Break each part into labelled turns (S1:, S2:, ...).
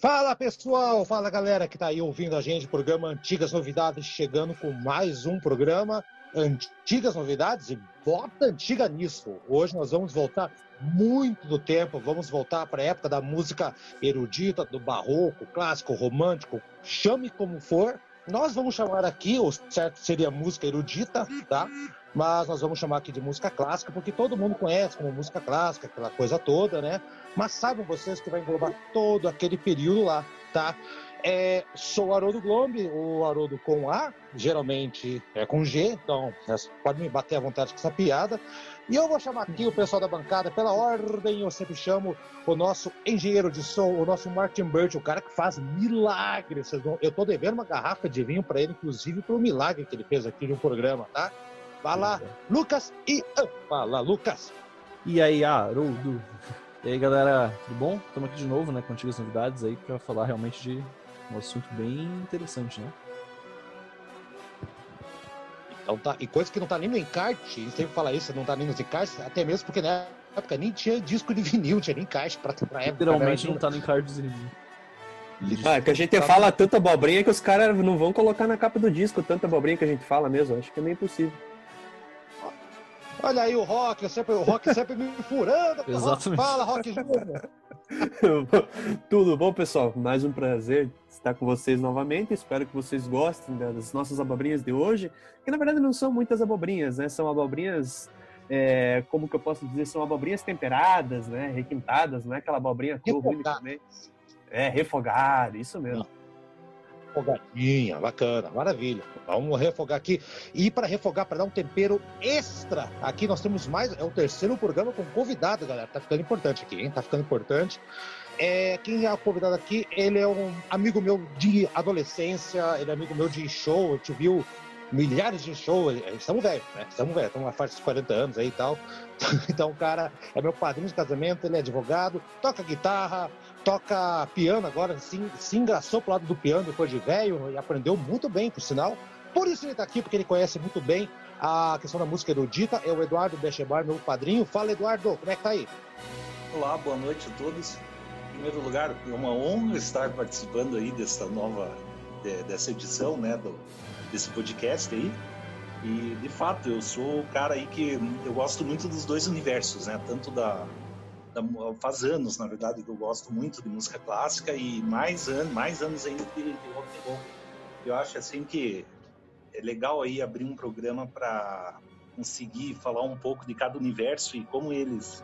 S1: Fala pessoal, fala galera que tá aí ouvindo a gente, programa Antigas Novidades, chegando com mais um programa Antigas Novidades e bota antiga nisso. Hoje nós vamos voltar muito do tempo, vamos voltar para a época da música erudita, do barroco, clássico, romântico, chame como for. Nós vamos chamar aqui, o certo seria música erudita, tá? Mas nós vamos chamar aqui de música clássica, porque todo mundo conhece como música clássica, aquela coisa toda, né? Mas saibam vocês que vai englobar todo aquele período lá, tá? É, sou Haroldo Glombe, o Haroldo com A, geralmente é com G, então pode me bater à vontade com essa piada. E eu vou chamar aqui o pessoal da bancada, pela ordem, eu sempre chamo o nosso engenheiro de som, o nosso Martin Bird, o cara que faz milagres. Eu tô devendo uma garrafa de vinho para ele, inclusive, pelo milagre que ele fez aqui no programa, tá? Lá, Lucas e. Fala, Lucas!
S2: E aí, Haroldo? E aí, galera, tudo bom? Estamos aqui de novo, né, com antigas novidades aí, para falar realmente de um assunto bem interessante, né?
S1: Então tá, e coisa que não tá nem no encarte, e sempre fala isso, não tá nem nos encartes, até mesmo porque na época nem tinha disco de vinil, tinha nem encarte pra, pra
S2: época. Literalmente né? não tá no encarte dos vinil.
S3: Ah, é que a gente fala tanta abobrinha que os caras não vão colocar na capa do disco tanta abobrinha que a gente fala mesmo. Acho que é meio impossível.
S1: Olha aí o Rock, sempre, o Rock sempre me furando.
S2: Exatamente.
S1: Fala, Rock Júnior.
S3: Tudo bom, pessoal? Mais um prazer estar com vocês novamente. Espero que vocês gostem das nossas abobrinhas de hoje, que na verdade não são muitas abobrinhas, né? São abobrinhas, é, como que eu posso dizer, são abobrinhas temperadas, né? Requintadas, não é aquela abobrinha crua. É, refogada, isso mesmo.
S1: Refogadinha, bacana, maravilha. Vamos refogar aqui. E para refogar, para dar um tempero extra, aqui nós temos mais. É o terceiro programa com convidado, galera. Tá ficando importante aqui, hein? Tá ficando importante. É, quem é o convidado aqui, ele é um amigo meu de adolescência, ele é amigo meu de show, a gente viu milhares de shows, estamos velhos, né? Estamos velhos, estamos na faixa dos 40 anos aí e tal. Então o cara é meu padrinho de casamento, ele é advogado, toca guitarra, toca piano agora, se, se engraçou pro lado do piano depois de velho e aprendeu muito bem, por sinal. Por isso ele está aqui, porque ele conhece muito bem a questão da música erudita. É o Eduardo Bechebar, meu padrinho. Fala, Eduardo, como é que tá aí?
S4: Olá, boa noite a todos. Em primeiro lugar, é uma honra estar participando aí dessa nova, dessa edição, né, do, desse podcast aí. E, de fato, eu sou o cara aí que eu gosto muito dos dois universos, né, tanto da, da faz anos, na verdade, que eu gosto muito de música clássica e mais, an mais anos ainda de, de rock and roll. Eu acho assim que é legal aí abrir um programa para conseguir falar um pouco de cada universo e como eles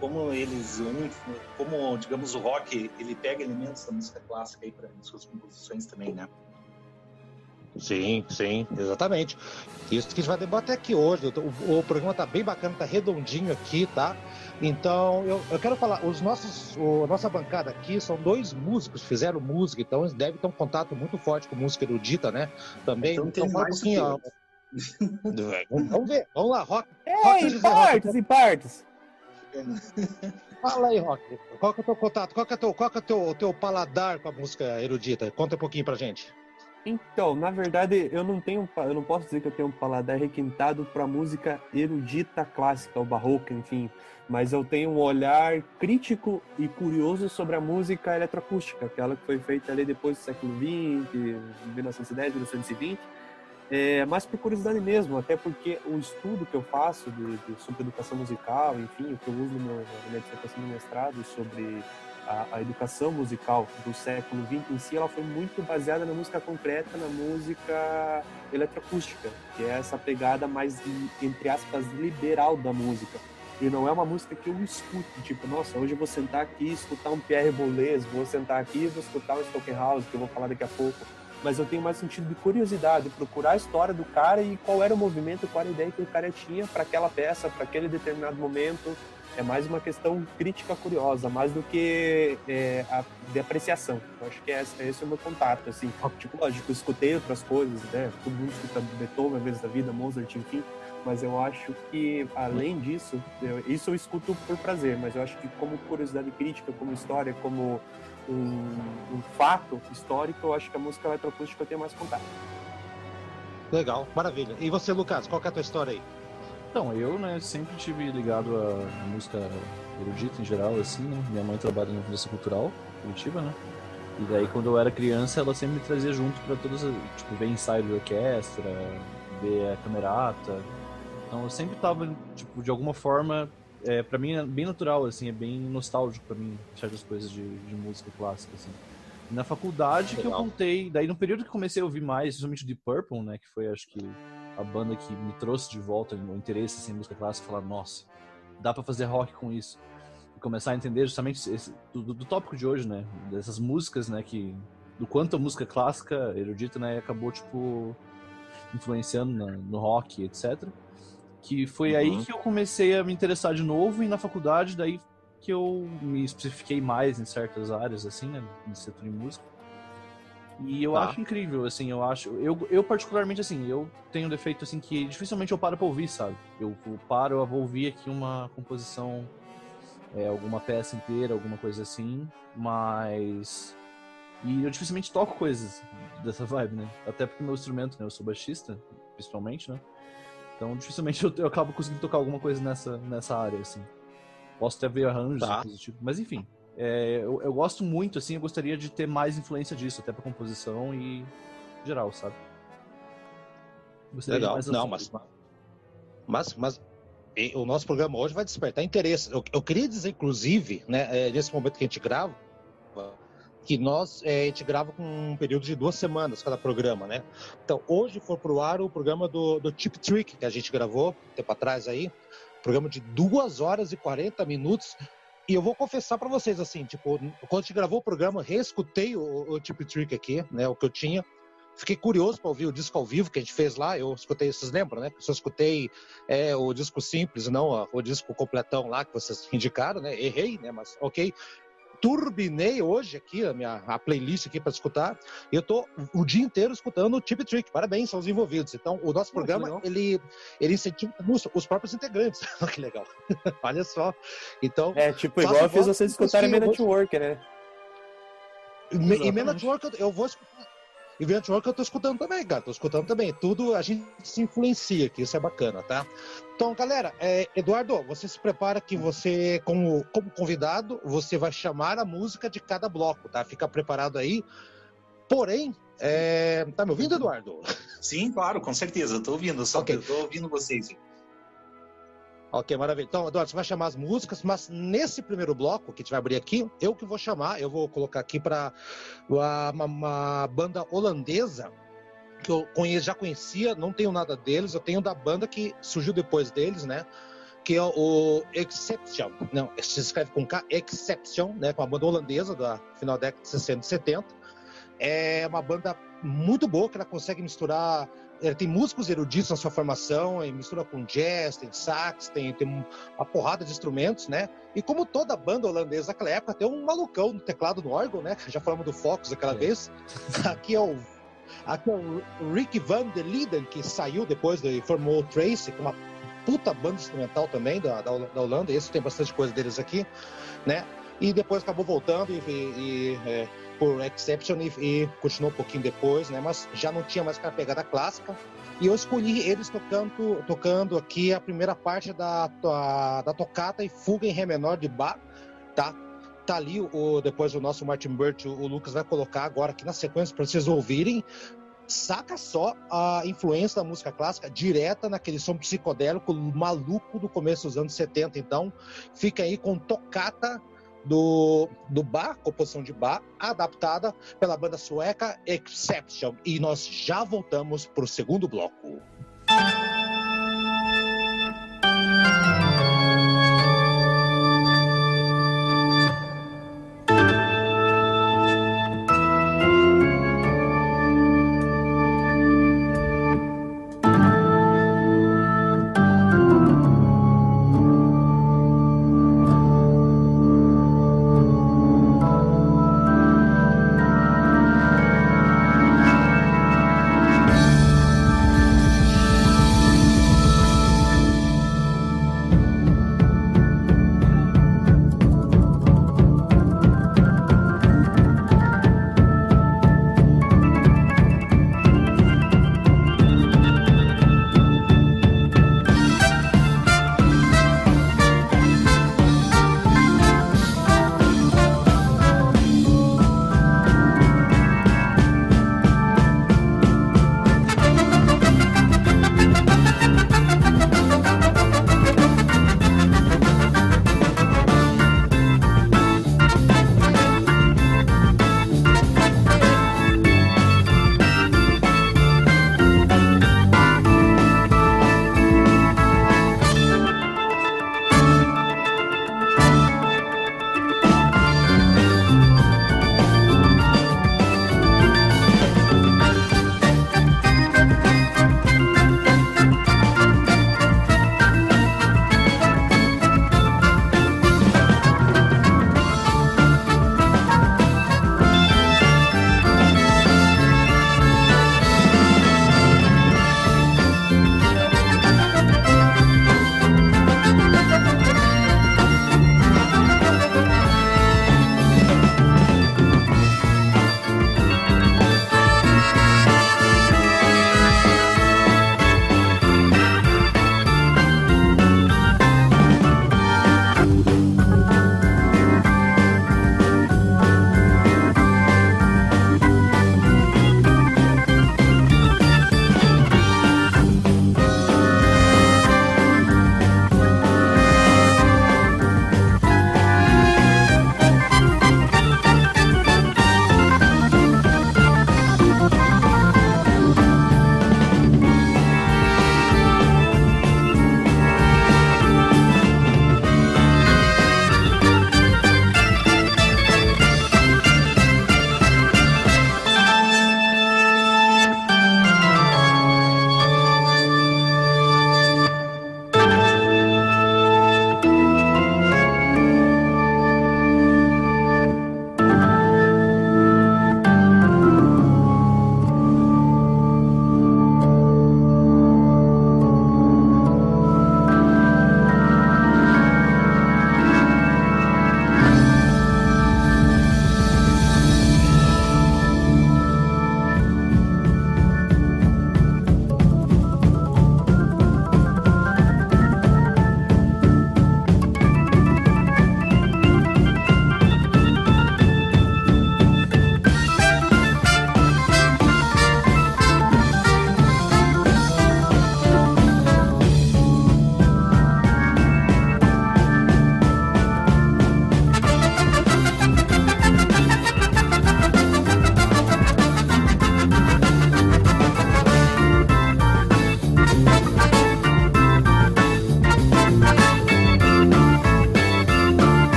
S4: como eles um, como digamos o rock ele pega elementos da música clássica aí para suas composições também né
S1: Sim, sim, exatamente. Isso que a gente vai debater aqui hoje. O, o programa tá bem bacana, tá redondinho aqui, tá? Então, eu, eu quero falar, os nossos, o, a nossa bancada aqui são dois músicos, fizeram música, então eles devem ter um contato muito forte com música erudita, né? Também. Então,
S4: então fala um pouquinho.
S1: vamos ver, vamos lá, Rock.
S3: Ei, rock, em partes, rock. em partes.
S1: Fala aí, Rock. Qual que é o teu contato? Qual que é o teu, qual que é o teu, teu paladar com a música erudita? Conta um pouquinho pra gente.
S3: Então, na verdade, eu não tenho, eu não posso dizer que eu tenho um paladar requintado para música erudita clássica ou barroca, enfim, mas eu tenho um olhar crítico e curioso sobre a música eletroacústica, aquela que foi feita ali depois do século XX, 1910, 1920. É, mas por curiosidade mesmo, até porque o estudo que eu faço de, de sobre educação musical, enfim, o que eu uso no, na minha dissertação de mestrado sobre a, a, educação musical do século XX em si, ela foi muito baseada na música concreta, na música eletroacústica, que é essa pegada mais, entre aspas, liberal da música. E não é uma música que eu escuto, tipo, nossa, hoje eu vou sentar aqui e escutar um Pierre Boulez, vou sentar aqui e vou escutar um Stockenhouse, que eu vou falar daqui a pouco. Mas eu tenho mais sentido de curiosidade, procurar a história do cara e qual era o movimento, qual era a ideia que o cara tinha para aquela peça, para aquele determinado momento, é mais uma questão crítica curiosa, mais do que é, a, de apreciação. Eu acho que esse, esse é o meu contato, assim. Tipo, lógico, eu escutei outras coisas, né? Todo mundo escuta Beethoven, às vezes da vida, Mozart, enfim. Mas eu acho que, além disso, eu, isso eu escuto por prazer, mas eu acho que como curiosidade crítica, como história, como um, um fato histórico, eu acho que a música eletroacústica tem mais contato.
S1: Legal, maravilha. E você, Lucas, qual é a tua história aí?
S2: Então, eu, né, sempre tive ligado à música erudita em geral, assim, né? Minha mãe trabalha na Fundação Cultural, Curitiba, né? E daí, quando eu era criança, ela sempre me trazia junto para todas, tipo, ver ensaio de orquestra, ver a camerata. Então, eu sempre tava, tipo, de alguma forma, é, para mim é bem natural, assim, é bem nostálgico para mim certas coisas de, de música clássica, assim. E na faculdade Legal. que eu voltei, daí no período que comecei a ouvir mais, principalmente de Purple, né, que foi, acho que, a banda que me trouxe de volta o interesse assim, em música clássica, falar, nossa, dá para fazer rock com isso começar a entender justamente esse, do, do, tópico de hoje, né? Dessas músicas, né? Que do quanto a música clássica erudita, né? Acabou tipo influenciando na, no rock, etc. Que foi uhum. aí que eu comecei a me interessar de novo e na faculdade daí que eu me especifiquei mais em certas áreas, assim, né? No setor de música. E eu tá. acho incrível, assim, eu acho. Eu, eu, particularmente, assim, eu tenho um defeito, assim, que dificilmente eu paro pra ouvir, sabe? Eu, eu paro, eu vou ouvir aqui uma composição é, alguma peça inteira, alguma coisa assim, mas. E eu dificilmente toco coisas dessa vibe, né? Até porque meu instrumento, né? Eu sou baixista, principalmente, né? Então dificilmente eu, eu acabo conseguindo tocar alguma coisa nessa, nessa área, assim. Posso até ver arranjos, tá. tipo, mas enfim. É, eu, eu, gosto muito, assim, eu gostaria de ter mais influência disso, até pra composição e geral, sabe?
S1: Gostaria Legal, não, mas, mas, mas o nosso programa hoje vai despertar interesse. Eu, eu queria dizer, inclusive, né, é, nesse momento que a gente grava, que nós é, a gente grava com um período de duas semanas cada programa, né? Então, hoje for pro ar o programa do, do Tip Trick, que a gente gravou tempo atrás aí, programa de duas horas e 40 minutos. E eu vou confessar para vocês, assim, tipo, quando a gente gravou o programa, reescutei o, o Tip Trick aqui, né, o que eu tinha. Fiquei curioso para ouvir o disco ao vivo que a gente fez lá. Eu escutei, vocês lembram, né? Eu só escutei é, o disco simples, não o disco completão lá que vocês indicaram, né? Errei, né? Mas ok turbinei hoje aqui a minha a playlist aqui para escutar. E eu tô o dia inteiro escutando o Tip Trick. Parabéns aos envolvidos. Então, o nosso programa, ele, ele incentiva os próprios integrantes. que legal. Olha só. Então,
S3: é, tipo, igual eu fiz vocês escutarem Man Network, né?
S1: E Man Network eu, eu vou escutar e Network eu tô escutando também, cara. Tô escutando também. Tudo a gente se influencia aqui, isso é bacana, tá? Então, galera, é, Eduardo, você se prepara que você, como, como convidado, você vai chamar a música de cada bloco, tá? Fica preparado aí. Porém, é... tá me ouvindo, Eduardo?
S4: Sim, claro, com certeza. Eu tô ouvindo, só okay. que eu tô ouvindo vocês.
S1: Ok, maravilha. Então, Eduardo, você vai chamar as músicas, mas nesse primeiro bloco que a gente vai abrir aqui, eu que vou chamar, eu vou colocar aqui para uma, uma, banda holandesa que eu conheço, já conhecia, não tenho nada deles, eu tenho da banda que surgiu depois deles, né? Que é o Exception, não, se escreve com K, Exception, né? Com a banda holandesa da final da década de 60 e 70. É uma banda muito boa que ela consegue misturar ele tem músicos eruditos na sua formação, e mistura com jazz, tem sax, tem, tem uma porrada de instrumentos, né? E como toda banda holandesa naquela época, tem um malucão no teclado no órgão, né? Já falamos do Fox aquela é. vez. Aqui é o aqui é o Rick Van der Linden, que saiu depois e formou o Tracy, que é uma puta banda instrumental também da, da, da Holanda. Esse tem bastante coisa deles aqui, né? E depois acabou voltando e, e, e é, por Exception e, e, continuou um pouquinho depois, né? Mas já não tinha mais aquela pegada clássica. E eu escolhi eles tocando, tocando aqui a primeira parte da, da, da tocata e fuga em Ré menor de Bach, tá? Tá ali o, depois o nosso Martin Burt, o, o Lucas vai colocar agora aqui na sequência para vocês ouvirem. Saca só a influência da música clássica direta naquele som psicodélico maluco do começo dos anos 70. Então, fica aí com tocata do, do bar, composição de bar, adaptada pela banda sueca Exception. E nós já voltamos para o segundo bloco.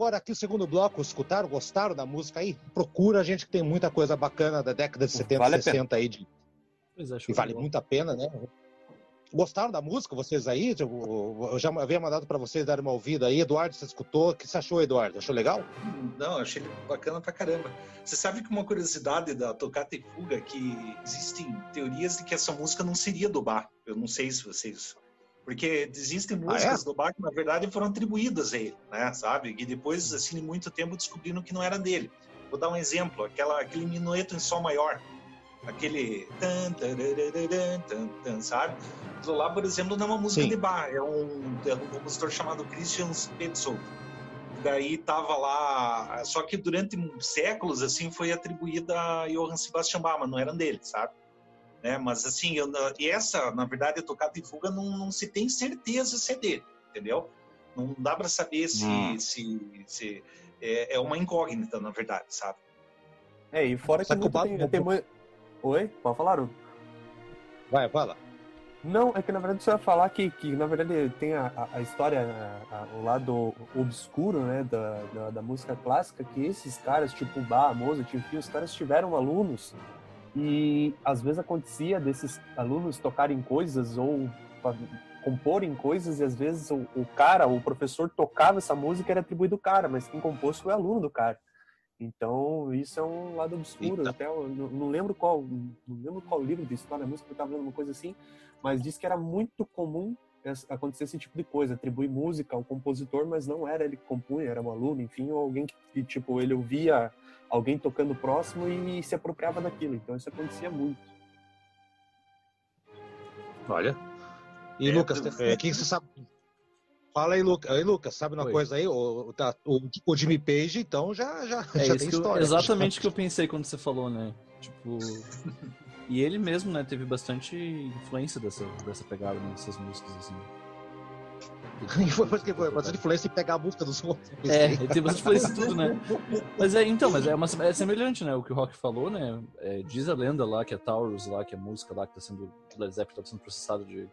S1: Agora aqui o segundo bloco. Escutaram, gostaram da música aí? Procura a gente que tem muita coisa bacana da década de 70
S3: Vale a
S1: 60 aí. De,
S2: Pois é,
S1: e vale muito a pena, né? Gostaram da música, vocês aí? Eu já havia mandado para vocês darem uma ouvida aí. Eduardo, você escutou? O que você achou, Eduardo? Achou legal?
S4: Não, eu achei bacana pra caramba. Você sabe que uma curiosidade da Tocata e Fuga é que existem teorias de que essa música não seria do Bach. Eu não sei se vocês. Porque existem
S1: Ah,
S4: músicas do Bach que, na verdade, foram atribuídas a ele, né? Sabe? E depois, assim, de muito tempo, descobriram que não era dele. Vou dar um exemplo: aquela, aquele minueto em Sol maior. Aquele. tan, tararararam, tan, tan, sabe? Aquilo lá, por exemplo, não é uma música
S1: Sim.
S4: de Bach, é um, é um compositor chamado Christian Petzold daí tava lá, só que durante séculos assim foi atribuída a Johann Sebastian Bach, mas não eram dele, sabe? Né? Mas assim, eu, e essa, na verdade, tocada em fuga não, não se tem certeza se é dele, entendeu? Não dá para saber se,
S1: Hum.
S4: se, se é, é uma incógnita, na verdade, sabe?
S3: É, e fora que muito tem, tem Oi? Pode falar?
S1: Vai, lá.
S3: Não, é que na verdade você vai falar que, que na verdade tem a, a- a história, a- a- o lado obscuro, né, da, da, da música clássica, que esses caras, tipo Bach, Mozart, enfim, os caras tiveram alunos e às vezes acontecia desses alunos tocarem coisas ou comporem coisas e às vezes o, o cara, o professor tocava essa música era atribuído ao cara, mas quem compôs foi o aluno do cara. Então, isso é um lado obscuro.
S1: Eita.
S3: Até eu não, não lembro qual, não lembro qual livro de história da música que eu estava lendo uma coisa assim, mas diz que era muito comum acontecer esse tipo de coisa, atribuir música ao compositor, mas não era ele que compunha, era um aluno, enfim, ou alguém que, que, tipo, ele ouvia alguém tocando próximo e se apropriava daquilo. Então, isso acontecia muito.
S1: Olha. E
S4: É,
S1: Lucas,
S4: eu-
S1: o que que você sabe? Fala aí, Lucas. Aí, Lucas, sabe uma
S2: Oi.
S1: coisa aí? O, o, tá- o, o Jimmy Page, então, já, já,
S2: É
S1: já
S2: isso
S1: tem
S2: que eu-
S1: história.
S2: exatamente o que eu pensei quando você falou, né? Tipo. E ele mesmo, né, teve bastante influência dessa, dessa pegada nessas músicas, assim.
S1: Foi porque foi bastante influência em pegar a música dos outros.
S2: É, tem bastante influência em tudo, né? Mas é, então, mas é, uma, é semelhante, né? O que o Rock falou, né? É, diz a lenda lá que a Taurus, lá, que a música lá que tá sendo. Led Zeppelin tá sendo processado de,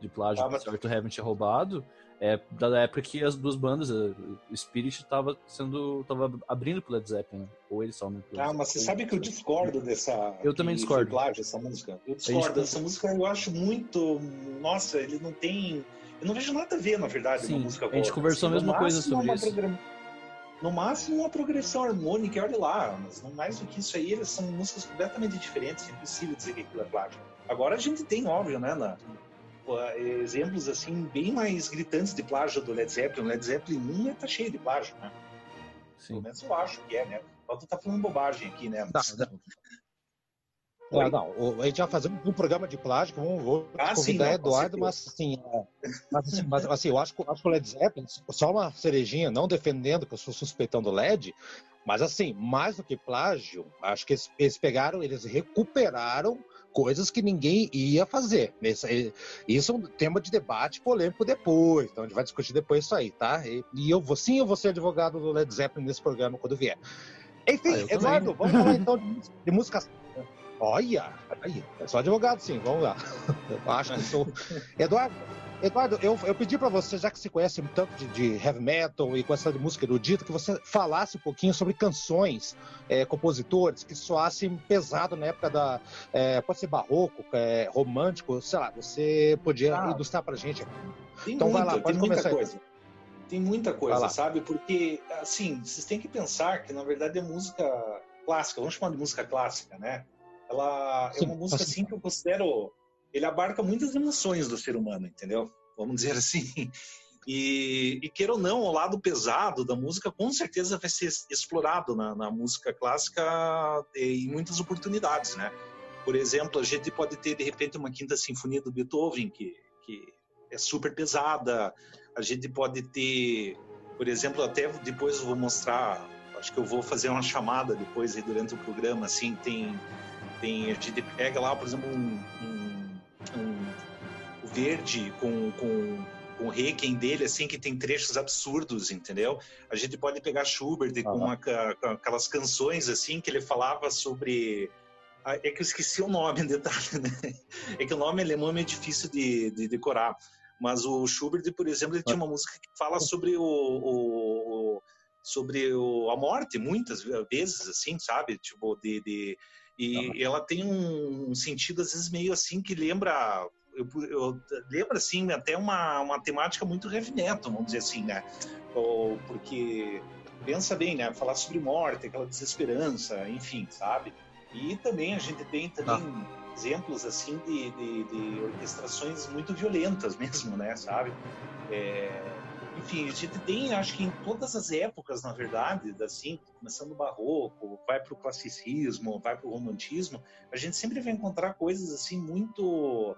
S2: de plágio
S4: Ah,
S2: que o
S4: mas-.
S2: Heaven tinha roubado. É da época que as duas bandas, o Spirit tava sendo. tava abrindo pro Led Zeppelin, né? Ou eles só pro
S4: Ah, mas você sabe que eu discordo dessa.
S2: Eu também discordo.
S4: Plágio, essa música. Eu discordo.
S2: gente-
S4: Essa música eu acho muito. Nossa, ele não tem. Eu não vejo nada a ver, na verdade,
S2: Sim,
S4: uma música
S2: a gente
S4: outra,
S2: conversou a
S4: no
S2: mesma coisa
S4: máximo,
S2: sobre
S4: uma
S2: isso.
S4: No máximo, uma progressão harmônica, e olha lá, mas não mais do que isso aí, eles são músicas completamente diferentes, é impossível dizer que aquilo é plágio. Agora a gente tem, óbvio, né, na- exemplos assim bem mais gritantes de plágio do Led Zeppelin. O Led Zeppelin 1 é- tá cheio de plágio, né? Pelo
S2: Sim.
S4: menos eu acho que é, né? Só tu tá falando bobagem aqui, né?
S1: Tá,
S4: Mas-
S1: tá. Ah, não, a gente vai fazer um programa de plástico, vamos vou
S4: Ah, sim,
S1: convidar
S4: com
S1: Eduardo, mas assim, é, mas, assim, mas, assim, eu acho, que- acho que o Led Zeppelin, só uma cerejinha, não defendendo que eu sou suspeitando o LED, mas assim, mais do que plágio, acho que eles, eles pegaram, eles recuperaram coisas que ninguém ia fazer. Esse- Isso é um tema de debate polêmico depois, então a gente vai discutir depois isso aí, tá? E, e eu vou sim, eu vou ser advogado do Led Zeppelin nesse programa quando vier. Enfim,
S2: Ah.
S1: Eduardo, vamos falar então de, de música Olha, aí, é só advogado sim, vamos lá. Eu acho que sou. Eduardo, Eduardo, eu, eu pedi para você, já que você conhece um tanto de, de heavy metal e com essa de música erudita, que você falasse um pouquinho sobre canções, é, compositores que soassem pesado na época da. é, pode ser barroco, é, romântico, sei lá, você podia
S4: Ah.
S1: ilustrar pra gente.
S4: Tem
S1: Então vai
S4: muita,
S1: lá, pode
S4: tem muita
S1: começar aí.
S4: coisa. Tem muita
S1: Vai
S4: coisa, sabe? Porque, assim, vocês têm que pensar que, na verdade, é música clássica, vamos chamar de música clássica, né? Ela é uma música,
S1: assim.
S4: que eu considero... Ele abarca muitas emoções do ser humano, entendeu? Vamos dizer assim. E, e queira ou não, o lado pesado da música com certeza vai ser explorado na, na música clássica em muitas oportunidades, né? Por exemplo, a gente pode ter, de repente, uma quinta sinfonia do Beethoven, que, que é super pesada. A gente pode ter, por exemplo, até depois eu vou mostrar, acho que eu vou fazer uma chamada depois durante o programa, assim, tem, tem a gente pega lá, por exemplo, um, um, um o verde com, com, com o Requiem dele, assim, que tem trechos absurdos, entendeu? A gente pode pegar Schubert com, uma ca- com aquelas canções, assim, que ele falava sobre... Ah, É que eu esqueci o nome, detalhe, né? É que o nome alemão é meio difícil de, de decorar. Mas o Schubert, por exemplo, ele tinha uma música que fala sobre o, o- o- sobre o, a morte, muitas vezes, assim, sabe? Tipo, de, de e ela tem um, um, sentido, às vezes, meio assim, que lembra. Eu, eu lembro, assim, até uma, uma temática muito heavy metal, vamos dizer assim, né? Ou, porque, pensa bem, né? Falar sobre morte, aquela desesperança, enfim, sabe? E também a gente tem também ah. exemplos, assim, de, de, de, orquestrações muito violentas mesmo, né? Sabe? É, enfim, a gente tem, acho que em todas as épocas, na verdade, assim, começando do barroco, vai para o classicismo, vai para o romantismo, a gente sempre vai encontrar coisas assim muito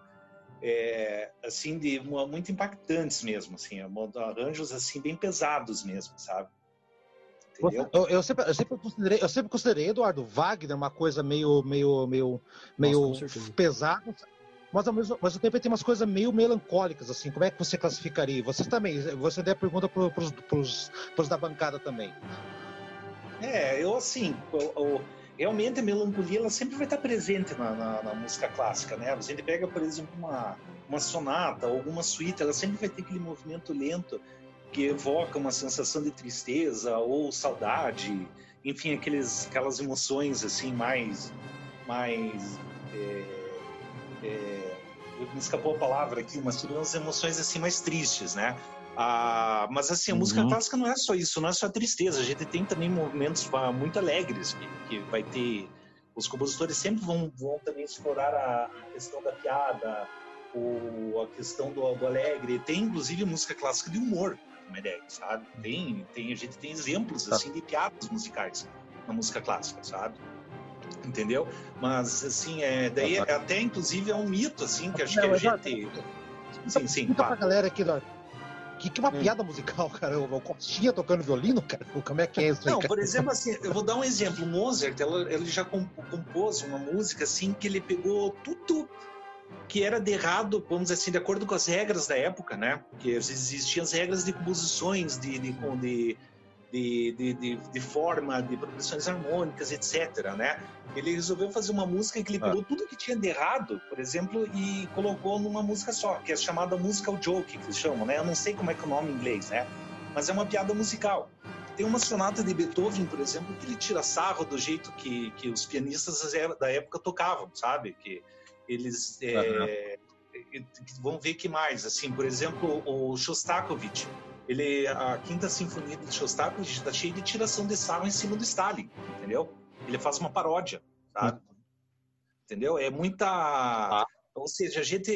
S4: é, assim de muito impactantes mesmo, assim, arranjos assim bem pesados mesmo, sabe?
S1: Eu, eu, sempre, eu, sempre considerei, eu sempre considerei Eduardo Wagner uma coisa meio meio meio meio pesada mas ao mesmo, mas ao tempo tem umas coisas meio melancólicas, assim. Como é que você classificaria? Você também, você der pergunta para os da bancada também.
S4: É, eu assim, eu, realmente a melancolia ela sempre vai estar presente na, na, na, música clássica, né? Você pega, por exemplo, uma, uma sonata ou alguma suíte, ela sempre vai ter aquele movimento lento que evoca uma sensação de tristeza ou saudade, enfim, aqueles, aquelas emoções assim mais, mais é, é, me escapou a palavra aqui, mas teriam umas emoções assim mais tristes, né? Ah, mas assim, a uhum. música clássica não é só isso, não é só tristeza. A gente tem também momentos muito alegres que, que vai ter. Os compositores sempre vão, vão também explorar a, a questão da piada, o, a questão do, do, alegre. Tem inclusive música clássica de humor, uma ideia, sabe? Tem, tem, a gente tem exemplos tá. assim de piadas musicais na música clássica, sabe? Entendeu? Mas, assim, é, daí é, até, inclusive, é um mito, assim, que acho que a gente...
S1: Sim, sim, Conta pra galera aqui, ó. Que, que uma hum. piada musical, cara. O Costinha tocando violino, cara. Como é que é isso
S4: aí, Não,
S1: cara?
S4: por exemplo, assim, eu vou dar um exemplo. O Mozart, ele já compôs uma música, assim, que ele pegou tudo que era de errado, vamos dizer assim, de acordo com as regras da época, né? Que existiam as regras de composições, de, de, de de, de, de, de, forma, de progressões harmônicas, etc. Né? Ele resolveu fazer uma música que ele pegou ah. tudo que tinha de errado, por exemplo, e colocou numa música só, que é chamada musical joke, que eles chamam, né? Eu não sei como é que é o nome em inglês, né? Mas é uma piada musical. Tem uma sonata de Beethoven, por exemplo, que ele tira sarro do jeito que, que os pianistas da época tocavam, sabe? Que eles é, vão ver que mais, assim, por exemplo, o Shostakovich, ele a quinta sinfonia de Shostakovich está cheia de tiração de sarro em cima do Stalin, entendeu? Ele faz uma paródia, sabe? Uhum. Entendeu? É muita ah. ou seja, a gente,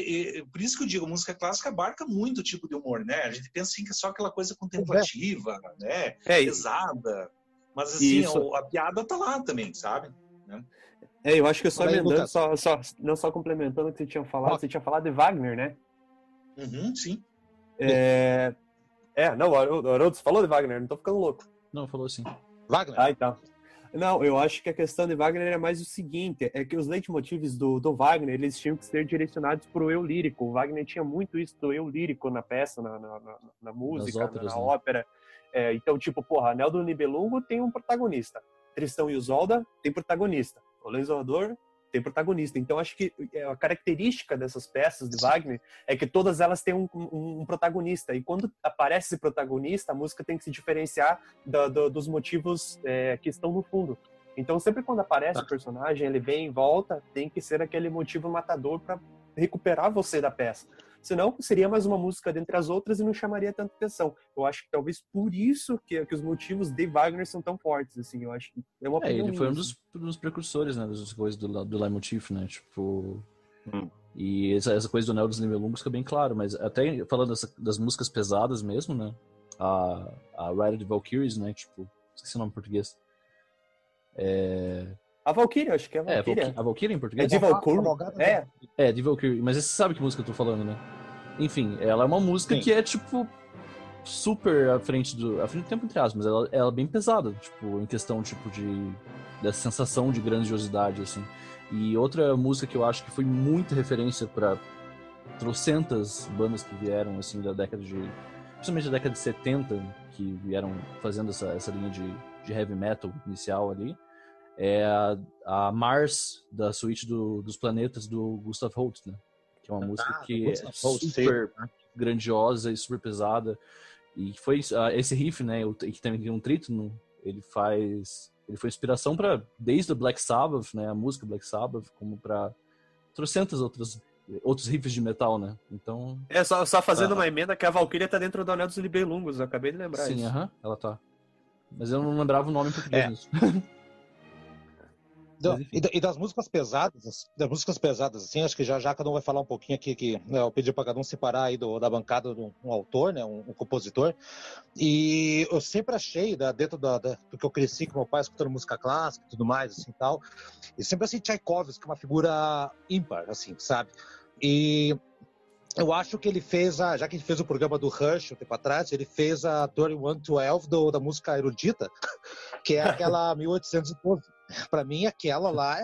S4: por isso que eu digo, música clássica abarca muito tipo de humor, né? A gente pensa assim que é só aquela coisa contemplativa, é. né? É, pesada. Mas assim, a, a, piada tá lá também, sabe? Né?
S3: É, eu acho que eu só emendando, só, só, não só complementando o que você tinha falado, você tinha falado de Wagner, né?
S4: Uhum, sim.
S3: É, é, não, o Haroldo falou de Wagner, não tô ficando louco.
S2: Não, falou sim.
S3: Wagner? Ah, então. Não, eu acho que a questão de Wagner é mais o seguinte, é que os leitmotivs do, do Wagner, eles tinham que ser direcionados para o eu lírico. O Wagner tinha muito isso do eu lírico na peça, na, na, na, na música, óperas, na, né? ópera. É, então, tipo, porra, Anel do Nibelungo tem um protagonista. Tristão e Isolda tem protagonista. O Lenzoador tem protagonista. Então, acho que é, a característica dessas peças de Wagner é que todas elas têm um, um, um protagonista. E quando aparece esse protagonista, a música tem que se diferenciar do, do, dos motivos é, que estão no fundo. Então, sempre quando aparece tá. o personagem, ele vem em volta, tem que ser aquele motivo matador para recuperar você da peça. Senão, seria mais uma música dentre as outras e não chamaria tanta atenção. Eu acho que talvez por isso que, que os motivos de Wagner são tão fortes, assim. Eu acho que é uma
S2: é, ele foi um dos, dos, precursores, né, das coisas do, do Leitmotiv, né, tipo... Hum. E essa, essa, coisa do Neo dos Nibelungos fica bem claro, mas até falando dessa, das músicas pesadas mesmo, né, a, a Ride of the Valkyries, né, tipo, esqueci o nome em português. É...
S3: A Valkyrie, acho que é a Valkyrie. É,
S2: a Valkyrie em português?
S3: É de Valkyrie? É.
S2: É, de Valkyrie. Mas você sabe que música eu tô falando, né? Enfim, ela é uma música Sim. que é, tipo, super à frente do... À frente do tempo, entre aspas, mas ela, ela é bem pesada, tipo, em questão, tipo, de... Dessa sensação de grandiosidade, assim. E outra música que eu acho que foi muita referência para trocentas bandas que vieram, assim, da década de... Principalmente da década de 70, que vieram fazendo essa, essa linha de, de heavy metal inicial ali é a, a Mars, da suíte do, dos planetas do Gustav Holst, né? Que é uma ah, música que é super grandiosa e super pesada. E foi uh, esse riff, né, que também tem um trítono, ele faz ele foi inspiração para desde o Black Sabbath, né, a música Black Sabbath, como para trocentas outras outros riffs de metal, né? Então.
S3: É, só, só fazendo uma emenda que a Valkyria tá dentro do Anel dos Libelungos, eu acabei de lembrar
S2: Sim,
S3: isso.
S2: aham, uh -huh, ela tá. Mas eu não lembrava o nome em português.
S1: É. e, e, das músicas pesadas, das músicas pesadas, assim, acho que já já cada um vai falar um pouquinho aqui que né, eu pedi para cada um separar aí do, da bancada de um, um autor, né, um, um, compositor. E eu sempre achei, né, dentro da, da, do que eu cresci com meu pai escutando música clássica e tudo mais, assim, tal, e sempre assim Tchaikovsky, uma figura ímpar, assim, sabe? E eu acho que ele fez, a, já que ele fez o programa do Rush um tempo atrás, ele fez a 2112 do, da música erudita, que é aquela 1812 para mim, aquela lá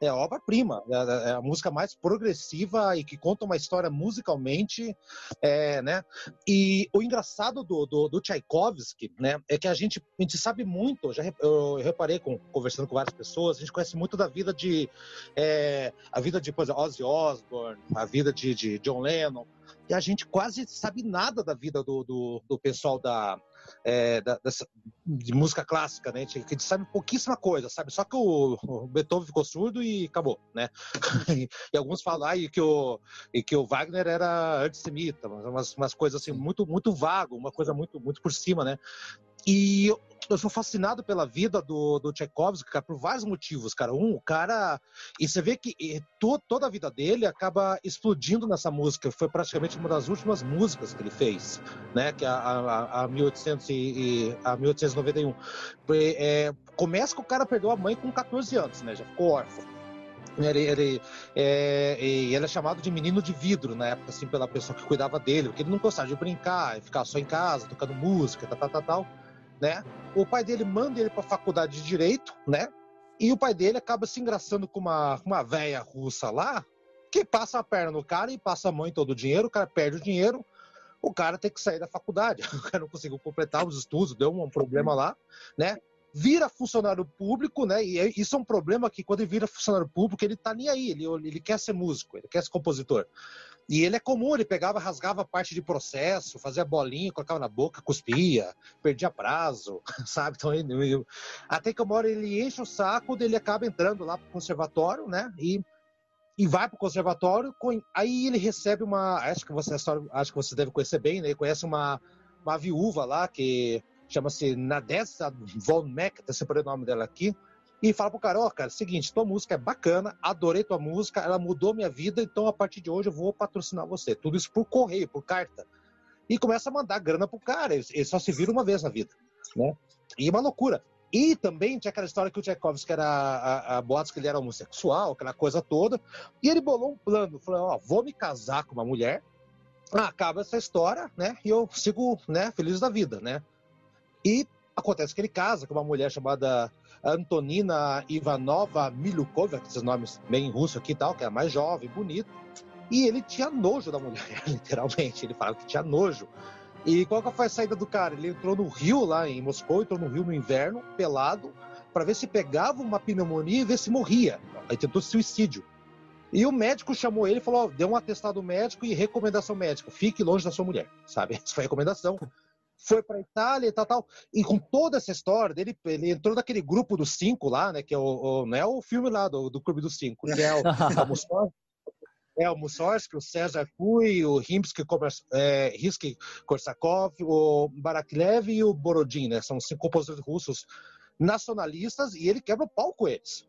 S1: é, é obra-prima. É, é, a música mais progressiva e que conta uma história musicalmente, é, né? E o engraçado do, do, do, Tchaikovsky, né, é que a gente, a gente sabe muito, já eu reparei com, conversando com várias pessoas, a gente conhece muito da vida de, é, a vida de, por exemplo, Ozzy Osbourne, a vida de, de John Lennon, e a gente quase sabe nada da vida do, do, do pessoal da, é, da, dessa, de música clássica, né? A gente, a gente, sabe pouquíssima coisa, sabe? Só que o, o Beethoven ficou surdo e acabou, né? e, e, alguns falam ah, e que, o, e que o Wagner era antissemita, umas, umas coisas assim, muito, muito vago, uma coisa muito, muito por cima, né? E eu sou fascinado pela vida do, do Tchaikovsky, cara, por vários motivos, cara. Um, o cara. E você vê que to, toda a vida dele acaba explodindo nessa música. Foi praticamente uma das últimas músicas que ele fez, né? Que é a, a, a, 1800 e, a 1891. É, começa que o cara perdeu a mãe com 14 anos, né? Já ficou órfão. Ele, ele, é, ele é chamado de menino de vidro na época, assim, pela pessoa que cuidava dele, porque ele não gostava de brincar, ficar só em casa, tocando música, tal, tal, tal, tal né? O pai dele manda ele para a faculdade de direito, né? E o pai dele acaba se engraçando com uma, uma velha russa lá, que passa a perna no cara e passa a mão em todo o dinheiro, o cara perde o dinheiro, o cara tem que sair da faculdade, o cara não conseguiu completar os estudos, deu um problema lá, né? Vira funcionário público, né? E é, isso é um problema que quando ele vira funcionário público, ele tá nem aí, ele, ele quer ser músico, ele quer ser compositor. E ele é comum, ele pegava, rasgava parte de processo, fazia bolinha, colocava na boca, cuspia, perdia prazo, sabe? Então, ele, até que uma hora ele enche o saco, ele acaba entrando lá pro conservatório, né? E, e vai pro conservatório, aí ele recebe uma, acho que você acho que você deve conhecer bem, né? Ele conhece uma, uma viúva lá que chama-se Nadessa Von Meck, até separei o nome dela aqui, e fala pro cara, ó, oh, cara, seguinte, tua música é bacana, adorei tua música, ela mudou minha vida, então a partir de hoje eu vou patrocinar você. Tudo isso por correio, por carta. E começa a mandar grana pro cara, ele só se vira uma vez na vida, né? E uma loucura. E também tinha aquela história que o Tchaikovsky era a, a boatos que ele era homossexual, aquela coisa toda. E ele bolou um plano, falou, ó, vou me casar com uma mulher, acaba essa história, né? E eu sigo, né, feliz da vida, né? E acontece que ele casa com uma mulher chamada Antonina Ivanova Milukova, esses nomes bem russo aqui e tal, que é mais jovem, bonita. E ele tinha nojo da mulher, literalmente. Ele falava que tinha nojo. E qual que foi a saída do cara? Ele entrou no rio lá em Moscou, entrou no rio no inverno, pelado, para ver se pegava uma pneumonia e ver se morria. Aí tentou suicídio. E o médico chamou ele e falou: deu um atestado médico e recomendação médica: fique longe da sua mulher, sabe? Essa foi a recomendação foi para Itália e tal, tal. E com toda essa história dele, ele entrou naquele grupo dos cinco lá, né? Que é o, o não é o filme lá do, do Clube dos Cinco, que é o, é o Mussorgsky, o César Cui, o Rimsky, é, Korsakov, o Baraklev e o Borodin, né? São cinco compositores russos nacionalistas e ele quebra o pau com eles.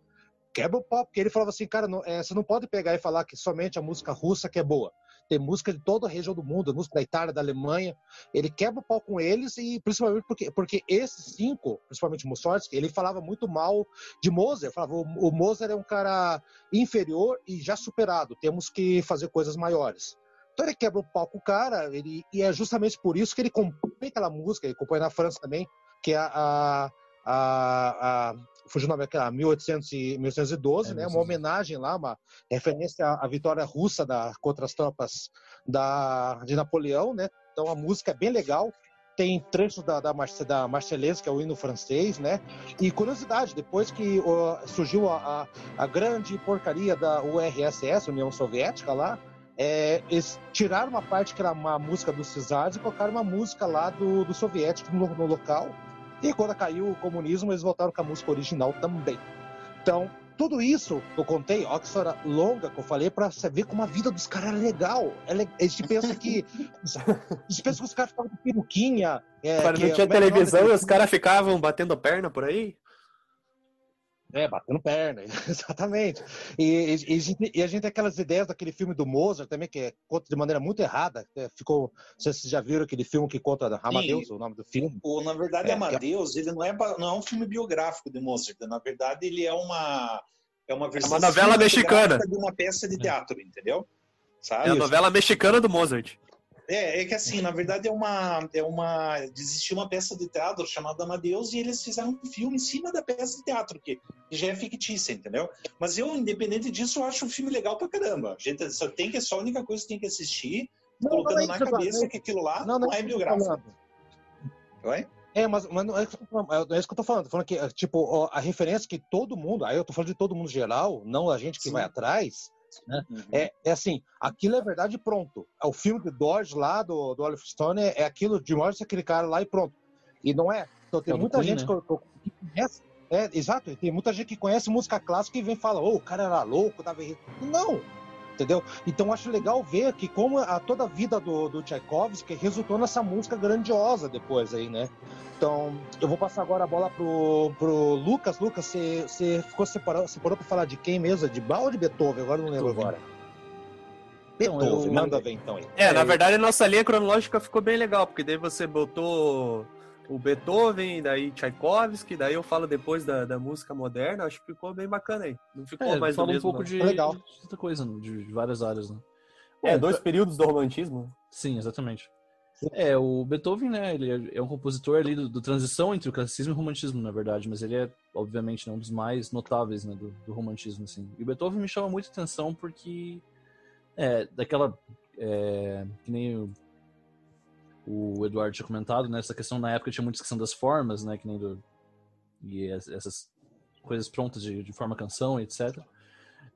S1: Quebra o pau, porque ele falava assim, cara, não, é, você não pode pegar e falar que somente a música russa que é boa tem música de toda a região do mundo, música da Itália, da Alemanha. Ele quebra o pau com eles e principalmente porque, porque esses cinco, principalmente Mussorgsky, ele falava muito mal de Mozart. Falava o, Mozart é um cara inferior e já superado. Temos que fazer coisas maiores. Então ele quebra o pau com o cara, ele, e é justamente por isso que ele compõe aquela música, ele compõe na França também, que é a, a, a fugiu o nome aquela 1800 e 1812, é, né? Uma homenagem lá, uma referência à, vitória russa da, contra as tropas da, de Napoleão, né? Então a música é bem legal. Tem trechos da, da, da Marselhesa, que é o hino francês, né? E curiosidade, depois que surgiu a, a, a, grande porcaria da URSS, União Soviética lá, é, eles tiraram uma parte que era uma música dos Cesares e colocaram uma música lá do, do soviético no, no local. E quando caiu o comunismo, eles voltaram com a música original também. Então, tudo isso que eu contei, ó, que história longa que eu falei, pra você ver como a vida dos caras é legal. É le... A gente pensa que. a gente pensa que os caras ficavam de peruquinha.
S3: É, Para não tinha televisão e os caras ficavam batendo perna por aí?
S1: É, batendo perna, exatamente. E, e, e, a gente tem aquelas ideias daquele filme do Mozart também, que é, conta de maneira muito errada. É, ficou, não sei se vocês já viram aquele filme que conta Amadeus, Sim. o nome do filme.
S4: O, na verdade, é, Amadeus, ele não é, não é um filme biográfico de Mozart. Na verdade, ele é uma, é uma versão.
S3: É uma novela mexicana.
S4: De uma peça de teatro, entendeu?
S3: Sabe? É a novela mexicana do Mozart.
S4: É, é que assim, na verdade é uma, é uma, existiu uma peça de teatro chamada Amadeus e eles fizeram um filme em cima da peça de teatro, que, que já é fictícia, entendeu? Mas eu, independente disso, eu acho um filme legal pra caramba. A gente só tem que, só a única coisa que tem que assistir, não, colocando não é na cabeça que aquilo lá não, não, não é biográfico.
S1: Oi? É, mas, mas não, é, é isso que eu tô falando. Tô falando que, tipo, a referência que todo mundo, aí eu tô falando de todo mundo geral, não a gente que Sim. vai atrás, né? Uhum. É, é assim, aquilo é verdade pronto. É o filme do Dodge lá, do, do Oliver Stone, é, é aquilo de mostra aquele cara lá e pronto. E não é. Então tem é muita Queen, gente né? que, que, conhece. É, exato, tem muita gente que conhece música clássica e vem e fala, ô, oh, o cara era louco, tava Não! Entendeu? Então acho legal ver que como a, toda a vida do, do Tchaikovsky resultou nessa música grandiosa depois aí, né? Então, eu vou passar agora a bola pro, pro Lucas. Lucas, você, você ficou separado, você parou para falar de quem mesmo? De Bach ou de Beethoven? Agora não lembro agora.
S3: Beethoven, então, eu... manda ver então aí. É, na verdade a nossa linha cronológica ficou bem legal, porque daí você botou o Beethoven, daí Tchaikovsky, daí eu falo depois da, da música moderna, acho que ficou bem bacana aí. Não ficou é, mais
S2: fala
S3: um
S2: pouco de,
S1: legal.
S2: de outra coisa, de, de várias áreas, né?
S3: É, dois períodos do romantismo.
S2: Sim, exatamente. É, o Beethoven, né, ele é, é um compositor ali do, do, transição entre o classicismo e o romantismo, na verdade, mas ele é, obviamente, né, um dos mais notáveis, né, do, do, romantismo, assim. E o Beethoven me chama muito atenção porque, é, daquela, é, que nem o, o Eduardo tinha comentado, né, essa questão, na época tinha muita questão das formas, né, que nem do, e essas coisas prontas de, de forma canção, etc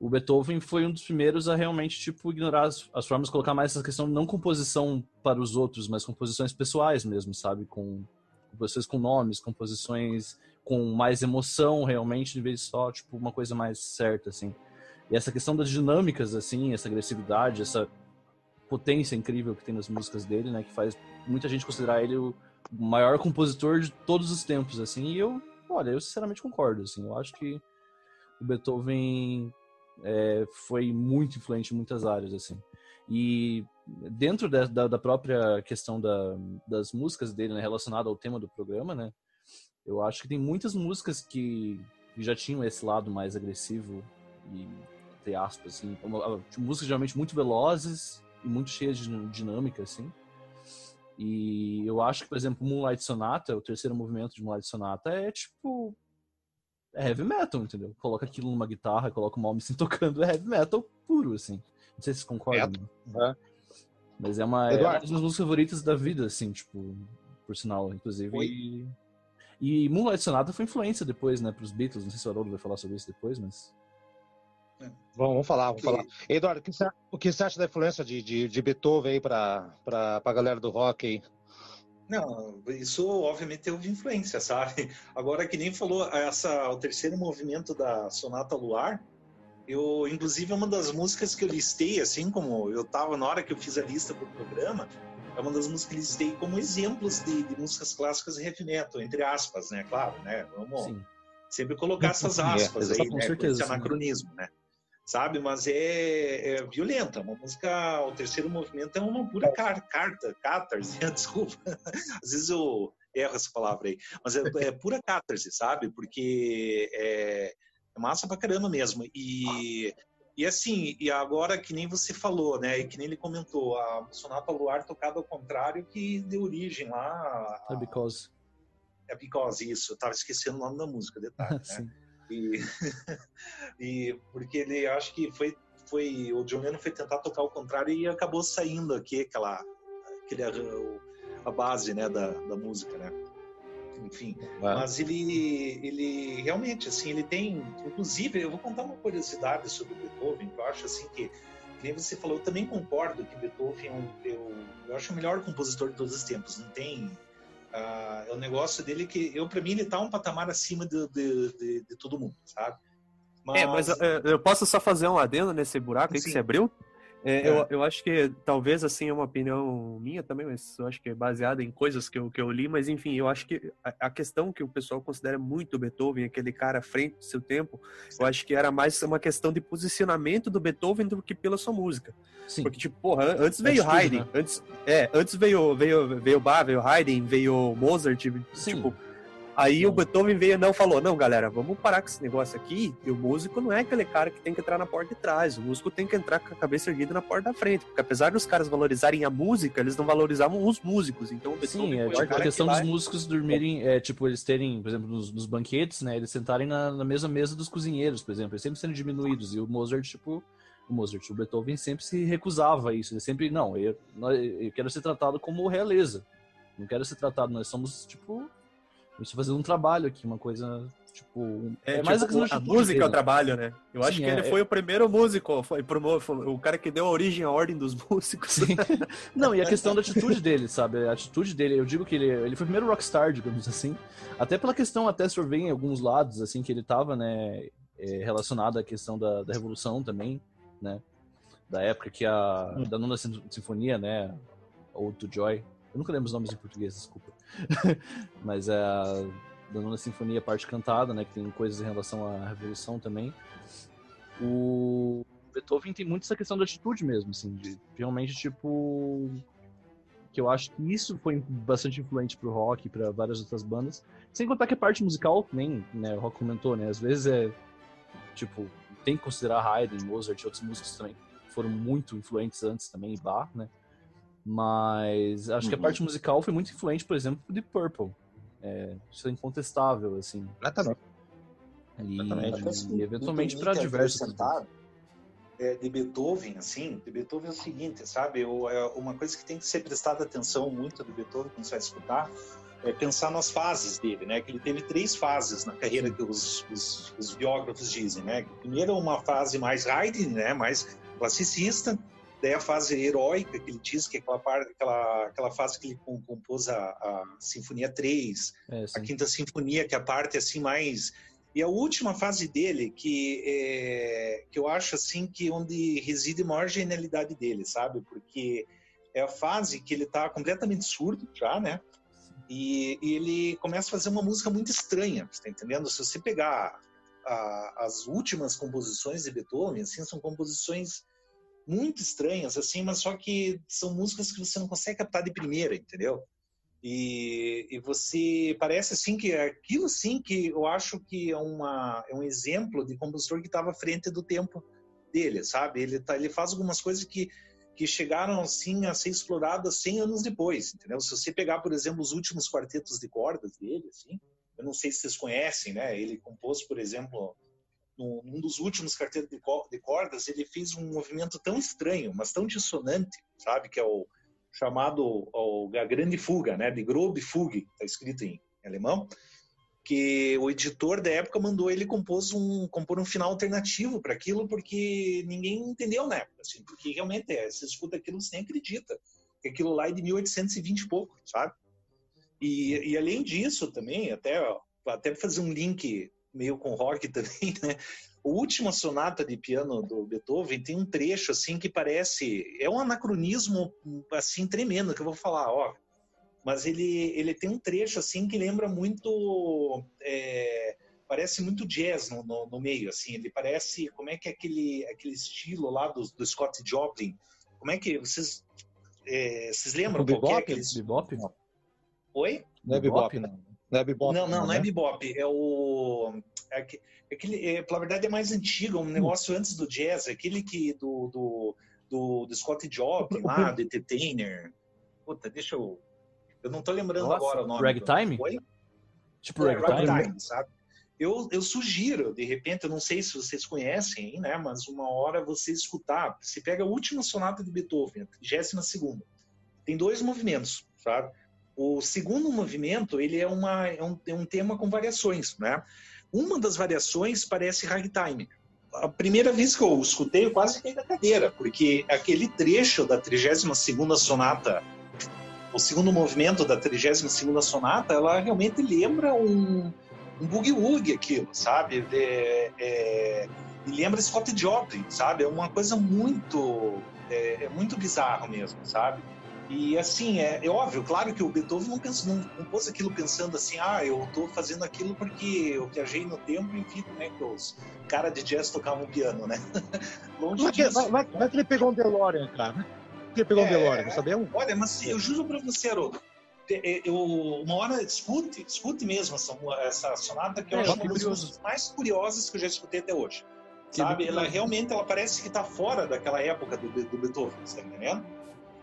S2: o Beethoven foi um dos primeiros a realmente tipo ignorar as, as formas, colocar mais essa questão não composição para os outros, mas composições pessoais mesmo, sabe, com composições com nomes, composições com mais emoção realmente, em vez de só tipo uma coisa mais certa assim. E essa questão das dinâmicas assim, essa agressividade, essa potência incrível que tem nas músicas dele, né, que faz muita gente considerar ele o maior compositor de todos os tempos assim. E eu, olha, eu sinceramente concordo assim. Eu acho que o Beethoven é, foi muito influente em muitas áreas, assim. E dentro da, da, da própria questão da, das músicas dele, né, relacionada ao tema do programa, né, eu acho que tem muitas músicas que, já tinham esse lado mais agressivo e, entre aspas, assim, músicas geralmente muito velozes e muito cheias de dinâmica, assim. E eu acho que, por exemplo, Moonlight Sonata, o terceiro movimento de Moonlight Sonata, é tipo é heavy metal, entendeu? Coloca aquilo numa guitarra, coloca uma Malmsteen tocando, é heavy metal puro, assim. Não sei se vocês concordam. É. Mas é uma, é uma das minhas músicas favoritas da vida, assim, tipo, por sinal, inclusive. E, e Moonlight Sonata foi influência depois, né, pros Beatles. Não sei se o Haroldo vai falar sobre isso depois, mas.
S1: É. Vamos, falar, vamos falar. Eduardo, o que, você, o que você acha da influência de, de, de Beethoven aí pra, pra galera do rock aí?
S4: Não, isso obviamente teve influência, sabe? Agora que nem falou essa o terceiro movimento da Sonata Luar, eu inclusive é uma das músicas que eu listei assim como eu tava na hora que eu fiz a lista pro programa, é uma das músicas que eu listei como exemplos de, de músicas clássicas e heavy metal, entre aspas, né? Claro, né? Vamos Sim. sempre colocar essas aspas é, aí, né? Certeza, esse anacronismo, né? Sabe? Mas é, é, violenta. Uma música, o terceiro movimento é uma pura car carta, catarse, desculpa. Às vezes eu erro essa palavra aí, mas é, é pura catarse, sabe? Porque é, é, massa pra caramba mesmo. E, e assim, e agora que nem você falou, né? E que nem ele comentou, a Sonata Luar tocada ao contrário que deu origem lá. A,
S2: é because.
S4: É because, isso. Eu tava esquecendo o nome da música, detalhe, né? E, e porque ele acho que foi foi o John Lennon foi tentar tocar ao contrário e acabou saindo aqui aquela aquele a base né da, da música né enfim mas ele ele realmente assim ele tem inclusive eu vou contar uma curiosidade sobre o Beethoven que eu acho assim que nem você falou, eu também concordo que Beethoven é um, eu, eu acho o melhor compositor de todos os tempos. Não tem. Uh, é um negócio dele que, eu para mim, ele tá um patamar acima de, de, de, de todo mundo, sabe?
S3: Mas... É, mas eu, eu posso só fazer um adendo nesse buraco aí que você abriu? É, é. Eu, eu acho que talvez assim é uma opinião minha também, mas eu acho que é baseada em coisas que eu, que eu li, mas enfim, eu acho que a, a questão que o pessoal considera muito Beethoven, aquele cara à frente do seu tempo, Sim. eu acho que era mais uma questão de posicionamento do Beethoven do que pela sua música. Sim. Porque, tipo, porra, antes veio Haydn, né? antes, é, antes veio, veio, veio Bach, veio Haydn, veio Mozart, Sim. tipo Aí o Beethoven veio e não falou: não, galera, vamos parar com esse negócio aqui. E o músico não é aquele cara que tem que entrar na porta de trás. O músico tem que entrar com a cabeça erguida na porta da frente. Porque apesar dos caras valorizarem a música, eles não valorizavam os músicos. Então o
S2: Beethoven Sim, é, tipo, a questão que dos músicos dormirem, é, tipo, eles terem, por exemplo, nos, nos banquetes, né? Eles sentarem na, na, mesma mesa dos cozinheiros, por exemplo. Eles sempre sendo diminuídos. E o Mozart, tipo. O Mozart, o Beethoven sempre se recusava a isso. Ele sempre, não, eu, eu quero ser tratado como realeza. Não quero ser tratado, nós somos, tipo, eu estou fazendo um trabalho aqui, uma coisa, tipo...
S3: É, é mais tipo, a, a música é o trabalho, né? Eu Sim, acho que é, ele foi é... o primeiro músico, foi, foi, o cara que deu a origem à ordem dos músicos.
S2: Não, e a questão da atitude dele, sabe? A atitude dele, eu digo que ele, ele foi o primeiro rockstar, digamos assim. Até pela questão, até se ver em alguns lados, assim, que ele tava, né, é, relacionado à questão da, da Revolução também, né? Da época que a... Hum. da nona sinfonia, né? Ou to Joy, eu nunca lembro os nomes em português, desculpa. Mas é a da Nona Sinfonia, parte cantada, né? Que tem coisas em relação à Revolução também. O Beethoven tem muito essa questão da atitude mesmo, assim, de realmente, tipo. Que eu acho que isso foi bastante influente pro rock e pra várias outras bandas. Sem contar que a parte musical, nem, né, o rock comentou, né? Às vezes é. Tipo, tem que considerar Haydn, Mozart e outros músicos também foram muito influentes antes também, Bach, né? Mas acho uhum. que a uhum. parte musical foi muito influente, por exemplo, de Purple. É, isso é incontestável, assim.
S1: Exatamente.
S2: E, Exatamente. e eventualmente para diversos.
S4: É, de Beethoven, assim, de Beethoven é o seguinte, sabe? Eu, é uma coisa que tem que ser prestada atenção muito de Beethoven quando você vai escutar é pensar nas fases dele, né? Que ele teve três fases na carreira que os, os, os biógrafos dizem, né? Primeiro uma fase mais Haydn, né? Mais classicista, Daí a fase heróica que ele diz, que é aquela, parte, aquela, aquela fase que ele compôs a, a Sinfonia 3, é, a Quinta Sinfonia, que é a parte assim mais... E a última fase dele, que, é, que eu acho assim que onde reside a maior genialidade dele, sabe? Porque é a fase que ele está completamente surdo já, né? E, e, ele começa a fazer uma música muito estranha, você tá entendendo? Se você pegar a, as últimas composições de Beethoven, assim, são composições muito estranhas, assim, mas só que são músicas que você não consegue captar de primeira, entendeu? E, e você parece assim que é aquilo sim que eu acho que é, uma, é um exemplo de compositor que estava à frente do tempo dele, sabe? Ele, tá, ele faz algumas coisas que, que chegaram assim a ser exploradas 100 anos depois, entendeu? Se você pegar, por exemplo, os últimos quartetos de cordas dele, assim, eu não sei se vocês conhecem, né? Ele compôs, por exemplo, num dos últimos carteiros de cordas, ele fez um movimento tão estranho, mas tão dissonante, sabe? Que é o chamado o, a grande fuga, né? De Grobe Fugue, está escrito em alemão. Que o editor da época mandou ele compôs um, compor um final alternativo para aquilo, porque ninguém entendeu na época, assim, porque realmente é, você escuta aquilo, você nem acredita. Que aquilo lá é de 1820 e pouco, sabe? E, e além disso também, até, até fazer um link meio com rock também, né? O última sonata de piano do Beethoven tem um trecho assim que parece é um anacronismo assim tremendo que eu vou falar, ó. Mas ele ele tem um trecho assim que lembra muito é, parece muito jazz no, no, no, meio assim. Ele parece como é que é aquele aquele estilo lá do, do Scott Joplin. Como é que vocês é, vocês lembram?
S2: O bebop? É aquele... bebop?
S4: Oi?
S1: Não é bebop, não.
S4: Não é bebop. Não, não, não, é né? bebop. É o. É, é aquele, é, pela verdade, é mais antigo, é um negócio antes do jazz, é aquele que do, do, do, do Scott Joplin lá, do Entertainer. Puta, deixa eu. Eu não tô lembrando Nossa, agora o nome.
S2: Ragtime?
S4: Foi?
S2: Tipo é, Ragtime? ragtime
S4: sabe? Eu, eu sugiro, de repente, eu não sei se vocês conhecem, né? Mas uma hora você escutar. Você pega a última sonata de Beethoven, a 32 segunda. Tem dois movimentos, sabe? O segundo movimento ele é, uma, é, um, é um tema com variações, né? Uma das variações parece ragtime, a primeira vez que eu escutei, eu quase caí da cadeira, porque aquele trecho da 32ª sonata, o segundo movimento da 32ª sonata, ela realmente lembra um, um boogie-woogie aquilo, sabe? É, é, lembra Scott Joplin, sabe? É uma coisa muito, é, é muito bizarro mesmo, sabe? E assim, é, é, óbvio, claro que o Beethoven não, pensa, não, não pôs aquilo pensando assim, ah, eu estou fazendo aquilo porque eu viajei no tempo e vi como é que os caras de jazz tocavam piano, né?
S1: Longe vai, disso. Vai, vai, vai, que ele pegou um DeLorean, cara. Vai que ele pegou é, um DeLorean, sabemos?
S4: Olha, mas eu juro para você, Haroldo, é, eu, uma hora escute, escute mesmo essa, essa sonata, que eu é, acho uma das coisas mais curiosas que eu já escutei até hoje. Sabe? Ela realmente ela parece que está fora daquela época do, do Beethoven, tá entendendo?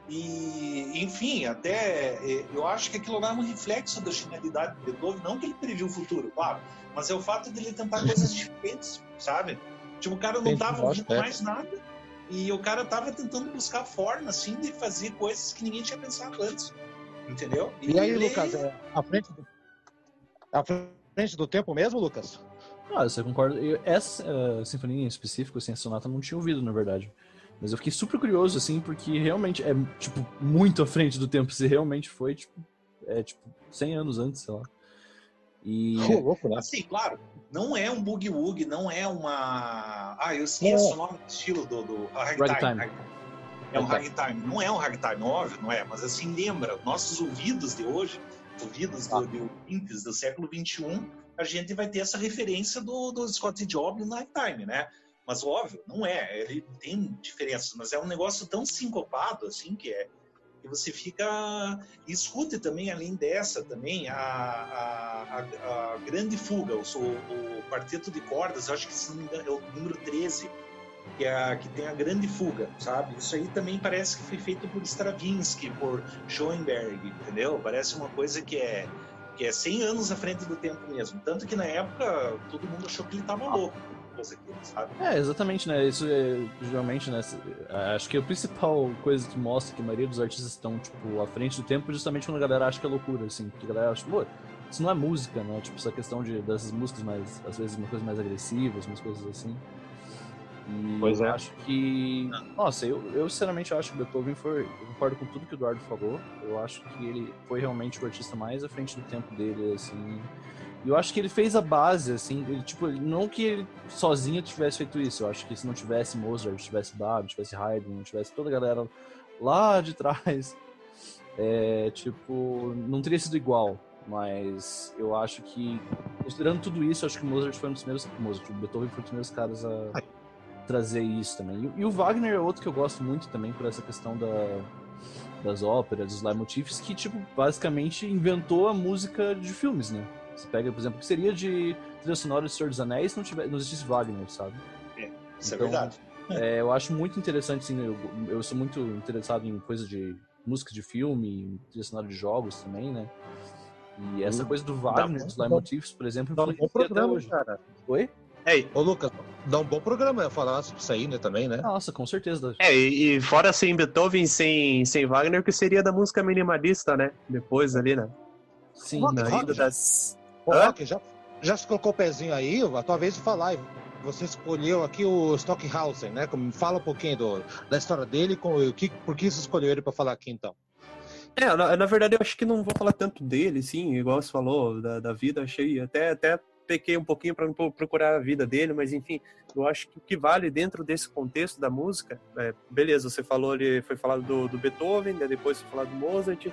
S4: E, enfim, até é, eu acho que aquilo lá é um reflexo da genialidade do Beethoven, não que ele previu o futuro, claro, mas é o fato de ele tentar coisas diferentes, sabe? Tipo, o cara não estava ouvindo é. mais nada e o cara estava tentando buscar forma, assim, de fazer coisas que ninguém tinha pensado antes, entendeu?
S1: E, e aí, ele... Lucas, é a frente do... a frente do tempo mesmo, Lucas?
S2: Ah, você concorda. essa uh, sinfonia em específico, assim, a sonata, não tinha ouvido, na verdade. Mas eu fiquei super curioso, assim, porque realmente é, tipo, muito à frente do tempo. Se realmente foi, tipo, é, tipo, 100 anos antes, sei lá.
S4: E... Louco, né? Assim, claro, não é um boogie-woogie, não é uma... Ah, eu esqueço é. o nome do estilo do, do ragtime. É um ragtime. Não é um ragtime, óbvio, não é. Mas, assim, lembra, nossos ouvidos de hoje, ouvidos ah. do, de ouvintes do século XXI, a gente vai ter essa referência do, do Scott Joplin no ragtime, né? Mas óbvio, não é. Ele tem diferenças, mas é um negócio tão sincopado assim que é que você fica e escute também além dessa também a, a, a, a grande fuga, o, o, quarteto de cordas, acho que se não me engano, é o número 13, que, é, que tem a grande fuga, sabe? Isso aí também parece que foi feito por Stravinsky, por Schoenberg, entendeu? Parece uma coisa que é que é 100 anos à frente do tempo mesmo. Tanto que na época todo mundo achou que ele estava louco aquilo, sabe?
S2: É, exatamente, né? Isso é, geralmente, né? Acho que a principal coisa que mostra que a maioria dos artistas estão, tipo, à frente do tempo é justamente quando a galera acha que é loucura, assim. Porque a galera acha, pô, isso não é música, né? Tipo, essa questão de, dessas músicas mais, às vezes, uma coisa mais agressivas, umas coisas assim. E pois é. acho que. Nossa, eu, eu sinceramente acho que Beethoven foi. Eu concordo com tudo que o Eduardo falou. Eu acho que ele foi realmente o artista mais à frente do tempo dele, assim. E eu acho que ele fez a base, assim, ele, tipo, não que ele sozinho tivesse feito isso. Eu acho que se não tivesse Mozart, tivesse Bach, tivesse Haydn, tivesse toda a galera lá de trás, é, tipo, não teria sido igual. Mas eu acho que, considerando tudo isso, eu acho que Mozart foi um dos primeiros. Mozart, o Beethoven foi um dos primeiros caras a trazer isso também. E, e, o Wagner é outro que eu gosto muito também por essa questão da, das óperas, dos leitmotifs, que, tipo, basicamente inventou a música de filmes, né? Você pega, por exemplo, o que seria de trilha sonora de Senhor dos Anéis se não, tiver, não existisse Wagner, sabe?
S4: É, isso é então, é verdade.
S2: É, eu acho muito interessante, assim, eu, eu, sou muito interessado em coisa de música de filme, trilha sonora de jogos também, né? E essa coisa do Wagner, dos leitmotifs, por exemplo,
S1: dá um bom programa, hoje. cara.
S2: Oi?
S1: Ei. Ô, Lucas, dá um bom programa falar sobre isso aí, né, também, né?
S2: Nossa, com certeza.
S3: É, e, e fora sem Beethoven, sem, sem Wagner, que seria da música minimalista, né? Depois ali, né?
S2: Sim,
S1: na rock, das... Ô, Rock, já, já se colocou o pezinho aí, a tua vez de falar. Você escolheu aqui o Stockhausen, né? Fala um pouquinho do, da história dele, com, o que, por que você escolheu ele para falar aqui então?
S3: É, na, na, verdade eu acho que não vou falar tanto dele, sim, igual você falou, da, da vida, achei até, até pequei um pouquinho para procurar a vida dele, mas enfim, eu acho que o que vale dentro desse contexto da música, é, beleza, você falou ali, foi falado do, do Beethoven, depois foi falado do Mozart,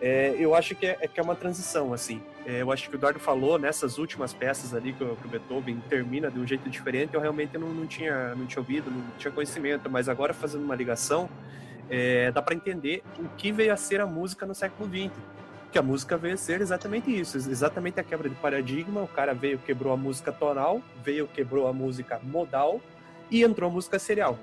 S3: é, eu acho que é, é, que é uma transição, assim. É, eu acho que o Eduardo falou nessas últimas peças ali que o, que o Beethoven termina de um jeito diferente, eu realmente não, não, tinha, não tinha ouvido, não tinha conhecimento, mas agora fazendo uma ligação, é, dá para entender o que veio a ser a música no século XX. Que a música veio a ser exatamente isso, exatamente a quebra de paradigma. O cara veio, quebrou a música tonal, veio, quebrou a música modal e entrou a música serial.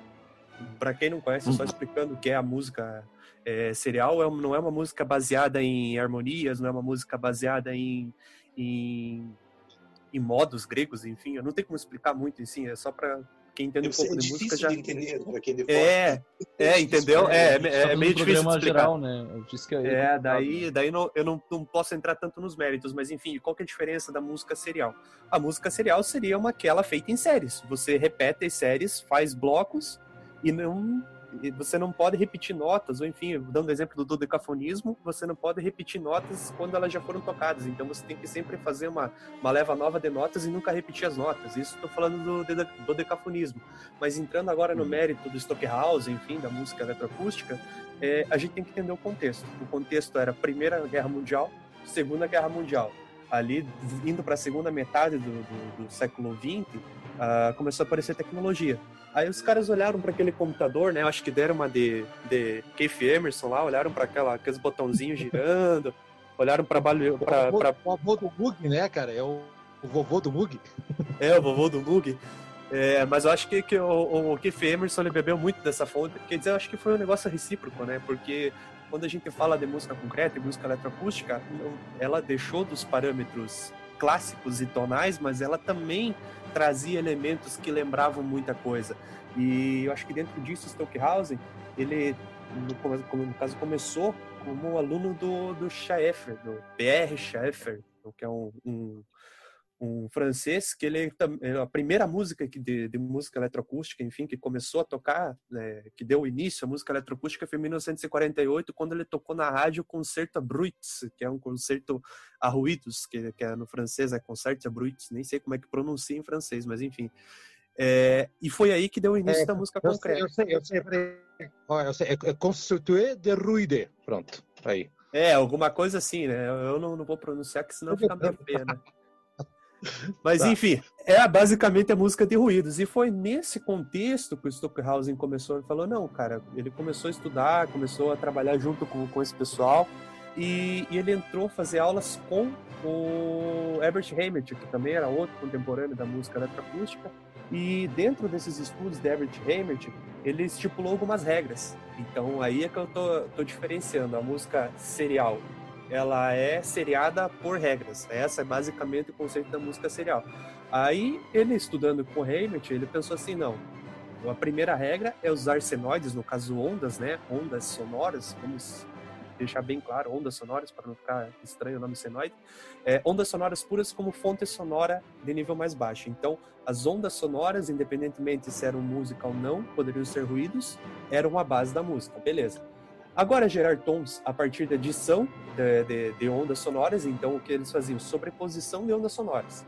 S3: Para quem não conhece, só uhum. explicando o que é a música é, serial é, não é uma música baseada em harmonias, não é uma música baseada em, em, em modos gregos, enfim, eu não tenho como explicar muito, assim, é só para quem entende um pouco
S4: é
S3: de música já.
S4: De entender para quem de
S3: é, é, entendeu? É, é, é meio difícil de explicar.
S2: geral, né? Eu disse que
S3: é, é daí, daí não, eu não, não posso entrar tanto nos méritos, mas enfim, qual que é a diferença da música serial? A música serial seria uma aquela feita em séries. Você repete as séries, faz blocos e não você não pode repetir notas, ou enfim, dando o exemplo do dodecafonismo, você não pode repetir notas quando elas já foram tocadas. Então você tem que sempre fazer uma, uma leva nova de notas e nunca repetir as notas. Isso estou falando do dodecafonismo. Mas entrando agora no uhum. mérito do Stockhausen, enfim, da música eletroacústica, é, a gente tem que entender o contexto. O contexto era Primeira Guerra Mundial, Segunda Guerra Mundial. Ali, indo para a segunda metade do, do, do século XX, uh, ah, começou a aparecer tecnologia. Aí os caras olharam para aquele computador, né? Acho que deram uma de, de Keith Emerson lá, olharam para aqueles botãozinhos girando, olharam para
S1: pra, pra... O avô do Mug, né, cara? É o, o vovô do Mug.
S3: É, o vovô do Mug. É, mas eu acho que, que o, o Keith Emerson ele bebeu muito dessa fonte. Quer dizer, eu acho que foi um negócio recíproco, né? Porque quando a gente fala de música concreta e música eletroacústica, ela deixou dos parâmetros clássicos e tonais, mas ela também trazia elementos que lembravam muita coisa. E eu acho que dentro disso, Stockhausen, ele, no, no caso, começou como aluno do, do Schaeffer, do Pierre Schaeffer, que é um, um um francês que ele é a primeira música de, de música eletroacústica, enfim, que começou a tocar, né, que deu início à música eletroacústica foi em 1948, quando ele tocou na rádio o Concerto Brut, que é um concerto a ruídos, que, que é no francês é Concerto Brut, nem sei como é que pronuncia em francês, mas enfim. É, e foi aí que deu início é, da música
S1: eu
S3: concreta.
S1: eu sei, eu sei, eu sei, é, é Concerto de Ruide, pronto, aí.
S3: É, alguma coisa assim, né? Eu não, não vou pronunciar, que senão fica meio feio, né? Mas tá. enfim, é basicamente a música de ruídos. E foi nesse contexto que o Stockhausen começou, ele falou, não, cara, ele começou a estudar, começou a trabalhar junto com, com esse pessoal, e, e ele entrou a fazer aulas com o Herbert Hammett, que também era outro contemporâneo da música eletroacústica, e dentro desses estudos de Herbert Hammett, ele estipulou algumas regras. Então aí é que eu tô, tô diferenciando a música serial ela é seriada por regras. Essa é basicamente o conceito da música serial. Aí, ele estudando com o Hammett, ele pensou assim, não, a primeira regra é usar senoides, no caso ondas, né? Ondas sonoras, vamos deixar bem claro, ondas sonoras, para não ficar estranho o nome senoide. É, ondas sonoras puras como fonte sonora de nível mais baixo. Então, as ondas sonoras, independentemente se eram música ou não, poderiam ser ruídos, eram a base da música, beleza. Agora, gerar tons a partir da adição de, de, de, ondas sonoras, então o que eles faziam? Sobreposição de ondas sonoras.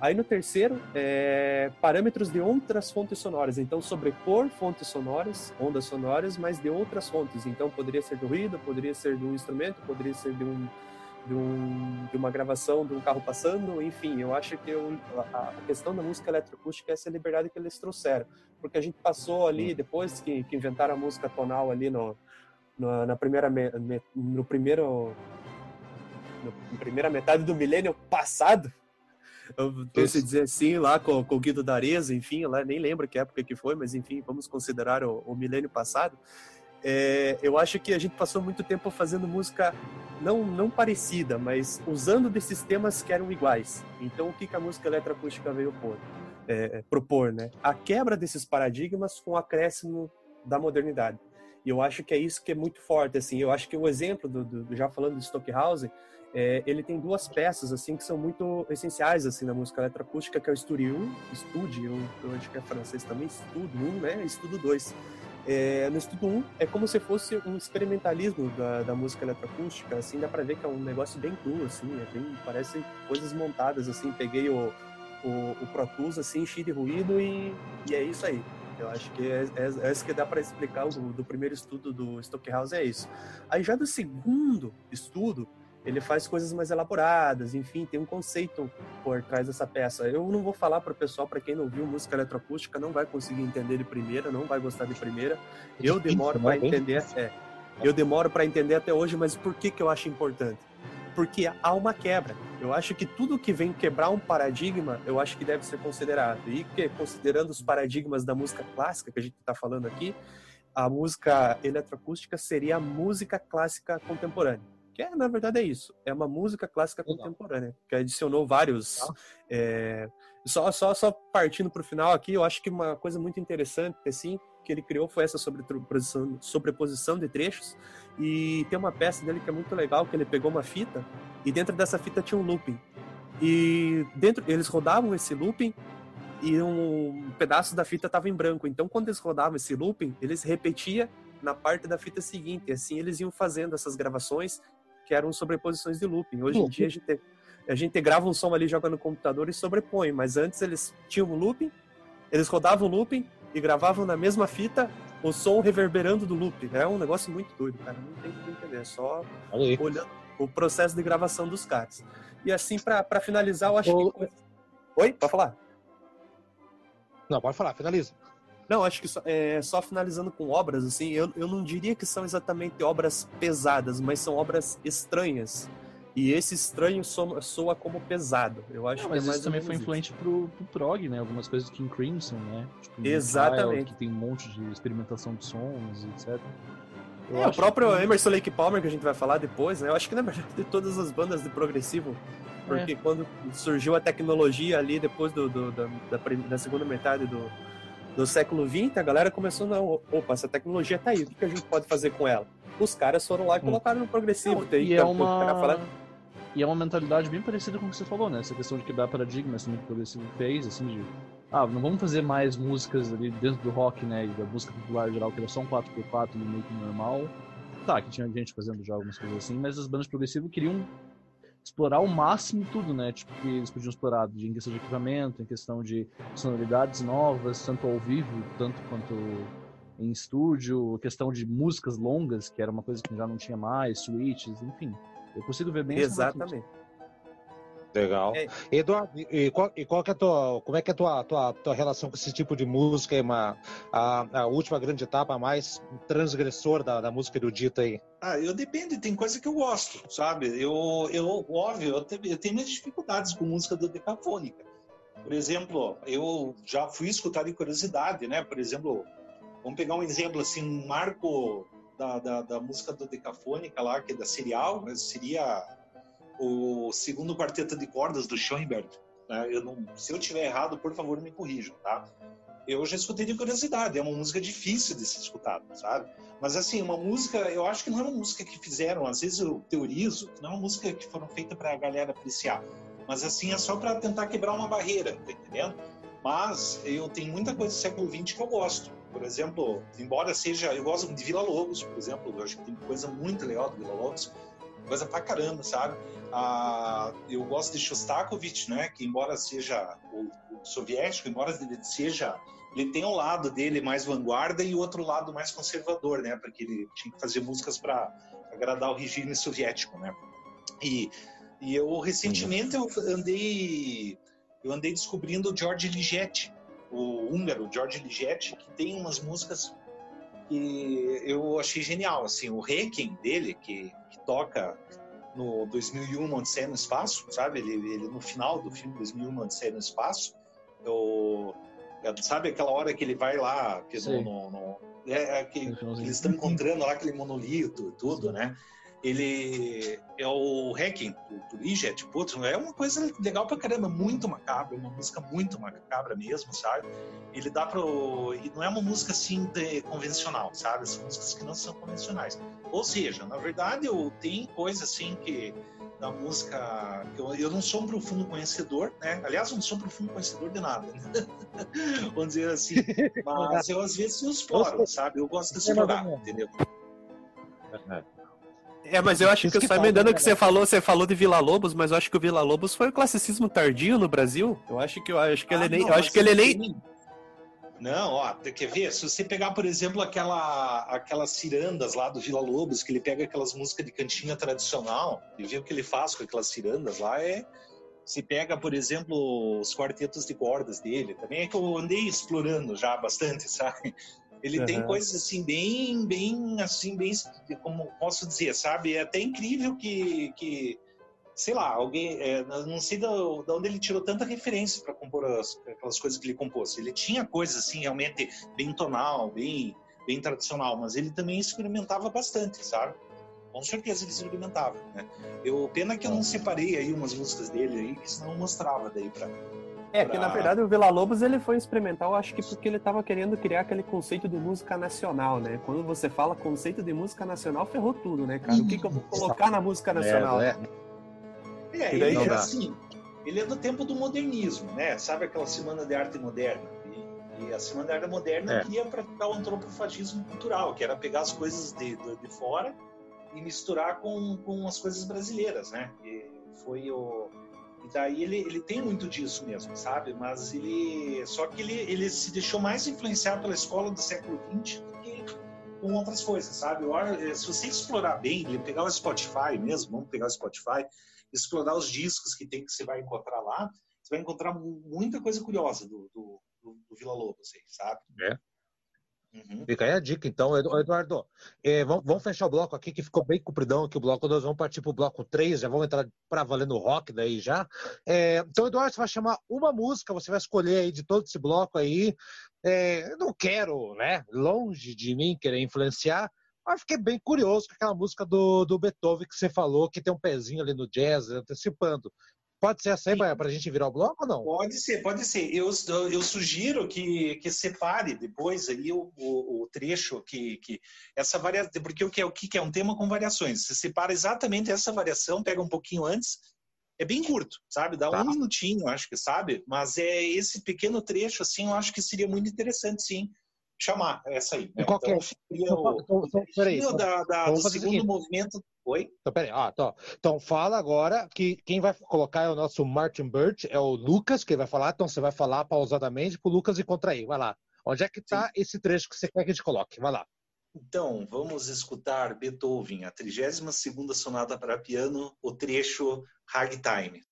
S3: Aí no terceiro, é, parâmetros de outras fontes sonoras, então sobrepor fontes sonoras, ondas sonoras, mas de outras fontes. Então poderia ser do ruído, poderia ser de um instrumento, poderia ser de, um, de, um, de uma gravação de um carro passando, enfim. Eu acho que eu, a, a, questão da música eletroacústica é essa liberdade que eles trouxeram, porque a gente passou ali, depois que, que inventaram a música tonal ali no, na, na primeira me, no primeiro na primeira metade do milênio passado eu posso dizer assim lá com, com o Guido Dareza enfim lá nem lembro que época que foi mas enfim vamos considerar o, o milênio passado. É, eu acho que a gente passou muito tempo fazendo música não não parecida mas usando desses temas que eram iguais. Então o que, que a música eletroacústica veio pôr, é, propor né? A quebra desses paradigmas com o acréscimo da modernidade e eu acho que é isso que é muito forte, assim. Eu acho que o exemplo do, do já falando de Stockhausen, é, ele tem duas peças assim que são muito essenciais assim na música eletroacústica, que é o Studio 1, Studio, eu, eu acho que é francês também, Studio 1, né? Studio 2. É, no Estudo 1 é como se fosse um experimentalismo da, da música eletroacústica, assim, dá pra ver que é um negócio bem cru, assim, é bem, parece coisas montadas, assim, peguei o, o, o Pro Tools, assim, enchi de ruído e, e é isso aí. Eu acho que é, é, é isso que dá para explicar do, do, primeiro estudo do Stockhausen, é isso. Aí já do segundo estudo, ele faz coisas mais elaboradas, enfim, tem um conceito por trás dessa peça. Eu não vou falar para o pessoal, para quem não viu música eletroacústica, não vai conseguir entender de primeira, não vai gostar de primeira. Eu demoro para entender, é, eu demoro para entender até hoje, mas por que que eu acho importante? Porque há uma quebra. Eu acho que tudo que vem quebrar um paradigma, eu acho que deve ser considerado. E que, considerando os paradigmas da música clássica que a gente está falando aqui, a música eletroacústica seria a música clássica contemporânea. que é, na verdade é isso, é uma música clássica Legal. contemporânea, que adicionou vários... É, só, só, só partindo para o final aqui, eu acho que uma coisa muito interessante, assim, que ele criou foi essa sobreposição, sobreposição de trechos, e tem uma peça dele que é muito legal, que ele pegou uma fita, e dentro dessa fita tinha um looping. E dentro eles rodavam esse looping e um pedaço da fita estava em branco. Então, quando eles rodavam esse looping, eles repetia na parte da fita seguinte. E assim eles iam fazendo essas gravações que eram sobreposições de looping. Hoje em dia a gente, a gente grava um som ali, joga no computador e sobrepõe. Mas antes eles tinham um looping, eles rodavam o looping e gravavam na mesma fita o som reverberando do looping. É um negócio muito doido, cara. Não tem que entender. É só olhando o processo de gravação dos caras. E assim, para finalizar, eu acho que. Oi? Pode falar?
S1: Não, pode falar, finaliza.
S3: Não, acho que só, é, só finalizando com obras, assim, eu, eu não diria que são exatamente obras pesadas, mas são obras estranhas. E esse estranho soa, soa como pesado. Eu acho não,
S2: mas
S3: que é
S2: isso também foi influente pro, pro prog, né? Algumas coisas do King Crimson, né?
S3: Tipo, Exatamente.
S2: Que tem um monte de experimentação de sons, etc.
S3: Eu é, o próprio que... Emerson Lake Palmer, que a gente vai falar depois, né? Eu acho que, na verdade, de todas as bandas de progressivo, porque é. quando surgiu a tecnologia ali, depois do, do da, da, da, segunda metade do, do século XX, a galera começou, não, opa, essa tecnologia tá aí, o que, que a gente pode fazer com ela? Os caras foram lá e hum. colocaram no progressivo. Não,
S2: tem, e, é uma... e é uma mentalidade bem parecida com o que você falou, né? Essa questão de quebrar paradigmas, assim, que o progressivo fez, assim, de ah, não vamos fazer mais músicas ali dentro do rock, né, e da música popular geral, que era só um 4x4 meio que normal. Tá, que tinha gente fazendo já algumas coisas assim, mas as bandas progressivas queriam explorar ao máximo tudo, né? Tipo, que eles podiam explorar em questão de equipamento, em questão de sonoridades novas, tanto ao vivo, tanto quanto em estúdio, questão de músicas longas, que era uma coisa que já não tinha mais, switches, enfim. Eu consigo ver bem
S3: Exatamente.
S1: Legal. É. Eduardo, e qual, e qual que é a tua, como é que é a tua, tua, tua relação com esse tipo de música? Uma, a, a última grande etapa mais transgressor da, da música erudita aí?
S4: Ah, eu depende, tem coisa que eu gosto, sabe? Eu, eu óbvio, eu, tenho, eu tenho minhas dificuldades com música do decafônica. Por exemplo, eu já fui escutar de curiosidade, né? Por exemplo, vamos pegar um exemplo assim, um marco da, da, da música do decafônica lá, que é da serial, seria o segundo quarteto de cordas do Schoenberg. Né? Eu não, se eu tiver errado, por favor, me corrijam, tá? Eu já escutei de curiosidade, é uma música difícil de ser escutada, sabe? Mas assim, uma música, eu acho que não é uma música que fizeram, às vezes eu teorizo, não é uma música que foram feita para a galera apreciar. Mas assim, é só para tentar quebrar uma barreira, tá entendendo? Mas eu tenho muita coisa do século XX que eu gosto. Por exemplo, embora seja. Eu gosto de Vila Lobos, por exemplo, eu acho que tem coisa muito legal do Vila Lobos coisa pra caramba, sabe? Ah, eu gosto de Shostakovich, né? Que embora seja o, o, soviético, embora ele seja, ele tem um lado dele mais vanguarda e o outro lado mais conservador, né? Porque ele tinha que fazer músicas para agradar o regime soviético, né? E, e eu recentemente eu andei eu andei descobrindo o George Ligeti, o húngaro George Ligeti, que tem umas músicas que eu achei genial, assim, o Requiem dele, que, que toca no 2001 Odisseia no Espaço, sabe? Ele, ele no final do filme 2001 Odisseia no Espaço, eu, sabe aquela hora que ele vai lá, que no, no, no, é, é que eles estão encontrando lá aquele monolito e tudo, né? Ele é o Hacking do, do Liget, putz, é uma coisa legal pra caramba, muito macabra, uma música muito macabra mesmo, sabe? Ele dá pro. E não é uma música assim de, convencional, sabe? São músicas que não são convencionais. Ou seja, na verdade, eu tenho coisa assim que da música. Eu, eu não sou um profundo conhecedor, né? Aliás, eu não sou um profundo conhecedor de nada, né? Vamos dizer assim. Mas eu às vezes eu exploro, sabe? Eu gosto de explorar, entendeu?
S3: É. É, mas eu acho que, que só emendando o que você falou, você falou de Vila Lobos, mas eu acho que o Vila Lobos foi o classicismo tardio no Brasil. Eu acho que eu acho que ah, ele nem, não, eu acho que ele nem
S4: não, ó, quer ver? Se você pegar, por exemplo, aquela, aquelas cirandas lá do Vila Lobos, que ele pega aquelas músicas de cantinha tradicional e vê o que ele faz com aquelas cirandas lá, é. Se pega, por exemplo, os quartetos de cordas dele, também é que eu andei explorando já bastante, sabe? Ele uhum. tem coisas assim bem, bem, assim, bem, como posso dizer, sabe? É até incrível que, que sei lá, alguém, é, não sei de onde ele tirou tanta referência para compor as, aquelas coisas que ele compôs. Ele tinha coisas assim realmente bem tonal, bem, bem tradicional, mas ele também experimentava bastante, sabe? com certeza ele experimentava, né? Eu, pena que eu não separei aí umas músicas dele aí, que senão eu mostrava daí pra...
S3: É, que na verdade o Vila Lobos ele foi experimental, acho que porque ele estava querendo criar aquele conceito de música nacional, né? Quando você fala conceito de música nacional, ferrou tudo, né, cara? O que, que eu vou colocar na música nacional?
S4: É, é. ele é assim, ele é do tempo do modernismo, né? Sabe aquela Semana de Arte Moderna? E, e a Semana de Arte Moderna é. queria praticar o antropofagismo cultural, que era pegar as coisas de, de, de fora e misturar com, com as coisas brasileiras, né? E foi o e daí ele, ele tem muito disso mesmo, sabe? Mas ele. Só que ele, ele se deixou mais influenciar pela escola do século XX do que com outras coisas, sabe? Eh, se você explorar bem, pegar o Spotify mesmo, vamos pegar o Spotify, explorar os discos que tem que você vai encontrar lá, você vai encontrar muita coisa curiosa do, do, do, do Vila Lobos, sabe?
S1: É. Uhum. Fica aí a dica, então, Eduardo. É, vamos, vamos, fechar o bloco aqui, que ficou bem compridão aqui o bloco. Nós vamos partir para o bloco 3, já vamos entrar para valer no rock daí já. É, então, Eduardo, você vai chamar uma música, você vai escolher aí de todo esse bloco aí. É, eu não quero, né, longe de mim querer influenciar, mas fiquei bem curioso com aquela música do, do Beethoven que você falou, que tem um pezinho ali no jazz, antecipando. Pode ser aí para a gente virar o bloco ou não?
S4: Pode ser, pode ser. Eu, eu sugiro que, que separe depois aí o, o, o trecho que, que essa variação, porque o que é o que é um tema com variações. Você separa exatamente essa variação, pega um pouquinho antes. É bem curto, sabe? Dá tá. um minutinho, acho que sabe. Mas é esse pequeno trecho assim, eu acho que seria muito interessante, sim chamar essa aí. Né?
S1: Qual então, é? seria o, então, então, peraí,
S4: então, da, da, do segundo movimento. Oi?
S1: Então, peraí. Ah, tá. Então, fala agora que quem vai colocar é o nosso Martin Birch, é o Lucas, que vai falar. Então, você vai falar pausadamente pro Lucas e contrair. Vai lá. Onde é que está esse trecho que você quer que a gente coloque? Vai lá.
S4: Então, vamos escutar Beethoven, a 32ª sonata para piano, o trecho Ragtime.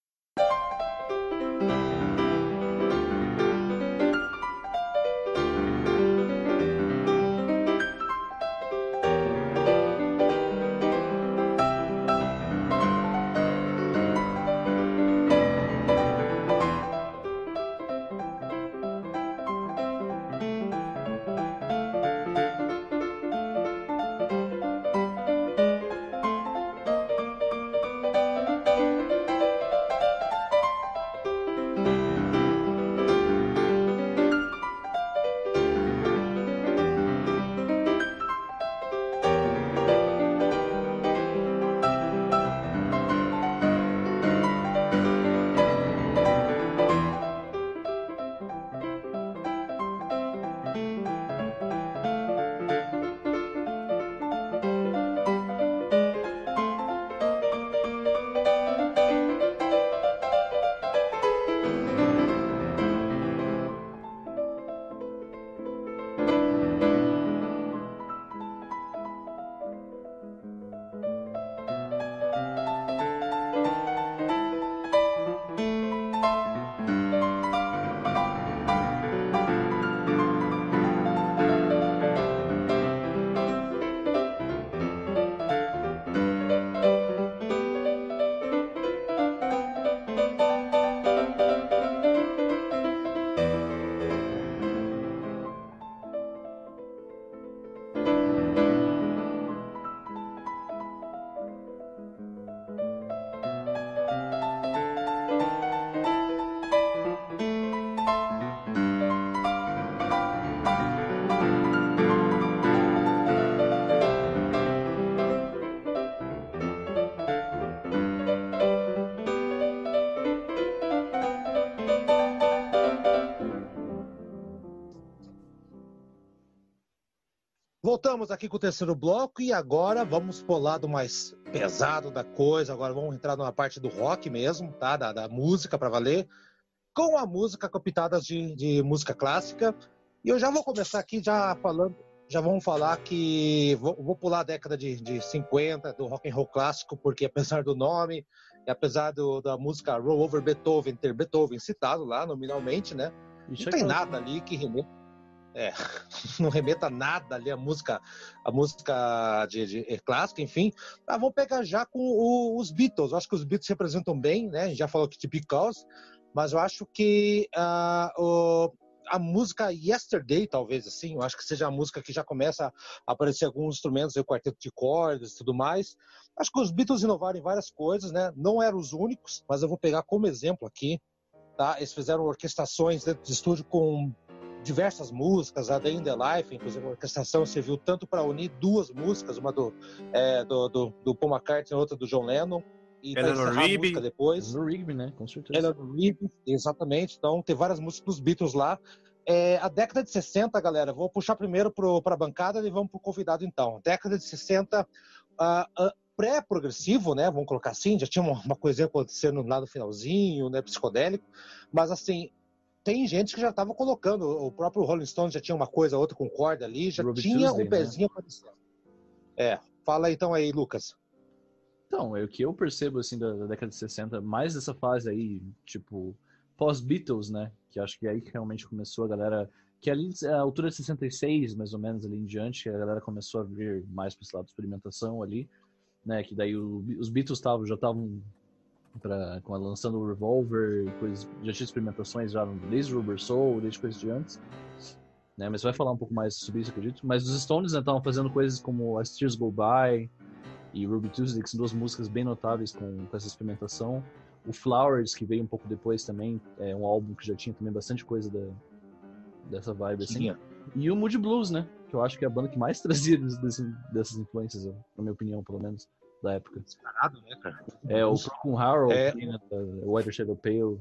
S1: Voltamos aqui com o terceiro bloco e agora vamos pro lado mais pesado da coisa. Agora vamos entrar numa parte do rock mesmo, tá? Da, da música para valer, com a música com pitadas de, de música clássica. E eu já vou começar aqui já falando, já vamos falar que vou, vou pular a década de, de 50 do rock and roll clássico, porque apesar do nome e apesar do, da música Roll Over Beethoven ter Beethoven citado lá nominalmente, né? Não tem nada ali que remeta é, não remeta nada ali a música, a música de, de, de clássica, enfim. Ah, vamos pegar já com o, os Beatles. Eu acho que os Beatles representam bem, né? A gente já falou aqui de Because, mas eu acho que uh, o, a música Yesterday, talvez assim, eu acho que seja a música que já começa a aparecer alguns instrumentos, o quarteto de cordas e tudo mais. Acho que os Beatles inovaram em várias coisas, né? Não eram os únicos, mas eu vou pegar como exemplo aqui, tá? Eles fizeram orquestrações dentro de estúdio com diversas músicas, a Day in the Life, inclusive a orquestração serviu tanto para unir duas músicas, uma do, é, do, do, do Paul McCartney e outra do John Lennon, e
S3: para encerrar
S1: a música depois.
S2: No Rigby, né? Com certeza.
S1: Eleanor Rigby, exatamente. Então, tem várias músicas dos Beatles lá. É, a década de 60, galera, vou puxar primeiro para a bancada e vamos para o convidado então. Década de 60, uh, uh, pré-progressivo, né? Vamos colocar assim, já tinha uma, uma coisinha acontecendo lá no finalzinho, né? Psicodélico, mas assim, tem gente que já estava colocando, o próprio Rolling Stones já tinha uma coisa outra com corda ali, já Ruby tinha Tuesday, um né? pezinho né? aparecendo. É, fala então aí, Lucas.
S2: Então, é o que eu percebo assim da, da, década de 60, mais dessa fase aí, tipo, pós-Beatles, né? Que acho que é aí que realmente começou a galera. Que ali, a altura de 66, mais ou menos, ali em diante, a galera começou a vir mais para esse lado de experimentação ali, né? Que daí o, os Beatles tavam, já estavam para lançando o Revolver, coisas, já tinha experimentações já desde o Rubber Soul, desde coisas de antes. Né, mas você vai falar um pouco mais sobre isso, acredito. Mas os Stones estavam né, fazendo coisas como As Tears Go By e Ruby Tuesday, que são duas músicas bem notáveis com, com essa experimentação. O Flowers, que veio um pouco depois também, é um álbum que já tinha também bastante coisa da, dessa vibe, assim. Sim. E o Moody Blues, né? Que eu acho que é a banda que mais trazia desse, dessas influências, na minha opinião, pelo menos da época. Disparado, né, cara? É, o Procon Harold, é... né, o Whiter Shadow Pale,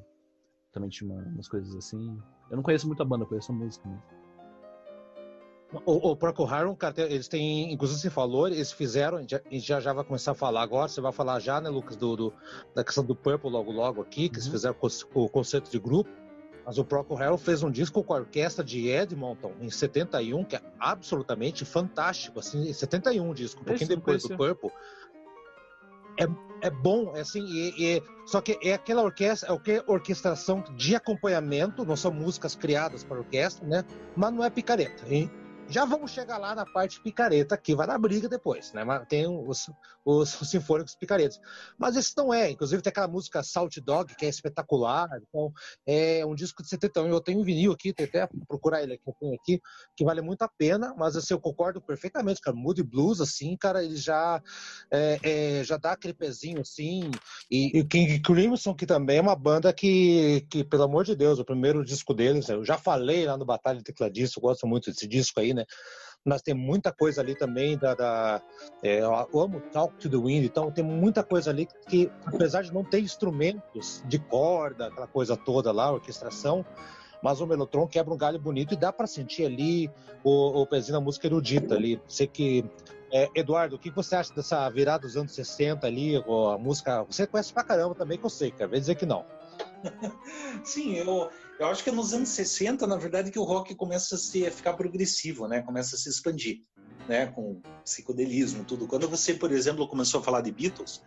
S2: também tinha uma, umas coisas assim. Eu não conheço muito a banda, conheço a música. Né?
S1: O, o Procol Harum, cara, eles têm, inclusive você falou, eles fizeram, já, já já vai começar a falar agora, você vai falar já, né, Lucas, do, do da questão do Purple logo logo aqui, que uhum. eles fizeram o, o conceito de grupo, mas o Procol Harum fez um disco com a orquestra de Edmonton em 71, que é absolutamente fantástico, assim, em 71 um disco, um pouquinho depois do Purple é, é bom, é assim, e, só que é aquela orquestra, é o que orquestração de acompanhamento, não são músicas criadas para orquestra, né? Mas não é picareta. Hein? Já vamos chegar lá na parte picareta, que vai dar briga depois, né? Tem os, os, os sinfônicos picaretas. Mas esse não é. Inclusive tem aquela música Salt Dog, que é espetacular. Então, é um disco de 71. Eu tenho um vinil aqui, tem até procurar ele aqui, eu tenho aqui, que vale muito a pena, mas assim, eu concordo perfeitamente, cara. Moody Blues, assim, cara, ele já, é, é, já dá aquele pezinho, assim. E, e o King Crimson, que também é uma banda que, que, pelo amor de Deus, o primeiro disco deles, eu já falei lá no Batalha de Tecladista, eu gosto muito desse disco aí, né? Nós temos muita coisa ali também da, da é, eu amo Talk to the Wind, então tem muita coisa ali que, apesar de não ter instrumentos de corda, aquela coisa toda lá, orquestração, mas o Melotron quebra um galho bonito e dá para sentir ali o, o pezinho da música erudita ali. Sei que é, Eduardo, o que você acha dessa virada dos anos 60 ali, a música, você conhece pra caramba também que eu sei, quer dizer que não.
S4: Sim, eu, eu acho que é nos anos 60, na verdade, que o rock começa a, se, a ficar progressivo, né? Começa a se expandir, né? Com psicodelismo, tudo. Quando você, por exemplo, começou a falar de Beatles,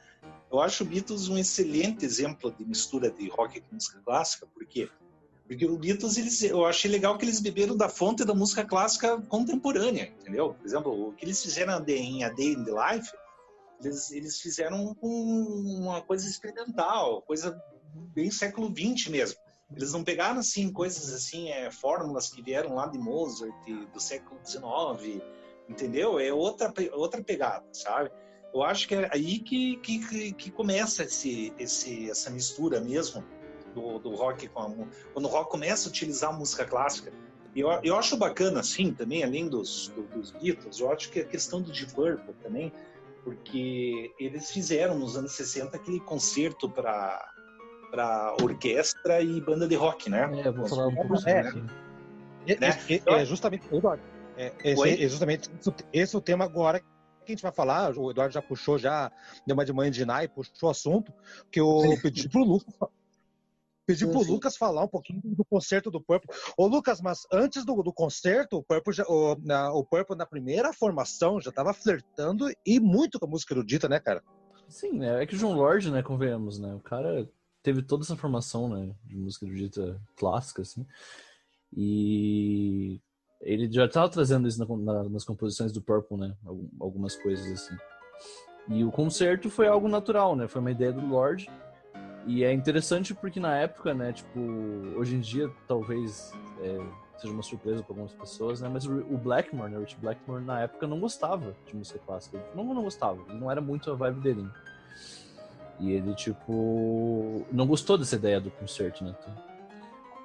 S4: eu acho Beatles um excelente exemplo de mistura de rock com música clássica, por quê? Porque o Beatles, eles, eu achei legal que eles beberam da fonte da música clássica contemporânea, entendeu? Por exemplo, o que eles fizeram em A Day in the Life, eles, eles fizeram uma coisa experimental, coisa bem século XX mesmo. Eles não pegaram assim coisas assim, é, fórmulas que vieram lá de Mozart do século XIX, entendeu? É outra outra pegada, sabe? Eu acho que é aí que, que, que começa esse, esse, essa mistura mesmo do, do rock com a, quando o rock começa a utilizar a música clássica. Eu, eu acho bacana, assim, também, além dos, dos Beatles, eu acho que a questão do Deep Purple também, porque eles fizeram nos anos 60 aquele concerto para para orquestra e banda de rock, né?
S2: É, vou falar um pouco sobre
S1: é, isso. É, né? é, é, justamente, Eduardo, é, é, é, justamente esse é o tema agora que a gente vai falar. O Eduardo já puxou, já deu uma de manhã de Nai, puxou o assunto, que eu pedi pro Lucas Pedi pro Lucas falar um pouquinho do concerto do Purple. Ô, Lucas, mas antes do, do concerto, o Purple, já, o, na, o Purple, na primeira formação, já tava flertando e muito com a música erudita, né, cara?
S2: Sim, né? É que o João Lorde, né, convenhamos, né? O cara teve toda essa formação, né, de música erudita clássica, assim. E ele já estava trazendo isso na, na, nas composições do Purple, né? Algumas coisas assim. E o concerto foi algo natural, né? Foi uma ideia do Lorde. E é interessante porque na época, né? Tipo, hoje em dia, talvez, é, seja uma surpresa para algumas pessoas, né? Mas o Blackmore, né? O Rich Blackmore na época não gostava de música clássica. Não, não gostava, não era muito a vibe dele. E ele, tipo, não gostou dessa ideia do concerto, né?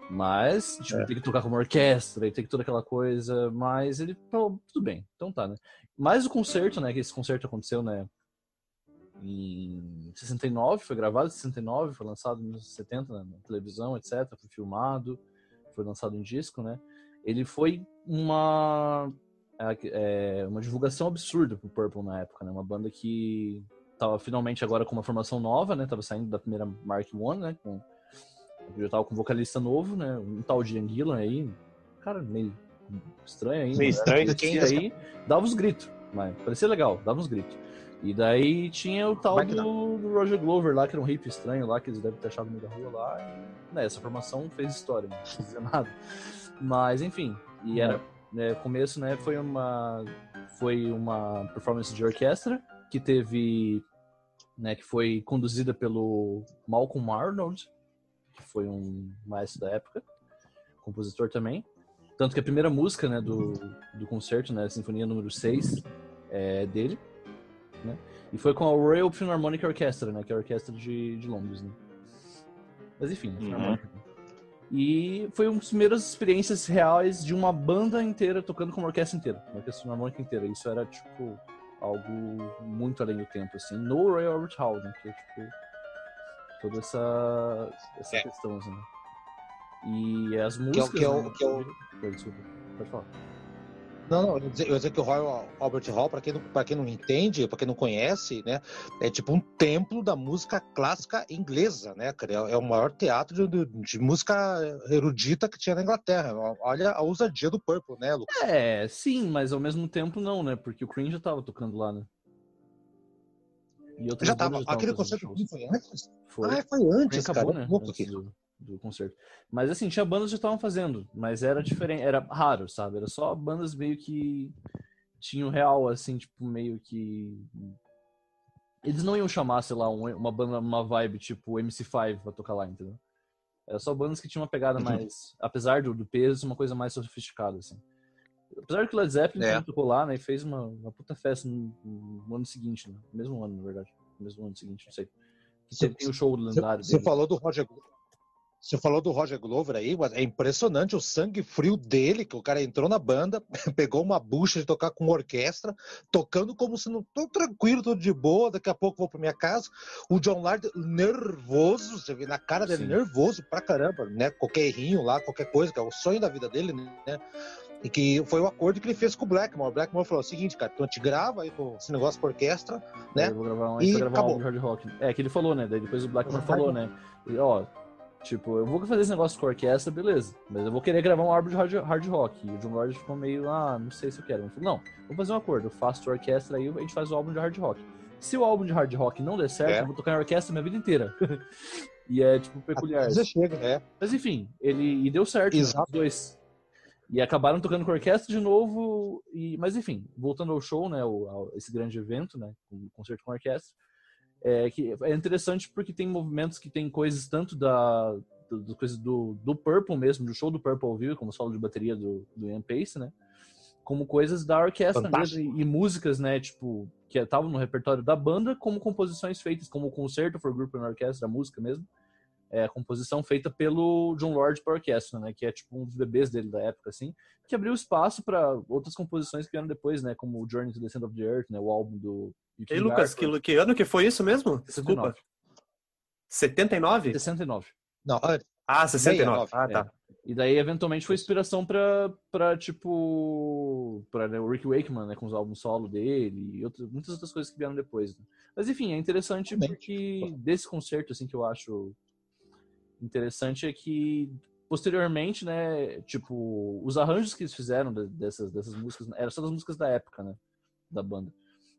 S2: Mas, tipo, é. tem que tocar como orquestra e tem que toda aquela coisa, mas ele, falou, tudo bem, então tá, né? Mas o concerto, né, que esse concerto aconteceu, né, em 69, foi gravado em 69, foi lançado nos 70 né, na televisão, etc, foi filmado, foi lançado em disco, né? Ele foi uma é, uma divulgação absurda pro Purple na época, né? Uma banda que tava finalmente agora com uma formação nova, né? Tava saindo da primeira Mark I, né? Com, já tava com um vocalista novo, né? Um tal de Anguilla aí, cara, meio estranho aí.
S3: Meio estranho.
S2: Quem aí dava os gritos, mas parecia legal, dava uns gritos. E daí tinha o tal do, do, Roger Glover lá, que era um hippie estranho lá, que eles devem ter achado no meio da rua lá. E, né, essa formação fez história, não precisa dizer nada. Mas, enfim, e era. Né, começo, né, foi uma foi uma performance de orquestra que teve né, que foi conduzida pelo Malcolm Arnold, que foi um maestro da época, compositor também. Tanto que a primeira música, né, do, do concerto, né, a Sinfonia número 6, é dele né? E foi com a Royal Philharmonic Orchestra, né? Que é a orquestra de, de Londres, né? Mas enfim, uhum. E foi uma das primeiras experiências reais de uma banda inteira tocando com uma orquestra inteira, uma orquestra filarmônica inteira. Isso era, tipo, algo muito além do tempo, assim, no Royal Albert Hall, né? Que é, tipo, toda essa, essa é. questão, assim. E as músicas... Que é o... Que é o, né? que é o... Desculpa, pode falar.
S1: Não, não, eu ia dizer, dizer que o Royal Albert Hall, para quem, não, quem não entende, para quem não conhece, né, é tipo um templo da música clássica inglesa, né, cara? É o maior teatro de, de música erudita que tinha na Inglaterra. Olha a ousadia do Purple, né, Lucas?
S2: É, sim, mas ao mesmo tempo não, né? Porque o Cream já tava tocando lá, né?
S1: já tava. Aquele concerto foi antes? Foi. Ah, foi antes, acabou, cara. Né?
S2: Antes do do concerto. Mas assim, tinha bandas que estavam fazendo, mas era diferente, era raro, sabe? Era só bandas meio que tinham real, assim, tipo, meio que. Eles não iam chamar, sei lá, uma banda, uma vibe tipo MC5 pra tocar lá, entendeu? Era só bandas que tinham uma pegada uhum. mais, apesar do, do peso, uma coisa mais sofisticada, assim. Apesar que o Led Zeppelin é. tocou lá, né, e fez uma, uma puta festa no, no, ano seguinte, né? No mesmo ano, na verdade. No mesmo ano seguinte, não sei. Que tem o show lendário
S1: Você falou do Roger você falou do Roger Glover aí, é impressionante o sangue frio dele, que o cara entrou na banda, pegou uma bucha de tocar com orquestra, tocando como se não tô tranquilo, tô de boa, daqui a pouco vou para minha casa. O John Lard nervoso, você vê na cara dele Sim. nervoso pra caramba, né? Qualquer errinho lá, qualquer coisa, que é o sonho da vida dele, né? E que foi o acordo que ele fez com o Blackmore. O Blackmore falou o seguinte, cara, então te grava aí com esse negócio com orquestra, né?
S2: Eu vou gravar um, e gravar acabou. um hard rock. É, que ele falou, né? Daí depois o Blackmore falou, né? E, ó, Tipo, eu vou fazer esse negócio com orquestra, beleza. Mas eu vou querer gravar um álbum de hard, hard rock. E o John Lord ficou meio, ah, não sei se eu quero. Ele falou, não, vamos fazer um acordo. Eu faço a orquestra aí, a gente faz o álbum de hard rock. Se o álbum de hard rock não der certo, é. eu vou tocar em orquestra minha vida inteira. e é, tipo, peculiar.
S1: chega, é.
S2: Mas enfim, ele e deu certo né, Exato. os dois. E acabaram tocando com orquestra de novo. E, mas enfim, voltando ao show, né? O, ao, esse grande evento, né? O concerto com orquestra. É, que é interessante porque tem movimentos que tem coisas tanto da do, do, do, do Purple mesmo, do show do Purple View, como solo de bateria do, do Ian Pace, né? Como coisas da orquestra Fantástico. mesmo, e, e, músicas, né, tipo, que estavam no repertório da banda, como composições feitas, como o concerto for group and orquestra, a música mesmo, é, a composição feita pelo John Lord para orquestra, né, que é tipo um dos bebês dele da época, assim, que abriu espaço para outras composições que vieram depois, né, como o Journey to the Center of the Earth, né, o álbum do...
S3: Ei, Lucas, que, que, ano que foi isso mesmo? Desculpa. 79?
S2: 69.
S1: Não,
S3: ah, 69. 69. Ah, tá.
S2: É. E daí, eventualmente, foi inspiração pra, pra tipo, pra né, o Rick Wakeman, né, com os álbuns solo dele e outras, muitas outras coisas que vieram depois. Né? Mas, enfim, é interessante porque desse concerto, assim, que eu acho interessante é que, posteriormente, né, tipo, os arranjos que eles fizeram dessas, dessas músicas, eram só das músicas da época, né, da banda.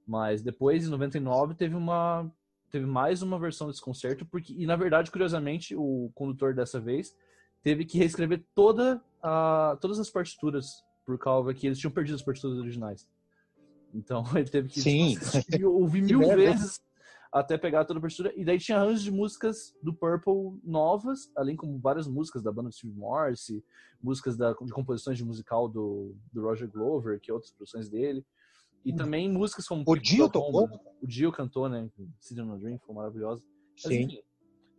S2: Mas depois, em 99, teve uma teve mais uma versão desse concerto, porque, e na verdade, curiosamente, o condutor dessa vez teve que reescrever toda a, todas as partituras, por causa que eles tinham perdido as partituras originais. Então ele teve que
S1: Sim.
S2: ouvir mil vezes até pegar toda a abertura. E daí tinha arranjos de músicas do Purple novas, além como várias músicas da banda do Steve Morse, músicas da, de composições de musical do, do Roger Glover, que é outras produções dele. E também músicas como...
S1: O Dio tocou?
S2: O Dio cantou, né? City on a Dream, foi maravilhosa. Mas,
S1: Sim.
S2: enfim,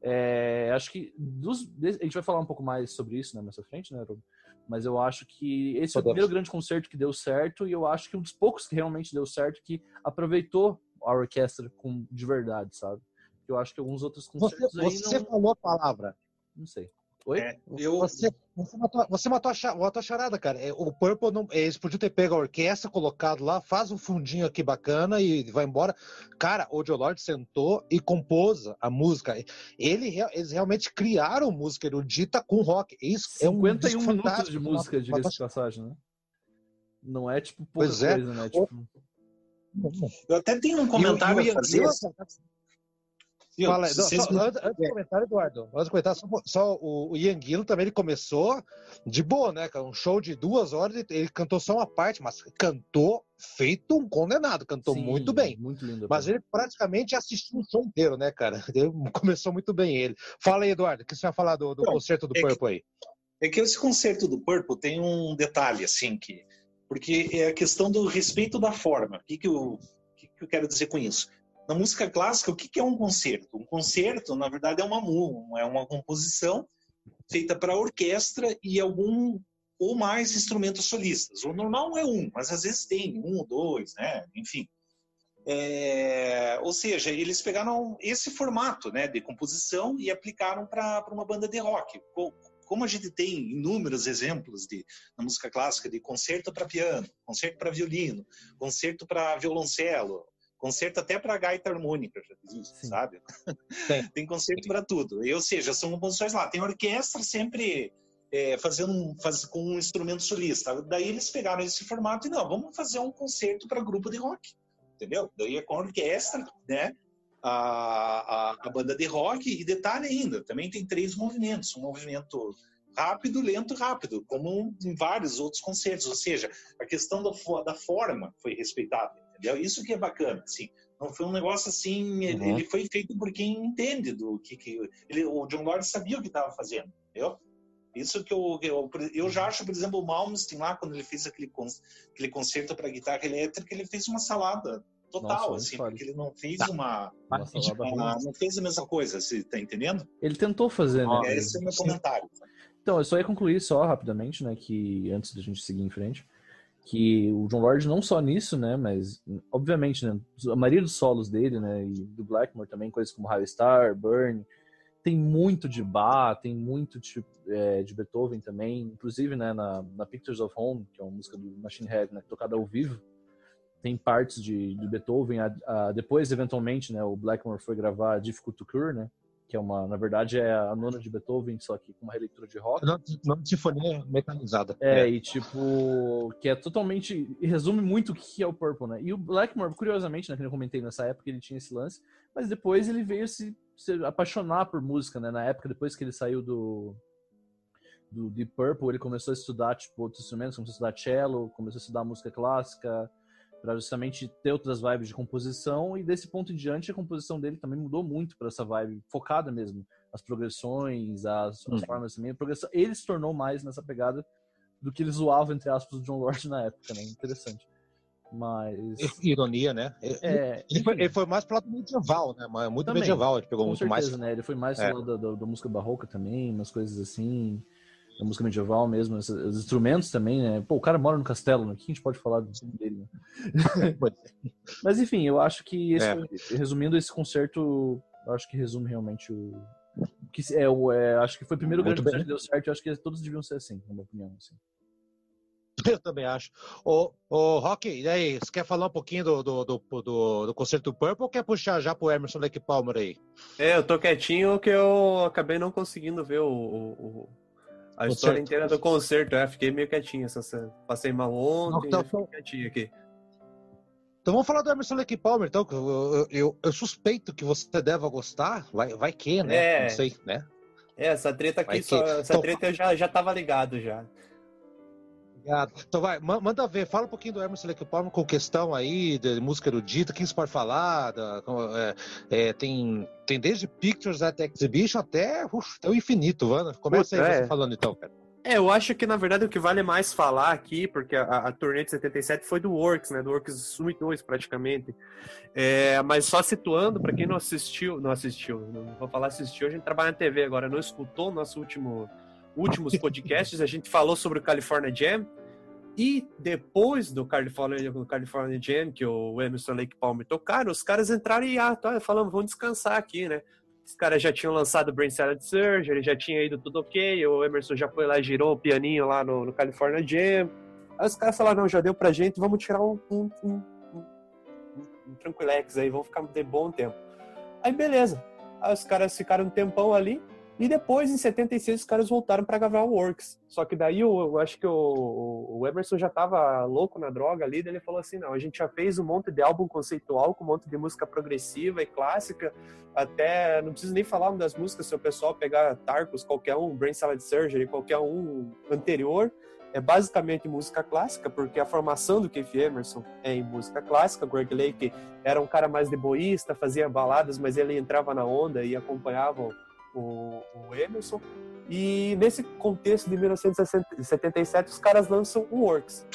S2: é, acho que dos, a gente vai falar um pouco mais sobre isso né, mais pra frente, né, Rob? Mas eu acho que esse foi o
S1: Podemos.
S2: primeiro grande concerto que deu certo e eu acho que um dos poucos que realmente deu certo que aproveitou a orquestra com, de verdade, sabe? Eu acho que alguns outros
S1: Você,
S2: concertos aí
S1: você
S2: não...
S1: falou a palavra.
S2: Não sei. Oi?
S4: É, eu,
S1: Você, você matou, você matou a, matou a charada, cara. É, O Purple, não, eles podiam ter pego a orquestra, colocado lá, faz um fundinho aqui bacana e vai embora. Cara, o Joe Lord sentou e compôs a música. Ele, eles realmente criaram música erudita com rock. Isso é um
S2: 51 minutos de música, diga-se de passagem, né? Não é tipo pouca
S1: Pois é.
S2: coisa, né? Tipo,
S4: eu até tenho um
S1: o-
S4: comentário
S1: e o
S4: a fazer.
S1: Fala. Não, só,
S4: me-
S1: antes, antes do comentário, Eduardo, antes do comentário, só, só o, o Ian Gillan também ele começou de boa, né? cara? Um show de duas horas, ele, ele cantou só uma parte, mas cantou feito um condenado, cantou
S2: sim,
S1: muito bem.
S2: Muito lindo.
S1: Mas ele praticamente assistiu um show inteiro, né, cara? Ele começou muito bem ele. Fala aí, Eduardo, o que você vai falar do, do
S4: Não,
S1: concerto do
S4: é que-
S1: Purple aí?
S4: É que esse concerto do Purple tem um detalhe, assim, que. Porque é a questão do respeito da forma. O que, que, eu, que, que eu quero dizer com isso? Na música clássica, o que, que é um concerto? Um concerto, na verdade, é uma, mu- é uma composição feita para orquestra e algum ou mais instrumentos solistas. O normal é um, mas às vezes tem um ou dois, né? Enfim. É, ou seja, eles pegaram esse formato né, de composição e aplicaram para uma banda de rock. Co- Como a gente tem inúmeros exemplos de, na música clássica de concerto para piano, concerto para violino, concerto para violoncelo, concerto até para gaita harmônica, já existe,
S2: Sim.
S4: sabe?
S1: Tem.
S4: tem concerto para tudo. E, ou seja, são composições lá. Tem orquestra sempre é, fazendo faz, com um instrumento solista. Daí eles pegaram esse formato e não, vamos fazer um concerto para grupo de rock, entendeu? Daí é com orquestra, né? A, a, a banda de rock e detalhe ainda, também tem três movimentos, um movimento rápido, lento, rápido, como em vários outros concertos. Ou seja, a questão da, da forma foi respeitada, entendeu? Isso que é bacana, assim. Não foi um negócio assim, ele,
S1: Uhum.
S4: ele foi feito por quem entende do que, que ele, o John Lord sabia o que estava fazendo, entendeu? Isso que eu, eu, eu já acho, por exemplo, o Malmsteen lá, quando ele fez aquele, aquele concerto para guitarra elétrica, ele fez uma salada total,
S2: Nossa,
S4: assim, porque ele não fez
S1: Tá.
S4: uma,
S2: Uma salada
S4: uma- não fez a mesma coisa, você tá entendendo?
S2: Ele tentou fazer, né?
S4: É, esse é o meu
S1: sim.
S4: comentário.
S2: Então, eu só ia concluir só rapidamente, né, que antes da gente seguir em frente, que o John Lord não só nisso, né, mas obviamente, né, a maioria dos solos dele, né, e do Blackmore também, coisas como High Star, Burn, tem muito de Bach, tem muito de, é, de Beethoven também, inclusive, né, na, na Pictures of Home, que é uma música do Machine Head, né, tocada ao vivo, tem partes de, de Beethoven, a, a- depois, eventualmente, né, o Blackmore foi gravar Difficult to Cure, né, que é uma, na verdade, é a nona de Beethoven, só que com uma releitura de rock.
S1: Não, não de sinfonia mecanizada.
S2: É, e tipo, que é totalmente. e resume muito o que é o Purple, né? E o Blackmore, curiosamente, né, que eu comentei nessa época, ele tinha esse lance, mas depois ele veio se, se apaixonar por música, né? Na época, depois que ele saiu do. Do Deep Purple, ele começou a estudar, tipo, outros instrumentos, começou a estudar cello, começou a estudar música clássica, para justamente ter outras vibes de composição, e desse ponto em diante a composição dele também mudou muito para essa vibe focada mesmo. As progressões, as, as
S1: Uhum.
S2: formas também. Progressão, ele se tornou mais nessa pegada do que ele zoava, entre aspas, o John Lord na época, né? Interessante. Mas.
S1: Ironia, né?
S2: É,
S1: Ele foi, ele foi mais pro lado medieval, né? Muito
S2: Também,
S1: medieval, ele pegou muito
S2: certeza,
S1: mais.
S2: né? Ele foi mais
S1: É.
S2: do lado da, da- da música barroca também, umas coisas assim. Da música medieval mesmo, esses- os instrumentos também, né? Pô, o cara mora no castelo, né? O que a gente pode falar dele, né? Mas enfim, eu acho que esse,
S1: É.
S2: resumindo esse concerto, eu acho que resume realmente o que é o é, acho que foi o primeiro
S1: Muito
S2: grande
S1: bem.
S2: concerto que deu certo, eu acho que todos deviam ser assim, na minha opinião, assim.
S1: Eu também acho. Ô, ô Rock, e aí, você quer falar um pouquinho do, do, do, do, do concerto do Purple ou quer puxar já pro Emerson Lake Palmer aí?
S3: É, eu tô quietinho que eu acabei não conseguindo ver o- o- a
S1: Concerto.
S3: história inteira do concerto. É, fiquei meio quietinho. Essa, essa- passei mal ontem,
S1: Não, tá-
S3: fiquei quietinho aqui.
S1: Então vamos falar do Emerson Lake Palmer, então. que Eu, eu, eu, eu suspeito que você deva gostar. Vai, vai que, né?
S3: É.
S1: Não sei, né?
S3: É, essa treta aqui, só, essa
S1: Então-
S3: treta eu já, já tava ligado já.
S1: Obrigado. Então vai, manda ver, fala um pouquinho do Emerson Lake Palmer com questão aí de música erudita, quem se pode falar, da, é, é, tem, tem desde Pictures at Exhibition até, uf, até o infinito, Vana. Começa Puta, aí é. você falando então, cara.
S3: É, eu acho que na verdade o que vale mais falar aqui, porque a, a turnê de 77 foi do Works, né? Do Works 1 e 2 praticamente. É, mas só situando, para quem não assistiu, não assistiu, não vou falar assistiu, a gente trabalha na TV agora, não escutou o nosso último últimos podcasts, a gente falou sobre o California Jam. E depois do California, do California Jam, que o Emerson Lake Palmer tocaram, os caras entraram e ah, tá, vamos descansar aqui, né? Os caras já tinham lançado Brain Salad Surgery, já tinha ido tudo ok, o Emerson já foi lá e girou o pianinho lá no, no California Jam. Aí os caras falaram, não, já deu pra gente, vamos tirar um, um, um, um, um tranquilex aí, vamos ficar de bom tempo. Aí beleza. Aí os caras ficaram um tempão ali, e depois, em 76, os caras voltaram para gravar o Works. Só que daí eu, eu acho que o, o, Emerson já tava louco na droga ali, daí ele falou assim: não, a gente já fez um monte de álbum conceitual com um monte de música progressiva e clássica. Até não preciso nem falar uma das músicas, se o pessoal pegar Tarcos, qualquer um, Brain Salad Surgery, qualquer um anterior, é basicamente música clássica, porque a formação do Keith Emerson é em música clássica. Greg Lake era um cara mais deboísta, fazia baladas, mas ele entrava na onda e acompanhava o, o Emerson. E nesse contexto de 1977, os caras lançam o Works.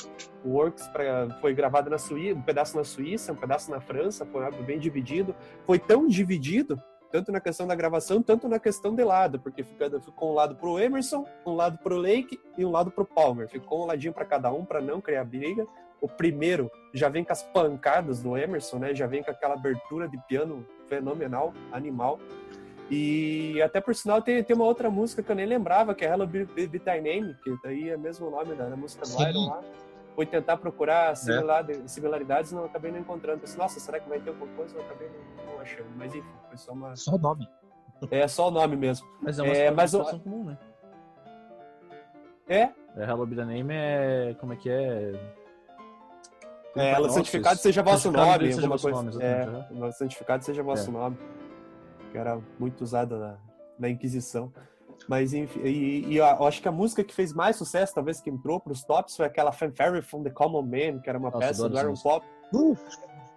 S3: O Works pra, foi gravado na Suíça, um pedaço na Suíça, um pedaço na França, foi algo bem dividido. Foi tão dividido, tanto na questão da gravação, tanto na questão de lado, porque ficou, ficou um lado pro Emerson, um lado pro Lake e um lado pro Palmer. Ficou um ladinho para cada um para não criar briga. O primeiro já vem com as pancadas do Emerson, né? Já vem com aquela abertura de piano fenomenal, animal. E até por sinal tem, tem uma outra música que eu nem lembrava, que é Hello Be, Be Thy Name, que daí é o mesmo nome da, da música do. Iron lá. Fui tentar procurar similar, é. similaridades não acabei não encontrando. Pensei, nossa, será que vai ter alguma coisa? Eu acabei não, não achando. Mas enfim, foi só uma.
S1: Só o nome.
S3: É só o nome mesmo.
S2: Mas é uma é, mas o... comum, né?
S3: É?
S2: é Hello Be Thy Name é. Como é que é?
S3: É, ela santificado seja vosso nome, alguma coisa. Nome, é, santificado seja vosso é. nome que era muito usada na, na Inquisição. Mas enfim, e, e, eu acho que a música que fez mais sucesso, talvez que entrou para os tops, foi aquela Fanfare from the Common Man, que era uma Nossa, peça do Iron Pop. Uf,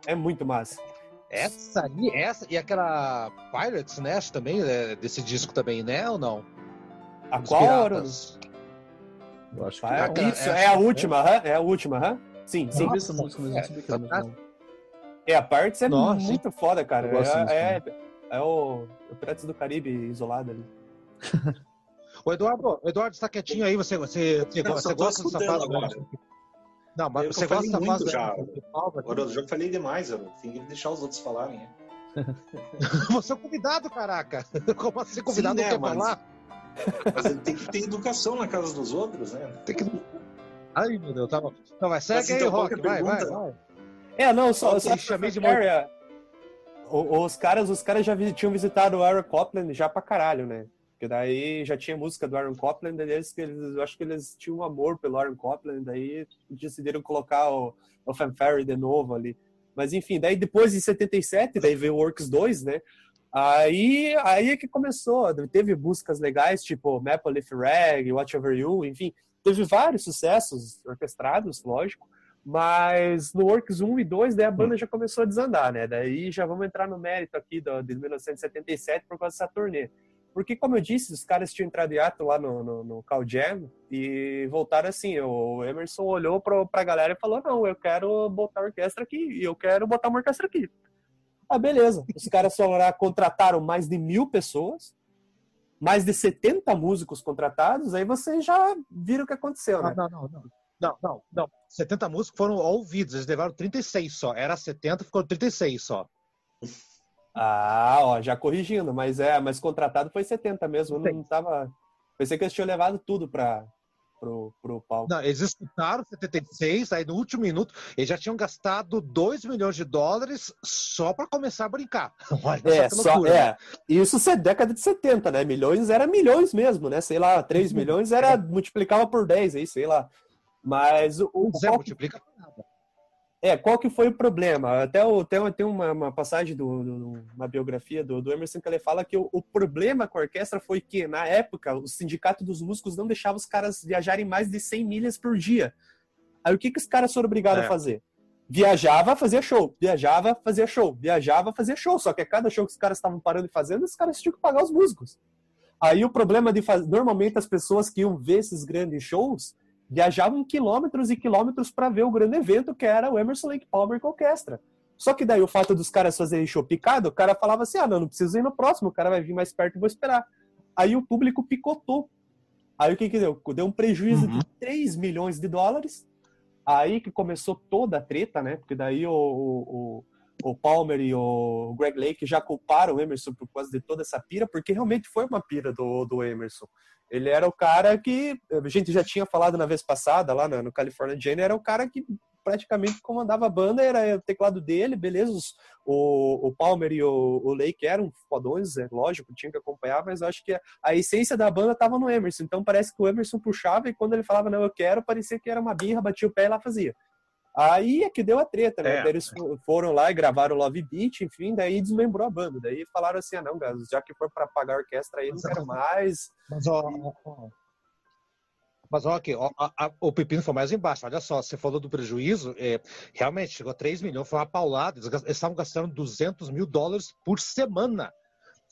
S3: é muito massa.
S1: Essa aí, essa e aquela Pirates Nest também, é, desse disco também, né? Ou não?
S3: A Os qual? Piratas. Eu acho que é, Isso, é, é a última, é, é a última, hã? Sim, sim. Essa música, mas é, a Pirates é Nossa, muito sim. foda, cara. É, é, é o, o Piratas do Caribe isolado ali.
S1: o Eduardo, Eduardo está quietinho aí, você, você, você, não, você gosta dessa fase?
S4: Não, mas eu você gosta dessa fase já. Agora, eu já falei demais, eu tenho que deixar os outros falarem.
S1: você é convidado, caraca. Como assim convidado Sim, né, não quer falar?
S4: Mas ele tem que ter educação na casa dos outros, né? Tem que.
S1: Ai, meu Deus, tá bom. Então vai, segue aí, então, Rock, vai, vai, vai.
S3: É, não, só, só chamei de Maria os caras, os caras já tinham visitado o Aaron Copland já pra caralho, né? Porque daí já tinha música do Aaron Copland, eles, eles, eu acho que eles tinham um amor pelo Aaron Copland, daí decidiram colocar o, o Fanfare de novo ali. Mas enfim, daí depois em 77, daí veio o Works 2, né? Aí, aí é que começou, teve músicas legais, tipo Maple Leaf Rag, Watch Over You, enfim, teve vários sucessos orquestrados, lógico, mas no Works 1 e 2, daí a banda já começou a desandar, né? Daí já vamos entrar no mérito aqui do, de 1977 por causa dessa turnê. Porque, como eu disse, os caras tinham entrado em ato lá no, no, no Cal Jam e voltaram assim. O Emerson olhou para a galera e falou: Não, eu quero botar orquestra aqui e eu quero botar uma orquestra aqui. Ah, beleza. Os caras foram contrataram mais de mil pessoas, mais de 70 músicos contratados. Aí vocês já viram o que aconteceu, né?
S1: Não, não, não. Não, não, não. 70 músicos foram ouvidos, eles levaram 36 só. Era 70, ficou 36 só.
S3: Ah, ó, já corrigindo, mas é, mas contratado foi 70 mesmo. Eu não tava. Pensei que eles tinham levado tudo para pro, pro palco.
S1: Não, eles escutaram 76, aí no último minuto eles já tinham gastado 2 milhões de dólares só para começar a brincar.
S3: Olha é, só, loucura, é. Né? Isso é década de 70, né? Milhões era milhões mesmo, né? Sei lá, 3 milhões era multiplicava por 10 aí, sei lá. Mas o, o
S1: Zé, multiplica nada.
S3: É, qual que foi o problema? Até o, tem, tem uma, uma passagem, do, do, uma biografia do, do, Emerson que ele fala que o, o, problema com a orquestra foi que, na época, o sindicato dos músicos não deixava os caras viajarem mais de 100 milhas por dia. Aí o que, que os caras foram obrigados é. a fazer? Viajava, fazia show. Viajava, fazia show. Viajava, fazia show. Só que a cada show que os caras estavam parando e fazendo, os caras tinham que pagar os músicos. Aí o problema de fazer... Normalmente as pessoas que iam ver esses grandes shows viajavam quilômetros e quilômetros para ver o grande evento que era o Emerson Lake Palmer com orquestra. Só que daí o fato dos caras fazerem show picado, o cara falava assim: ah, não, não preciso ir no próximo, o cara vai vir mais perto e vou esperar. Aí o público picotou. Aí o que que deu? Deu um prejuízo uhum. de 3 milhões de dólares. Aí que começou toda a treta, né? Porque daí o, o, o Palmer e o Greg Lake já culparam o Emerson por causa de toda essa pira, porque realmente foi uma pira do, do Emerson. Ele era o cara que, a gente já tinha falado na vez passada, lá no, California Jane, era o cara que praticamente comandava a banda, era o teclado dele, beleza, os, o, o Palmer e o, o Lake eram fodões, é lógico, tinha que acompanhar, mas acho que a, a essência da banda estava no Emerson, então parece que o Emerson puxava e quando ele falava, não, eu quero, parecia que era uma birra, batia o pé e lá fazia. Aí é que deu a treta, né? É. Eles foram lá e gravaram Love Beat, enfim, daí desmembrou a banda. Daí falaram assim: ah, não, já que for para pagar a orquestra aí, não quero mais.
S1: Mas, ó, ó, mas ó, aqui, ó, a, a, o pepino foi mais embaixo. Olha só, você falou do prejuízo, é, realmente chegou a 3 milhões, foi uma paulada. Eles, eles estavam gastando 200 mil dólares por semana,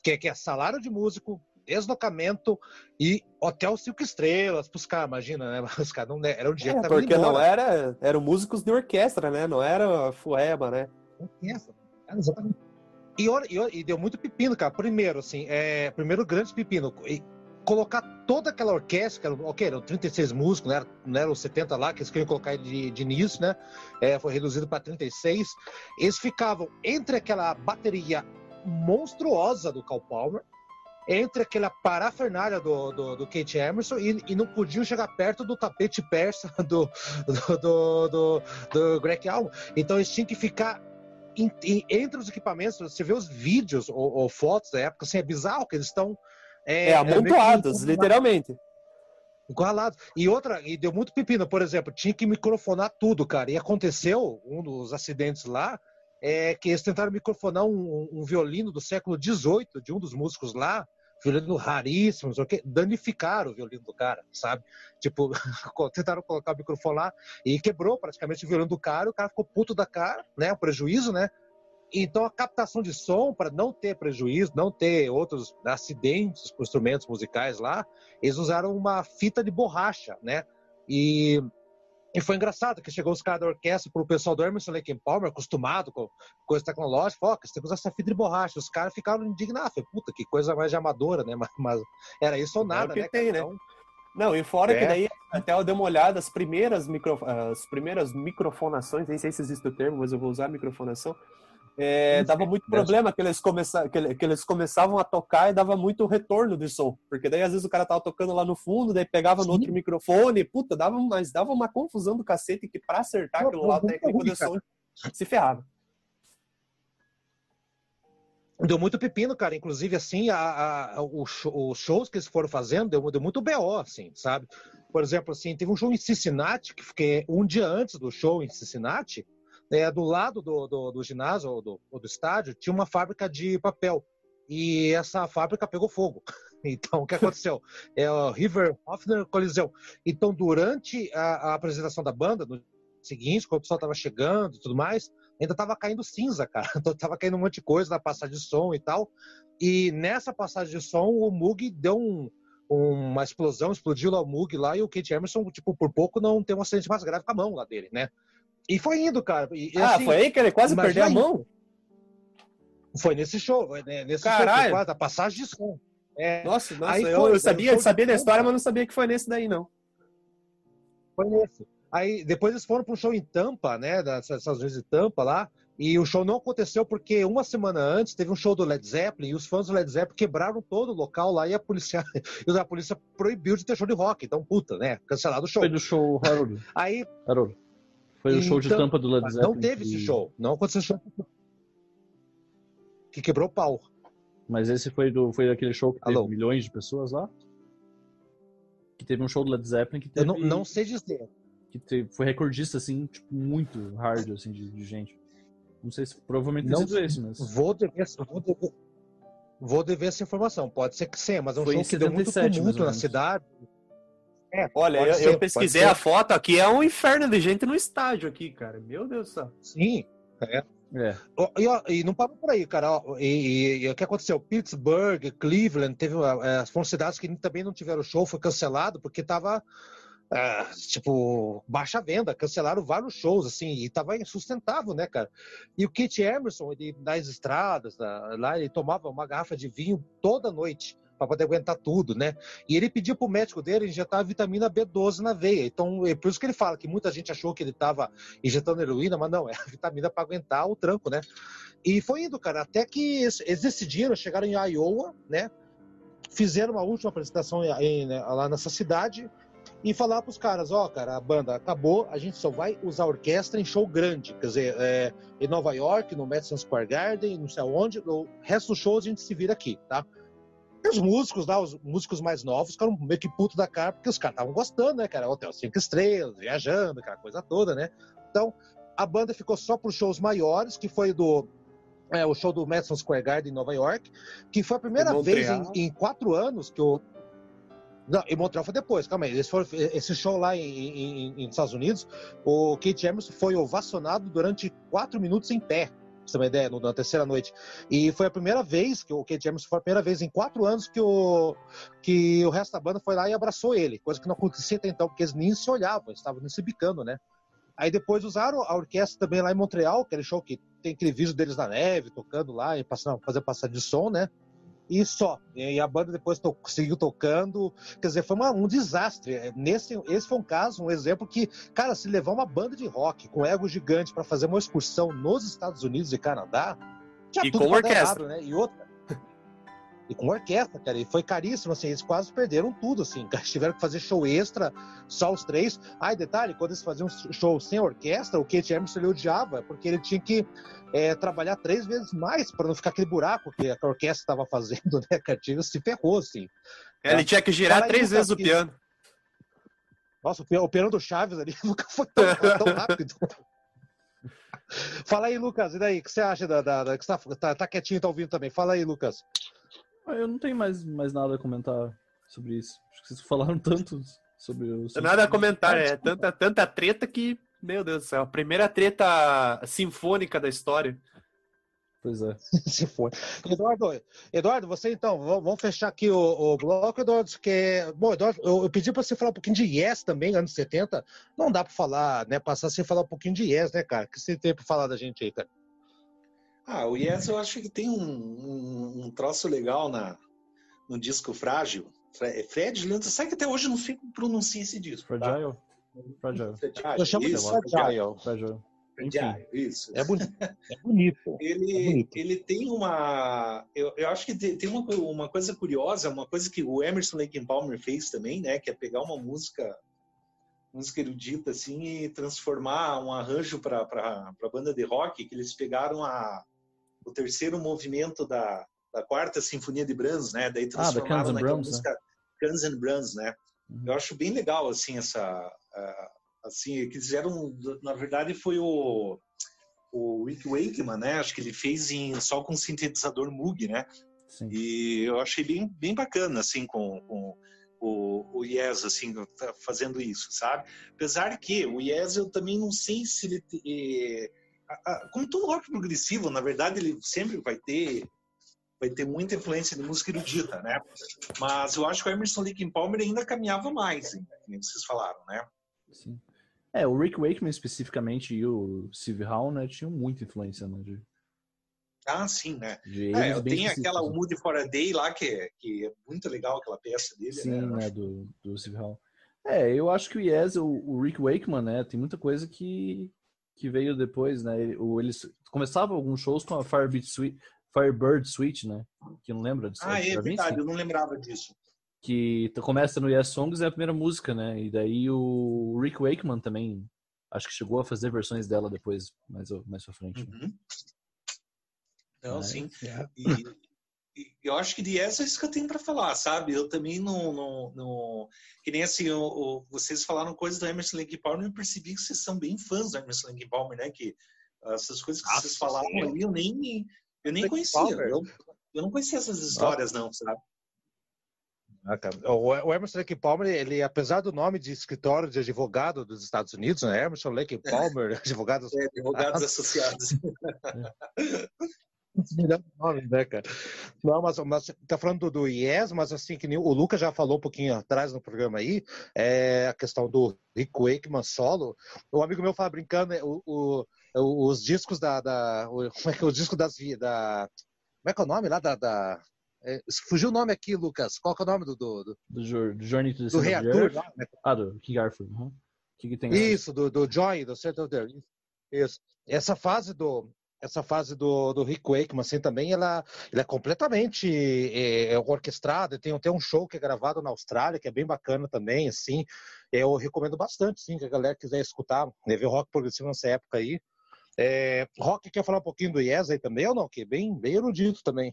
S1: que, que é salário de músico, deslocamento e hotel cinco estrelas pros caras, imagina, né? Os caras não era um dia
S3: é, que Porque não era, eram músicos de orquestra, né? Não era fueba, né? Orquestra,
S1: exatamente. E, e, e, deu muito pepino, cara. Primeiro, assim, é, primeiro grande pepino. E colocar toda aquela orquestra, ok, eram 36 músicos, não eram, não eram 70 lá, que eles queriam colocar de, de início, né? É, foi reduzido para 36. Eles ficavam entre aquela bateria monstruosa do Cal Palmer, entre aquela parafernália do, do, do Kate Emerson e, e, não podiam chegar perto do tapete persa do, do, do, do, do Greg Almo. Então eles tinham que ficar entre os equipamentos. Você vê os vídeos ou, ou, fotos da época, assim, é bizarro que eles estão.
S3: É, é amontoados, é literalmente.
S1: Encurralados. E outra, e deu muito pepino, por exemplo, tinha que microfonar tudo, cara. E aconteceu um dos acidentes lá, é que eles tentaram microfonar um, um, violino do século XVIII de um dos músicos lá, violino raríssimo, não que, danificaram o violino do cara, sabe? Tipo, tentaram colocar o microfone lá e quebrou praticamente o violino do cara, o cara ficou puto da cara, né? O prejuízo, né? Então a captação de som, para não ter prejuízo, não ter outros acidentes com instrumentos musicais lá, eles usaram uma fita de borracha, né? E e foi engraçado que chegou os caras da orquestra pro pessoal do Emerson Lake Palmer, acostumado com coisa tecnológica, ó, você tem que usar essa fibra de borracha. Os caras ficaram indignados. Falei, puta, que coisa mais de amadora, né? Mas, mas era isso ou é nada, é
S3: né? Tem, né? Então, não, e fora é. que daí até eu dei uma olhada, as primeiras, micro, as primeiras microfonações, nem sei se existe o termo, mas eu vou usar microfonação, é, dava muito problema que eles, começa, que, que, eles começavam a tocar e dava muito retorno de som. Porque daí às vezes o cara tava tocando lá no fundo, daí pegava Sim. no outro microfone, puta, dava, mas dava uma confusão do cacete que para acertar aquilo lá, o técnico de som se ferrava.
S1: Deu muito pepino, cara. Inclusive, assim, a, a, os shows que eles foram fazendo deu, deu muito BO, assim, sabe? Por exemplo, assim, teve um show em Cincinnati, que fiquei um dia antes do show em Cincinnati, é, do lado do, do, do ginásio ou do, ou do, estádio tinha uma fábrica de papel e essa fábrica pegou fogo. Então, o que aconteceu? É o River Hofner Coliseu. Então, durante a, a apresentação da banda, no seguinte, quando o pessoal estava chegando e tudo mais, ainda estava caindo cinza, cara. Então, tava caindo um monte de coisa na passagem de som e tal. E nessa passagem de som, o Mug deu um, uma explosão, explodiu lá o Mug lá e o Kate Emerson, tipo, por pouco não tem um acidente mais grave com a mão lá dele, né? E foi indo, cara. E,
S3: ah, assim, foi aí que ele quase perdeu a mão?
S1: Foi nesse show, né? nesse Caralho. show, quase, a passagem de som.
S3: É, nossa, nossa, aí eu, foi, eu sabia, eu sabia da história, mas não sabia que foi nesse daí, não.
S1: Foi nesse. Aí depois eles foram para um show em Tampa, né? Das Estados Unidos de Tampa lá. E o show não aconteceu porque uma semana antes teve um show do Led Zeppelin e os fãs do Led Zeppelin quebraram todo o local lá e a polícia, a polícia proibiu de ter show de rock. Então, puta, né? Cancelado o show.
S2: Foi do show Harold.
S1: Aí.
S2: Harold. Foi o show de então, tampa do Led Zeppelin.
S1: Não teve esse show. Não aconteceu show que quebrou o pau.
S2: Mas esse foi do foi daquele show que Alô? teve milhões de pessoas lá? Que teve um show do Led Zeppelin que teve...
S1: Eu não, não sei dizer.
S2: que te, foi recordista, assim, tipo, muito hard, assim, de, de gente. Não sei se provavelmente
S1: Não
S2: sido esse, mas.
S1: Vou dever, vou, dever, vou dever essa informação. Pode ser que sim, mas é um
S2: Foi
S1: show que deu muito
S2: 77,
S1: tumulto na cidade. É,
S3: Olha, eu,
S1: ser,
S3: eu pesquisei a foto aqui, é um inferno de gente no estádio aqui, cara. Meu Deus do céu.
S1: Sim.
S2: É.
S1: Ó, E, ó, e não parou por aí, cara. E, e- e o que aconteceu? Pittsburgh, Cleveland, teve é, foram cidades que também não tiveram show, foi cancelado porque tava é, tipo baixa venda, cancelaram vários shows assim e tava insustentável, né, cara? E o Kit Emerson, ele nas estradas, lá ele tomava uma garrafa de vinho toda noite para poder aguentar tudo, né? E ele pediu pro médico dele injetar vitamina B12 na veia. Então, é por isso que ele fala que muita gente achou que ele tava injetando heroína, mas não, é a vitamina para aguentar o tranco, né? E foi indo, cara, até que eles decidiram, chegaram em Iowa, né? Fizeram uma última apresentação em- né, lá nessa cidade e falaram pros caras, ó, cara, a banda acabou, a gente só vai usar a orquestra em show grande, quer dizer, é, em Nova York, no Madison Square Garden, não sei aonde, o resto dos shows a gente se vira aqui, tá? E os músicos lá, os músicos mais novos, ficaram meio que puto da cara, porque os caras estavam gostando, né, cara? Hotel cinco estrelas, viajando, aquela coisa toda, né? Então, a banda ficou só para os shows maiores, que foi do é, o show do Madison Square Garden em Nova York, que foi a primeira vez em, em quatro anos que o não, em Montreal foi depois, calma aí. Esse, foi- esse show lá em, em- em- nos Estados Unidos, o Kate Emerson foi ovacionado durante quatro minutos em pé. Você ter uma ideia, no- na terceira noite. E foi a primeira vez que o Kate Emerson foi a primeira vez em quatro anos que o, que o resto da banda foi lá e abraçou ele, coisa que não acontecia até então, porque eles nem se olhavam, estavam nem se bicando, né? Aí depois usaram a orquestra também lá em Montreal, aquele show que tem aquele vídeo deles na neve, tocando lá e passando, fazer passagem de som, né? E só. E a banda depois to seguiu tocando. Quer dizer, foi uma- um desastre. Nesse, esse foi um caso, um exemplo que, cara, se levar uma banda de rock com ego gigante para fazer uma excursão nos Estados Unidos e Canadá, tinha
S3: E
S1: tudo
S3: com orquestra.
S1: errado, né? E outra. E com orquestra, cara, e foi caríssimo, assim, eles quase perderam tudo, assim, cara, tiveram que fazer show extra, só os três. Ah, e detalhe, quando eles faziam show sem orquestra, o Kate Emerson ele odiava, porque ele tinha que é, trabalhar três vezes mais para não ficar aquele buraco que a orquestra estava fazendo, né, cara, se ferrou, assim.
S3: Ele tinha que girar
S1: Fala aí,
S3: três
S1: Lucas,
S3: vezes o piano.
S1: Nossa, o piano do Chaves ali nunca foi tão, tão rápido. Fala aí, Lucas, e daí, o que você acha da... da, da que você tá, tá, tá quietinho, tá ouvindo também? Fala aí, Lucas.
S2: Ah, Eu não tenho mais, mais nada a comentar sobre isso. Acho que vocês falaram tanto sobre o. sobre
S3: Nada a comentar, é tanta, tanta treta que, meu Deus do céu, a primeira treta sinfônica da história.
S2: Pois é.
S1: Se for. Eduardo, Eduardo, você então, vamos vamos fechar aqui o, o bloco, Eduardo, que bom, Eduardo, eu, eu pedi para você falar um pouquinho de Yes também, anos 70. Não dá para falar, né, passar sem falar um pouquinho de Yes, né, cara? O que você tem para falar da gente aí, cara?
S4: Ah, o Yes eu acho que tem um, um, um troço legal na, no disco Frágil. Fre- é Fred Leandro, sabe que até hoje eu não fico pronunciando esse disco. tá?
S2: Fragile? Fragile.
S4: Fragile,
S1: Eu chamo de
S4: isso,
S1: Fragile.
S2: Fragile.
S4: Fragile, isso.
S1: É bonito. É bonito. É
S4: Ele,
S1: bonito.
S4: ele tem uma. Eu, eu acho que tem, uma, uma coisa curiosa, uma coisa que o Emerson Lake Palmer fez também, né? Que é pegar uma música, música erudita assim e transformar um arranjo para a banda de rock, que eles pegaram a, o terceiro movimento da, da quarta sinfonia de Brahms, né? Daí
S2: Ah,
S4: transformaram
S2: Guns N'
S4: naquela
S2: Brahms, né?
S4: música Guns and Brahms, né?
S2: Uhum.
S4: Eu acho bem legal assim essa ah, assim que fizeram na verdade foi o o Rick Wakeman, né? Acho que ele fez em só com sintetizador Moog, né?
S2: Sim.
S4: E eu achei bem, bem bacana assim com, com o, o Yes assim tá fazendo isso, sabe? Apesar que o Yes eu também não sei se ele eh, a- a- como todo rock progressivo, na verdade ele sempre vai ter vai ter muita influência de música erudita, né? Mas eu acho que o Emerson Lake Palmer ainda caminhava mais, hein, que nem vocês falaram, né?
S2: Sim. É, o Rick Wakeman especificamente e o Steve Howe, né, tinham muita influência, né, de,
S4: Ah, sim, né?
S2: de
S4: É,
S2: bem
S4: tem aquela
S2: específicos, né?
S4: Mood for a Day lá, que é, que é muito legal, aquela peça dele,
S2: Sim,
S4: né?
S2: né, do, do Steve Howe. É, eu acho que o Yes, o, o Rick Wakeman, né, tem muita coisa que, que veio depois, né, eles começavam alguns shows com a Firebeat Suite, Firebird Suite, né, que não lembra disso?
S4: Ah, é
S2: Stravinsky?
S4: verdade, eu não lembrava disso.
S2: que começa no Yes Songs é a primeira música, né? E daí o Rick Wakeman também acho que chegou a fazer versões dela depois, mais, mais pra frente. né?
S4: Uhum.
S2: Mas,
S4: sim.
S2: é.
S4: E, eu acho que de Yes é isso que eu tenho para falar, sabe? Eu também não, não, não que nem assim, o, o, vocês falaram coisas do Emerson Lake Palmer, eu percebi que vocês são bem fãs do Emerson Lake Palmer, né? Que essas coisas que Nossa, vocês falaram sim. ali, eu nem, eu nem conhecia. Eu, eu não conhecia essas histórias, não, sabe?
S1: Ah, o Emerson Lake Palmer, ele, apesar do nome de escritório de advogado dos Estados Unidos, né? Emerson Lake Palmer, advogados...
S4: É, advogados associados.
S1: né, cara? Não, mas, mas tá falando do, IES, mas assim, que o Lucas já falou um pouquinho atrás no programa aí, é a questão do Rick Wakeman solo. O amigo meu fala brincando, né, o, o, os discos da, da o, como é que é, os discos das da como é que é o nome lá da, da é, fugiu o nome aqui, Lucas. Qual é o nome do. Do, do,
S2: do, do Journey to the
S1: Do reator.
S2: né? Ah, do King Arthur. Uhum.
S1: Que que Isso, do, do Joy, do Center of the Isso. Essa fase do. Essa fase do, do Rick Wakeman, assim, também, ela, ela é completamente é, é orquestrada. Tem até um show que é gravado na Austrália, que é bem bacana também, assim. Eu recomendo bastante, sim, que a galera quiser escutar, né, ver rock progressivo nessa época aí. É, rock quer falar um pouquinho do Yes aí também ou não? Que é bem, bem erudito também.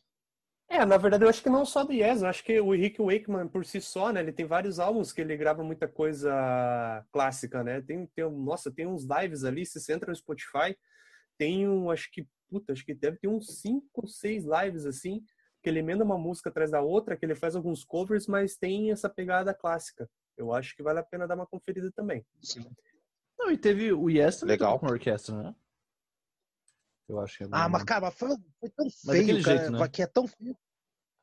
S3: É, na verdade eu acho que não só do Yes, eu acho que o Rick Wakeman por si só, né, ele tem vários álbuns que ele grava muita coisa clássica, né, tem, tem nossa, tem uns lives ali, se você entra no Spotify, tem um, acho que, puta, acho que deve ter uns cinco ou seis lives assim, que ele emenda uma música atrás da outra, que ele faz alguns covers, mas tem essa pegada clássica. Eu acho que vale a pena dar uma conferida também.
S2: Sim. Não, e teve o Yes também
S1: Legal.
S2: com orquestra, né? Eu acho que é
S1: Ah, mas cara, foi, foi tão feio, cara, jeito, né? que é tão feio.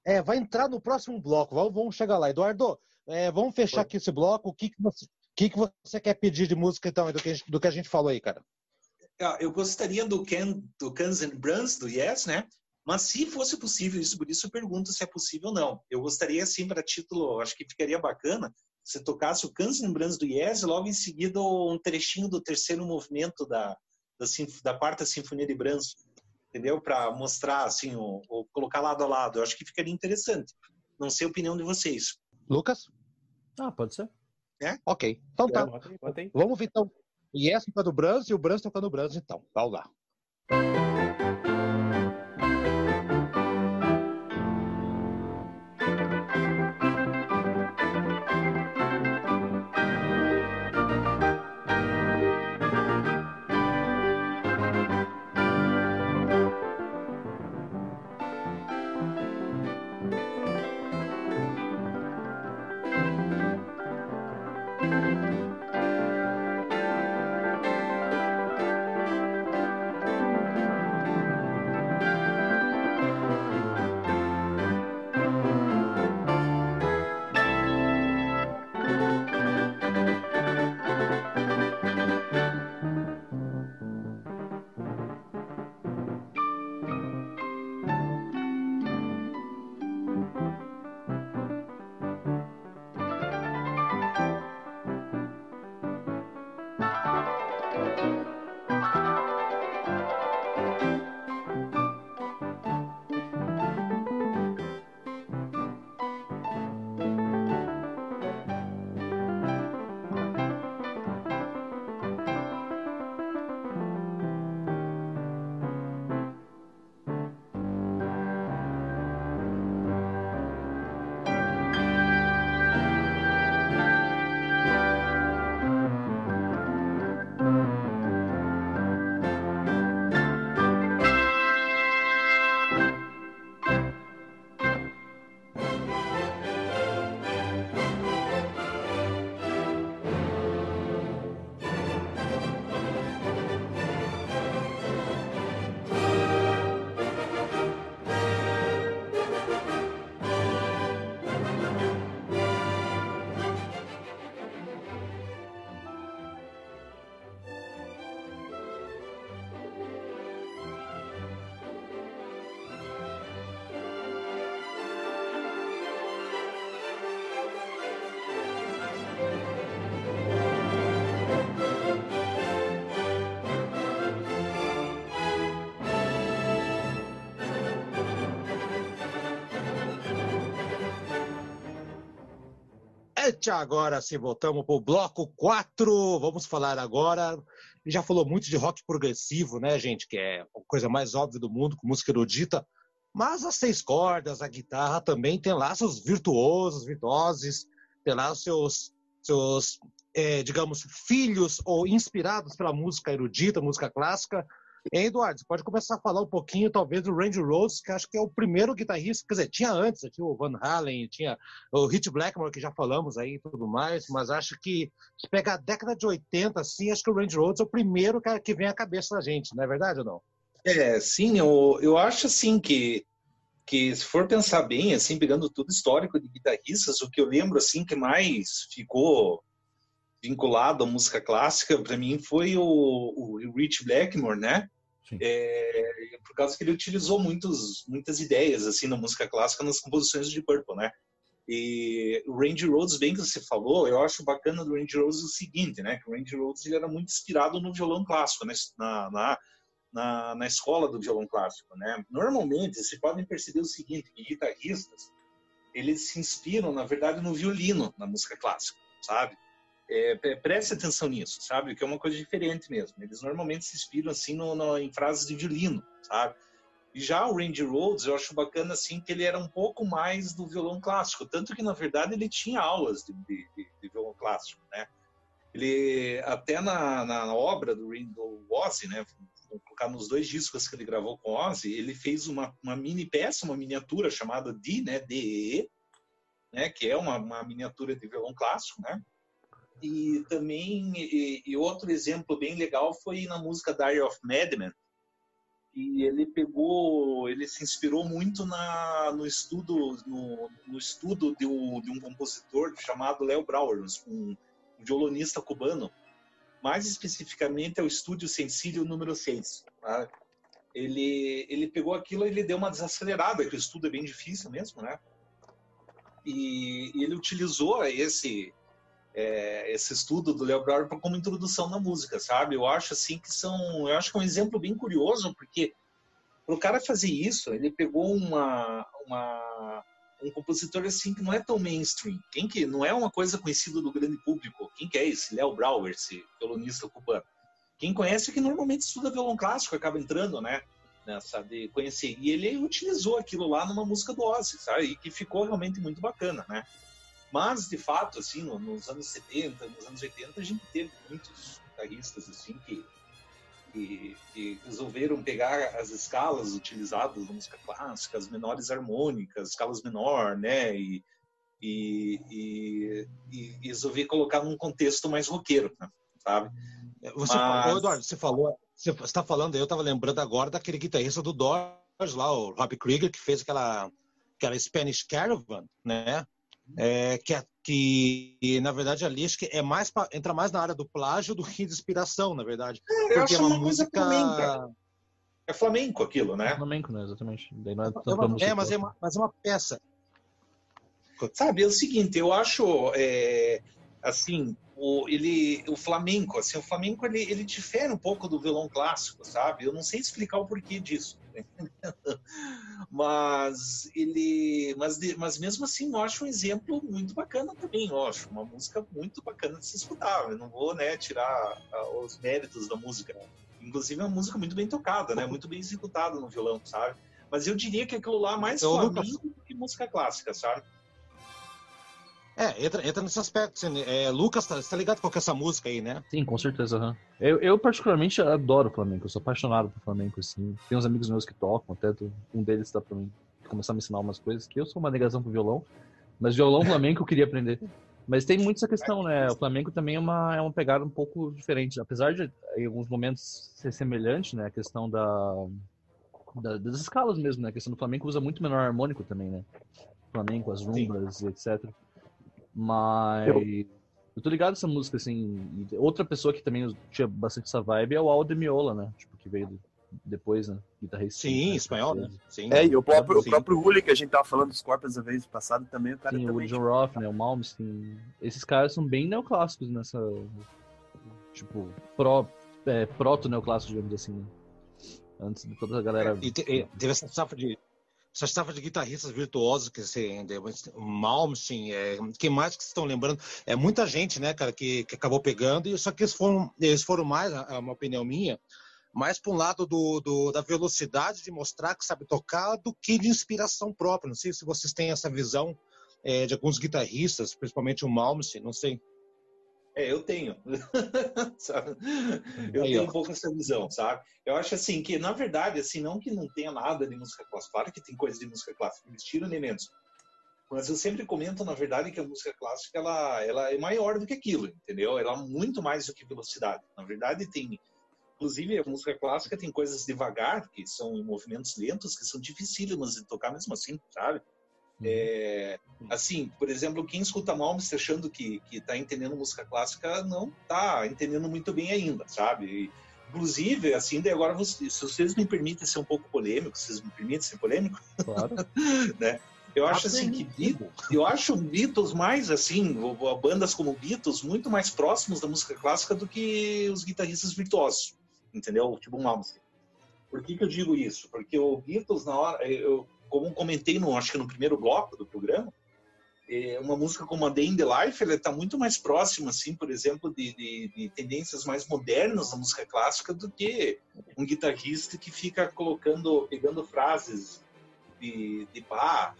S1: É, vai entrar no próximo bloco. Vamos, vamos chegar lá. Eduardo, é, vamos fechar Foi. aqui esse bloco. O que, que, você, que, que você quer pedir de música, então, do que, a gente, do que a gente falou aí, cara?
S4: Ah, eu gostaria do Ken, do Guns and Bruns, do Yes, né? Mas se fosse possível, isso por isso eu pergunto se é possível ou não. Eu gostaria, assim, para título, acho que ficaria bacana, se tocasse o Guns and Bruns do Yes e logo em seguida um trechinho do terceiro movimento da, da, da quarta sinfonia de Brahms, entendeu? Para mostrar assim, ou, ou, colocar lado a lado. Eu acho que ficaria interessante. Não sei a opinião de vocês.
S1: Lucas?
S2: Ah, pode ser.
S1: É? Ok. Então tá. Vamos ver então. Yes tocando o Brahms e o Brahms tocando o Brahms, então. Vamos lá. Agora sim, voltamos para o bloco 4. Vamos falar agora. Já falou muito de rock progressivo, né, gente? Que é a coisa mais óbvia do mundo, com música erudita. Mas as seis cordas, a guitarra também tem lá seus virtuosos, virtuosos, tem lá seus, seus é, digamos, filhos ou inspirados pela música erudita, música clássica. Hein, Eduardo, você pode começar a falar um pouquinho, talvez, do Randy Rhoads, que acho que é o primeiro guitarrista, quer dizer, tinha antes, tinha o Van Halen, tinha o Hit Blackmore, que já falamos aí e tudo mais, mas acho que se pegar a década de 80, assim, acho que o Randy Rhoads é o primeiro que, que vem à cabeça da gente, não é verdade ou não?
S4: É, sim, eu, eu acho assim que, que se for pensar bem, assim, pegando tudo histórico de guitarristas, o que eu lembro assim que mais ficou vinculado à música clássica para mim foi o, o Rich Blackmore, né? É, por causa que ele utilizou muitos, muitas ideias assim na música clássica nas composições de Purple, né? E o Randy Rhoads, bem que você falou, eu acho bacana do Randy Rhoads o seguinte, né? Que o Randy Rhoads ele era muito inspirado no violão clássico, né? na, na na, na escola do violão clássico, né? Normalmente, vocês podem perceber o seguinte, que guitarristas, eles se inspiram, na verdade, no violino, na música clássica, sabe? É, preste atenção nisso, sabe? Que é uma coisa diferente mesmo. Eles normalmente se inspiram, assim, no, no, em frases de violino, sabe? E já o Randy Rhoads, eu acho bacana, assim, que ele era um pouco mais do violão clássico. Tanto que, na verdade, ele tinha aulas de, de, de violão clássico, né? Ele, até na, na obra do, do Ozzy, né? colocar nos dois discos que ele gravou com Ozzy, ele fez uma, uma mini peça, uma miniatura chamada D, né, DE, né, que é uma, uma miniatura de violão clássico, né? E também, e, e, outro exemplo bem legal foi na música Diary of Madman, e ele pegou, ele se inspirou muito na, no estudo, no, no estudo de um, de um compositor chamado Léo Brauer, um, um violonista cubano, mais especificamente é o Estúdio Sensílio número 6. Tá? Ele, ele pegou aquilo e ele deu uma desacelerada, que o estudo é bem difícil mesmo, né? E, e ele utilizou esse é, esse estudo do Leo Brauer como introdução na música, sabe? Eu acho assim que são, eu acho que é um exemplo bem curioso porque para o cara fazer isso, ele pegou uma, uma um compositor assim que não é tão mainstream. Quem que não é uma coisa conhecida do grande público? Quem que é esse Léo Brauer, esse violonista cubano? Quem conhece é que normalmente estuda violão clássico, acaba entrando, né? Nessa de conhecer. E ele utilizou aquilo lá numa música do Ozzy, sabe? E que ficou realmente muito bacana, né? Mas, de fato, assim, nos anos 70, nos anos 80, a gente teve muitos guitarristas, assim, que que, que, resolveram pegar as escalas utilizadas na música clássica, as menores harmônicas, escalas menor, né? E, e, e, e resolver colocar num contexto mais roqueiro, né? sabe?
S1: Você, Mas... Eduardo, você falou, você está falando, eu estava lembrando agora daquele guitarrista do Doors lá, o Robbie Krieger, que fez aquela, aquela Spanish Caravan, né? É, que, que na verdade ali acho que é mais pra, entra mais na área do plágio do que de inspiração, na verdade.
S4: É, porque é uma, uma música flamenca. É flamenco aquilo, né? É
S2: flamenco, né? Exatamente. Daí não
S1: é, é, uma, é mas é uma, mas é uma peça.
S4: Sabe, é o seguinte, eu acho é, assim, o, ele, o flamenco, assim, o flamenco ele, ele difere um pouco do violão clássico, sabe? Eu não sei explicar o porquê disso. mas ele, mas, mas mesmo assim, eu acho um exemplo muito bacana também, eu acho uma música muito bacana de se escutar. Eu não vou, né, tirar os méritos da música. Inclusive é uma música muito bem tocada, né? Muito bem executada no violão, sabe? Mas eu diria que aquilo lá é mais flamenco do que música clássica, sabe?
S1: É, entra, entra nesse aspecto. Assim, é, Lucas, tá, você tá ligado com essa música aí, né?
S2: Sim, com certeza. Uhum. Eu, eu, particularmente adoro o flamenco, eu sou apaixonado por flamenco, assim. Tem uns amigos meus que tocam, até um deles tá pra mim começar a me ensinar umas coisas, que eu sou uma negação pro violão, mas violão flamenco eu queria aprender. Mas tem muito essa questão, né? O flamenco também é uma, é uma pegada um pouco diferente. Apesar de, em alguns momentos, ser semelhante, né? A questão da, da das escalas mesmo, né? A questão do flamenco usa muito menor harmônico também, né? Flamenco, as rumbas e etc. Mas. Eu... eu tô ligado essa música, assim. Outra pessoa que também tinha bastante essa vibe é o Aldo Miola, né? Tipo, que veio depois, né? Guitarrista.
S1: Sim, né? espanhol, né? Sim.
S3: É, e o próprio, o próprio Uli, que a gente tava falando dos corpos a vez passada também, o cara
S2: Sim,
S3: também.
S2: o John Roth, né? O Malmsteen. Esses caras são bem neoclássicos nessa. Tipo, pro, é, proto-neoclássico, digamos assim, né? Antes de toda a galera.
S1: É, e, te, e teve essa safra de essa estava de guitarristas virtuosos que você Malmsteen, é, quem mais que estão lembrando? É muita gente, né, cara, que, que acabou pegando, e só que eles foram, eles foram mais, é uma opinião minha, mais para um lado do, do, da velocidade de mostrar que sabe tocar do que de inspiração própria. Não sei se vocês têm essa visão é, de alguns guitarristas, principalmente o Malmsteen, não sei.
S4: É, eu tenho. eu tenho um pouco essa visão, sabe? Eu acho assim que, na verdade, assim, não que não tenha nada de música clássica, claro que tem coisas de música clássica, eles tiram elementos. Mas eu sempre comento, na verdade, que a música clássica ela, ela é maior do que aquilo, entendeu? Ela é muito mais do que velocidade. Na verdade, tem. Inclusive, a música clássica tem coisas devagar, que são movimentos lentos, que são dificílimas de tocar mesmo assim, sabe? Uhum. É, assim, por exemplo, quem escuta Malmsteen achando que que está entendendo música clássica não está entendendo muito bem ainda, sabe? E, inclusive, assim, daí agora vocês, se vocês me permitem ser um pouco polêmico, vocês me permitem ser polêmico,
S2: claro.
S4: né? Eu acho assim que eu acho Beatles mais assim, bandas como Beatles muito mais próximos da música clássica do que os guitarristas virtuosos, entendeu? Tipo um Malmsteen. Por que, que eu digo isso? Porque o Beatles na hora, eu, como comentei no, acho que no primeiro bloco do programa, é uma música como a Day in the Life, ela está muito mais próxima, assim, por exemplo, de, de, de, tendências mais modernas da música clássica do que um guitarrista que fica colocando, pegando frases de, de Bach,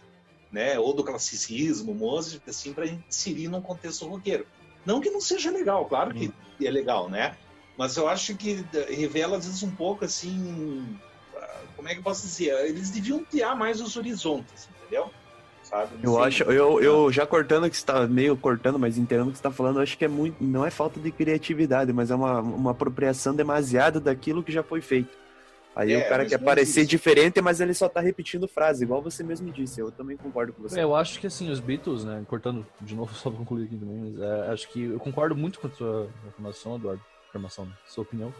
S4: né, ou do classicismo, Mozart, assim, para inserir num contexto roqueiro. Não que não seja legal, claro que é legal, né? Mas eu acho que revela às vezes um pouco assim como é que eu posso dizer? Eles deviam ampliar mais os horizontes, entendeu? Sabe?
S3: eu sei. acho, eu, eu já cortando que está meio cortando, mas entendendo o que está falando, acho que é muito, não é falta de criatividade, mas é uma, uma apropriação demasiada daquilo que já foi feito. Aí é, o cara quer parecer isso. diferente, mas ele só tá repetindo frase, igual você mesmo disse. Eu também concordo com você.
S2: É, eu acho que assim, os Beatles, né? Cortando de novo, só pra concluir aqui também, mas é, acho que eu concordo muito com a sua afirmação, Eduardo. Afirmação, sua opinião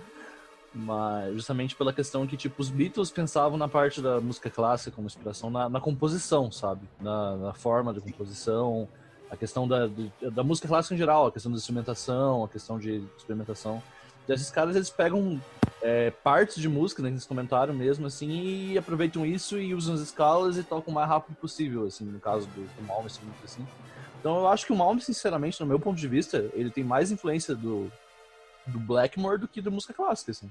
S2: mas justamente pela questão que tipo os Beatles pensavam na parte da música clássica como inspiração na, na composição sabe? Na, na, forma de composição a questão da, da música clássica em geral a questão da instrumentação a questão de experimentação. Então, esses caras eles pegam é, partes de música né, nesse comentário mesmo assim e aproveitam isso e usam as escalas e tocam o mais rápido possível assim no caso do, do Malmsteen assim. Então eu acho que o Malmsteen sinceramente no meu ponto de vista ele tem mais influência do do Blackmore do que da música clássica, assim.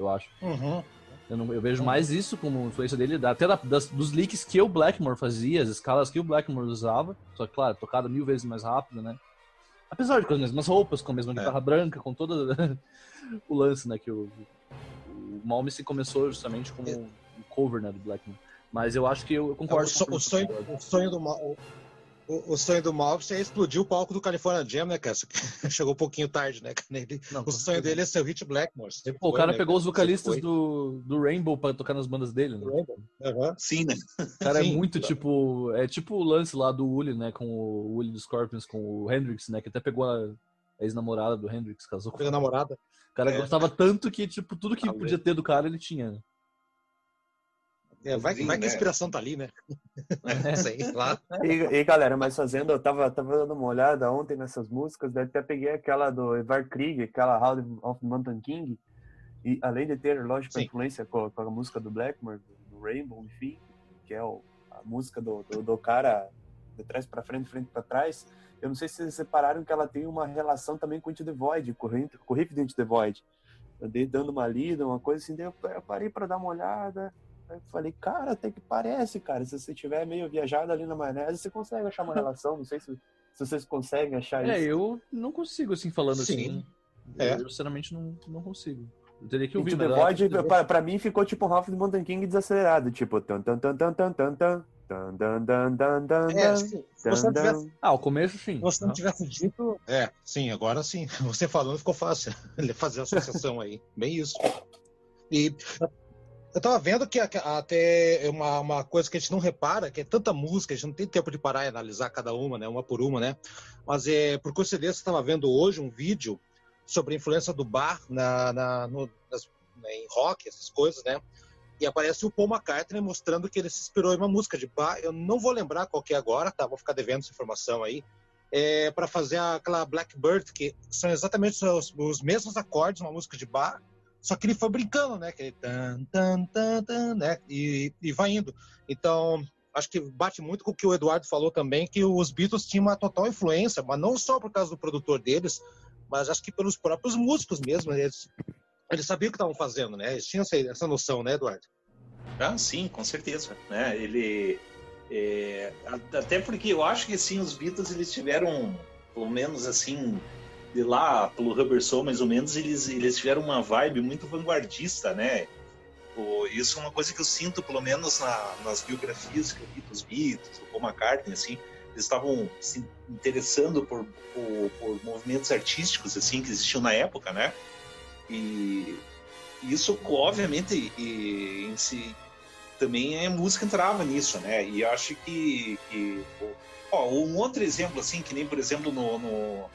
S2: Eu acho.
S1: Uhum.
S2: Eu, não, eu, vejo mais isso como influência dele, até da, das, dos leaks que o Blackmore fazia, as escalas que o Blackmore usava, só que, claro, tocada mil vezes mais rápido, né? Apesar de com as mesmas roupas, com a mesma é. guitarra branca, com todo o lance, né? Que o, o Malmsteen começou justamente como um cover, né, do Blackmore. Mas eu acho que eu, concordo.
S1: É, o, so, o, sonho, o sonho do o, o, sonho do Malvis é explodir o palco do California Jam, né, cara? Chegou um pouquinho tarde, né? Ele, não, o sonho dele é ser o Hit Blackmore.
S2: Pô, o cara né, pegou os vocalistas do, do Rainbow pra tocar nas bandas dele, né?
S1: Uhum.
S4: Sim, né?
S2: O cara é Sim, é muito tipo. É tipo o lance lá do Uli, né? Com o Uli dos Scorpions, com o Hendrix, né? Que até pegou a ex-namorada do Hendrix, casou com.
S1: Pegou a namorada.
S2: O cara é. gostava tanto que, tipo, tudo que podia ter do cara ele tinha. Né?
S1: É, vai, vai que a né? inspiração tá ali, né?
S3: É. Sei lá. E, e, galera, mas fazendo, eu tava, tava dando uma olhada ontem nessas músicas, daí até peguei aquela do Evar Krieg, aquela How of the Mountain King, e além de ter, lógico, a influência com, com, a música do Blackmore, do, Rainbow, enfim, que é o, a música do, do, do cara de trás para frente, de frente para trás, eu não sei se vocês separaram que ela tem uma relação também com Into the Void, com o riff de Into the Void. Eu dei dando uma lida, uma coisa assim, daí eu parei para dar uma olhada, eu falei, cara, até que parece, cara. Se você tiver meio viajado ali na maionese, você consegue achar uma relação. Não sei se, se vocês conseguem achar
S2: é,
S3: isso.
S2: É, eu não consigo, assim, falando Sim. assim. É. Eu, sinceramente, não, não consigo. Eu teria que ouvir.
S3: The Void, pra, pra, mim, ficou tipo um Ralph de Mountain King desacelerado. Tipo, tan tan tan tan tan tan tan. Dan, dan, dan, dan, dan, é,
S1: se você tivesse...
S2: Ah, o começo sim.
S1: Se você não tivesse dito. É, sim, agora sim. Você falando ficou fácil. Fazer a associação aí. Bem isso. E eu tava vendo que até uma, uma coisa que a gente não repara, que é tanta música, a gente não tem tempo de parar e analisar cada uma, né? Uma por uma, né? Mas é, por coincidência, eu estava vendo hoje um vídeo sobre a influência do bar na, na no, nas, né, em rock, essas coisas, né? E aparece o Paul McCartney mostrando que ele se inspirou em uma música de bar. Eu não vou lembrar qual que é agora, tá? Vou ficar devendo essa informação aí. É, para fazer aquela Blackbird, que são exatamente os, os mesmos acordes, uma música de bar, só que ele foi brincando, né? Que tan, tan, tan, tan, né? E, e vai indo. Então, acho que bate muito com o que o Eduardo falou também, que os Beatles tinham uma total influência, mas não só por causa do produtor deles, mas acho que pelos próprios músicos mesmo. Eles Eles sabiam o que estavam fazendo, né? Eles tinham essa, essa noção, né, Eduardo?
S4: Ah, sim, com certeza. Né? Ele, é, até porque eu acho que assim, os Beatles eles tiveram, pelo menos assim, de lá pelo Rubber Soul, mais ou menos, eles, eles tiveram uma vibe muito vanguardista, né? Isso é uma coisa que eu sinto, pelo menos na, nas biografias que eu vi dos Beatles, do Paul McCartney, assim, eles estavam se interessando por, por, por, movimentos artísticos, assim, que existiam na época, né? E isso, obviamente, e, em si, também a música entrava nisso, né? E acho que, que ó, um outro exemplo, assim, que nem, por exemplo, no, no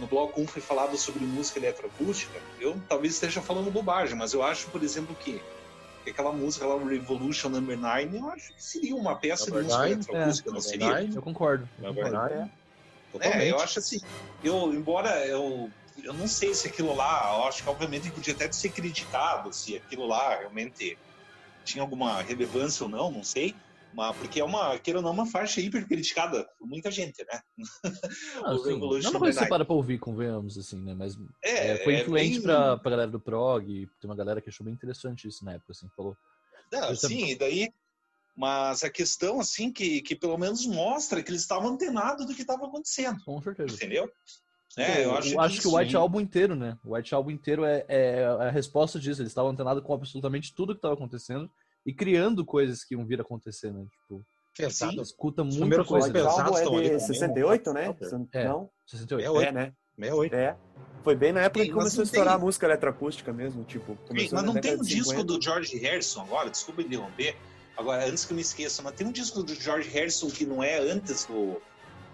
S4: no bloco 1 foi falado sobre música eletroacústica, eu talvez esteja falando bobagem, mas eu acho, por exemplo, que, que aquela música lá, Revolution Number 9, eu acho que seria uma peça Number de música nine, eletroacústica, é, não seria?
S2: Nine, eu concordo.
S1: Number 9.
S4: É, é eu acho assim, eu, embora eu, eu não sei se aquilo lá, eu acho que obviamente podia até ser criticado, se aquilo lá realmente tinha alguma relevância ou não, não sei, uma, porque é uma, queira ou não, uma faixa hiper criticada por muita gente, né?
S2: Ah. Não é uma coisa que você para pra ouvir, convenhamos, assim, né? Mas é, é, foi influente é bem... pra, pra galera do prog, tem uma galera que achou bem interessante isso na época, assim, falou.
S4: Não, sim, e daí... Mas a questão, assim, que, que pelo menos mostra que eles estavam antenados do que estava acontecendo.
S2: Com certeza.
S4: Entendeu?
S2: É, eu acho, eu acho que, que, o White Album inteiro, né? O White Album inteiro é, é a resposta disso. Eles estavam antenados com absolutamente tudo que estava acontecendo e criando coisas que iam vir acontecer, né? Tipo,
S1: Pesado.
S2: escuta muita coisa.
S3: O álbum é de 68, né?
S2: É,
S3: não?
S2: 68.
S3: É, né?
S1: 68.
S3: É. Foi bem na época Sim, que começou a estourar tem... a música eletroacústica mesmo, tipo.
S4: Sim, mas não tem um disco do George Harrison agora, desculpa interromper. Agora, antes que eu me esqueça, mas tem um disco do George Harrison que não é antes do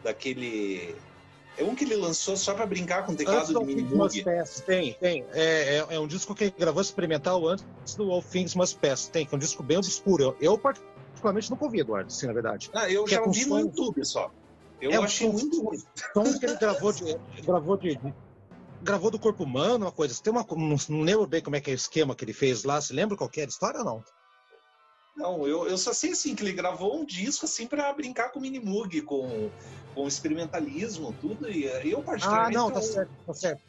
S4: daquele é um que ele lançou só para brincar com o teclado de mini.
S1: Tem, tem. É, é, é, um disco que ele gravou experimental antes do All Things Must Pass. Tem, que é um disco bem obscuro. Eu, eu particularmente nunca ouvi, Eduardo, sim, na verdade.
S4: Ah, eu que já é ouvi no YouTube só. Eu é achei um muito ruim.
S1: Som que ele gravou de, gravou de, gravou do corpo humano, uma coisa. Tem uma, não, não lembro bem como é que é o esquema que ele fez lá. Você lembra qual é a história ou não?
S4: Não, eu, eu só sei assim que ele gravou um disco assim para brincar com o Minimoog, com, com experimentalismo, tudo. E eu particularmente.
S1: Ah, não, tá eu, certo, tá certo.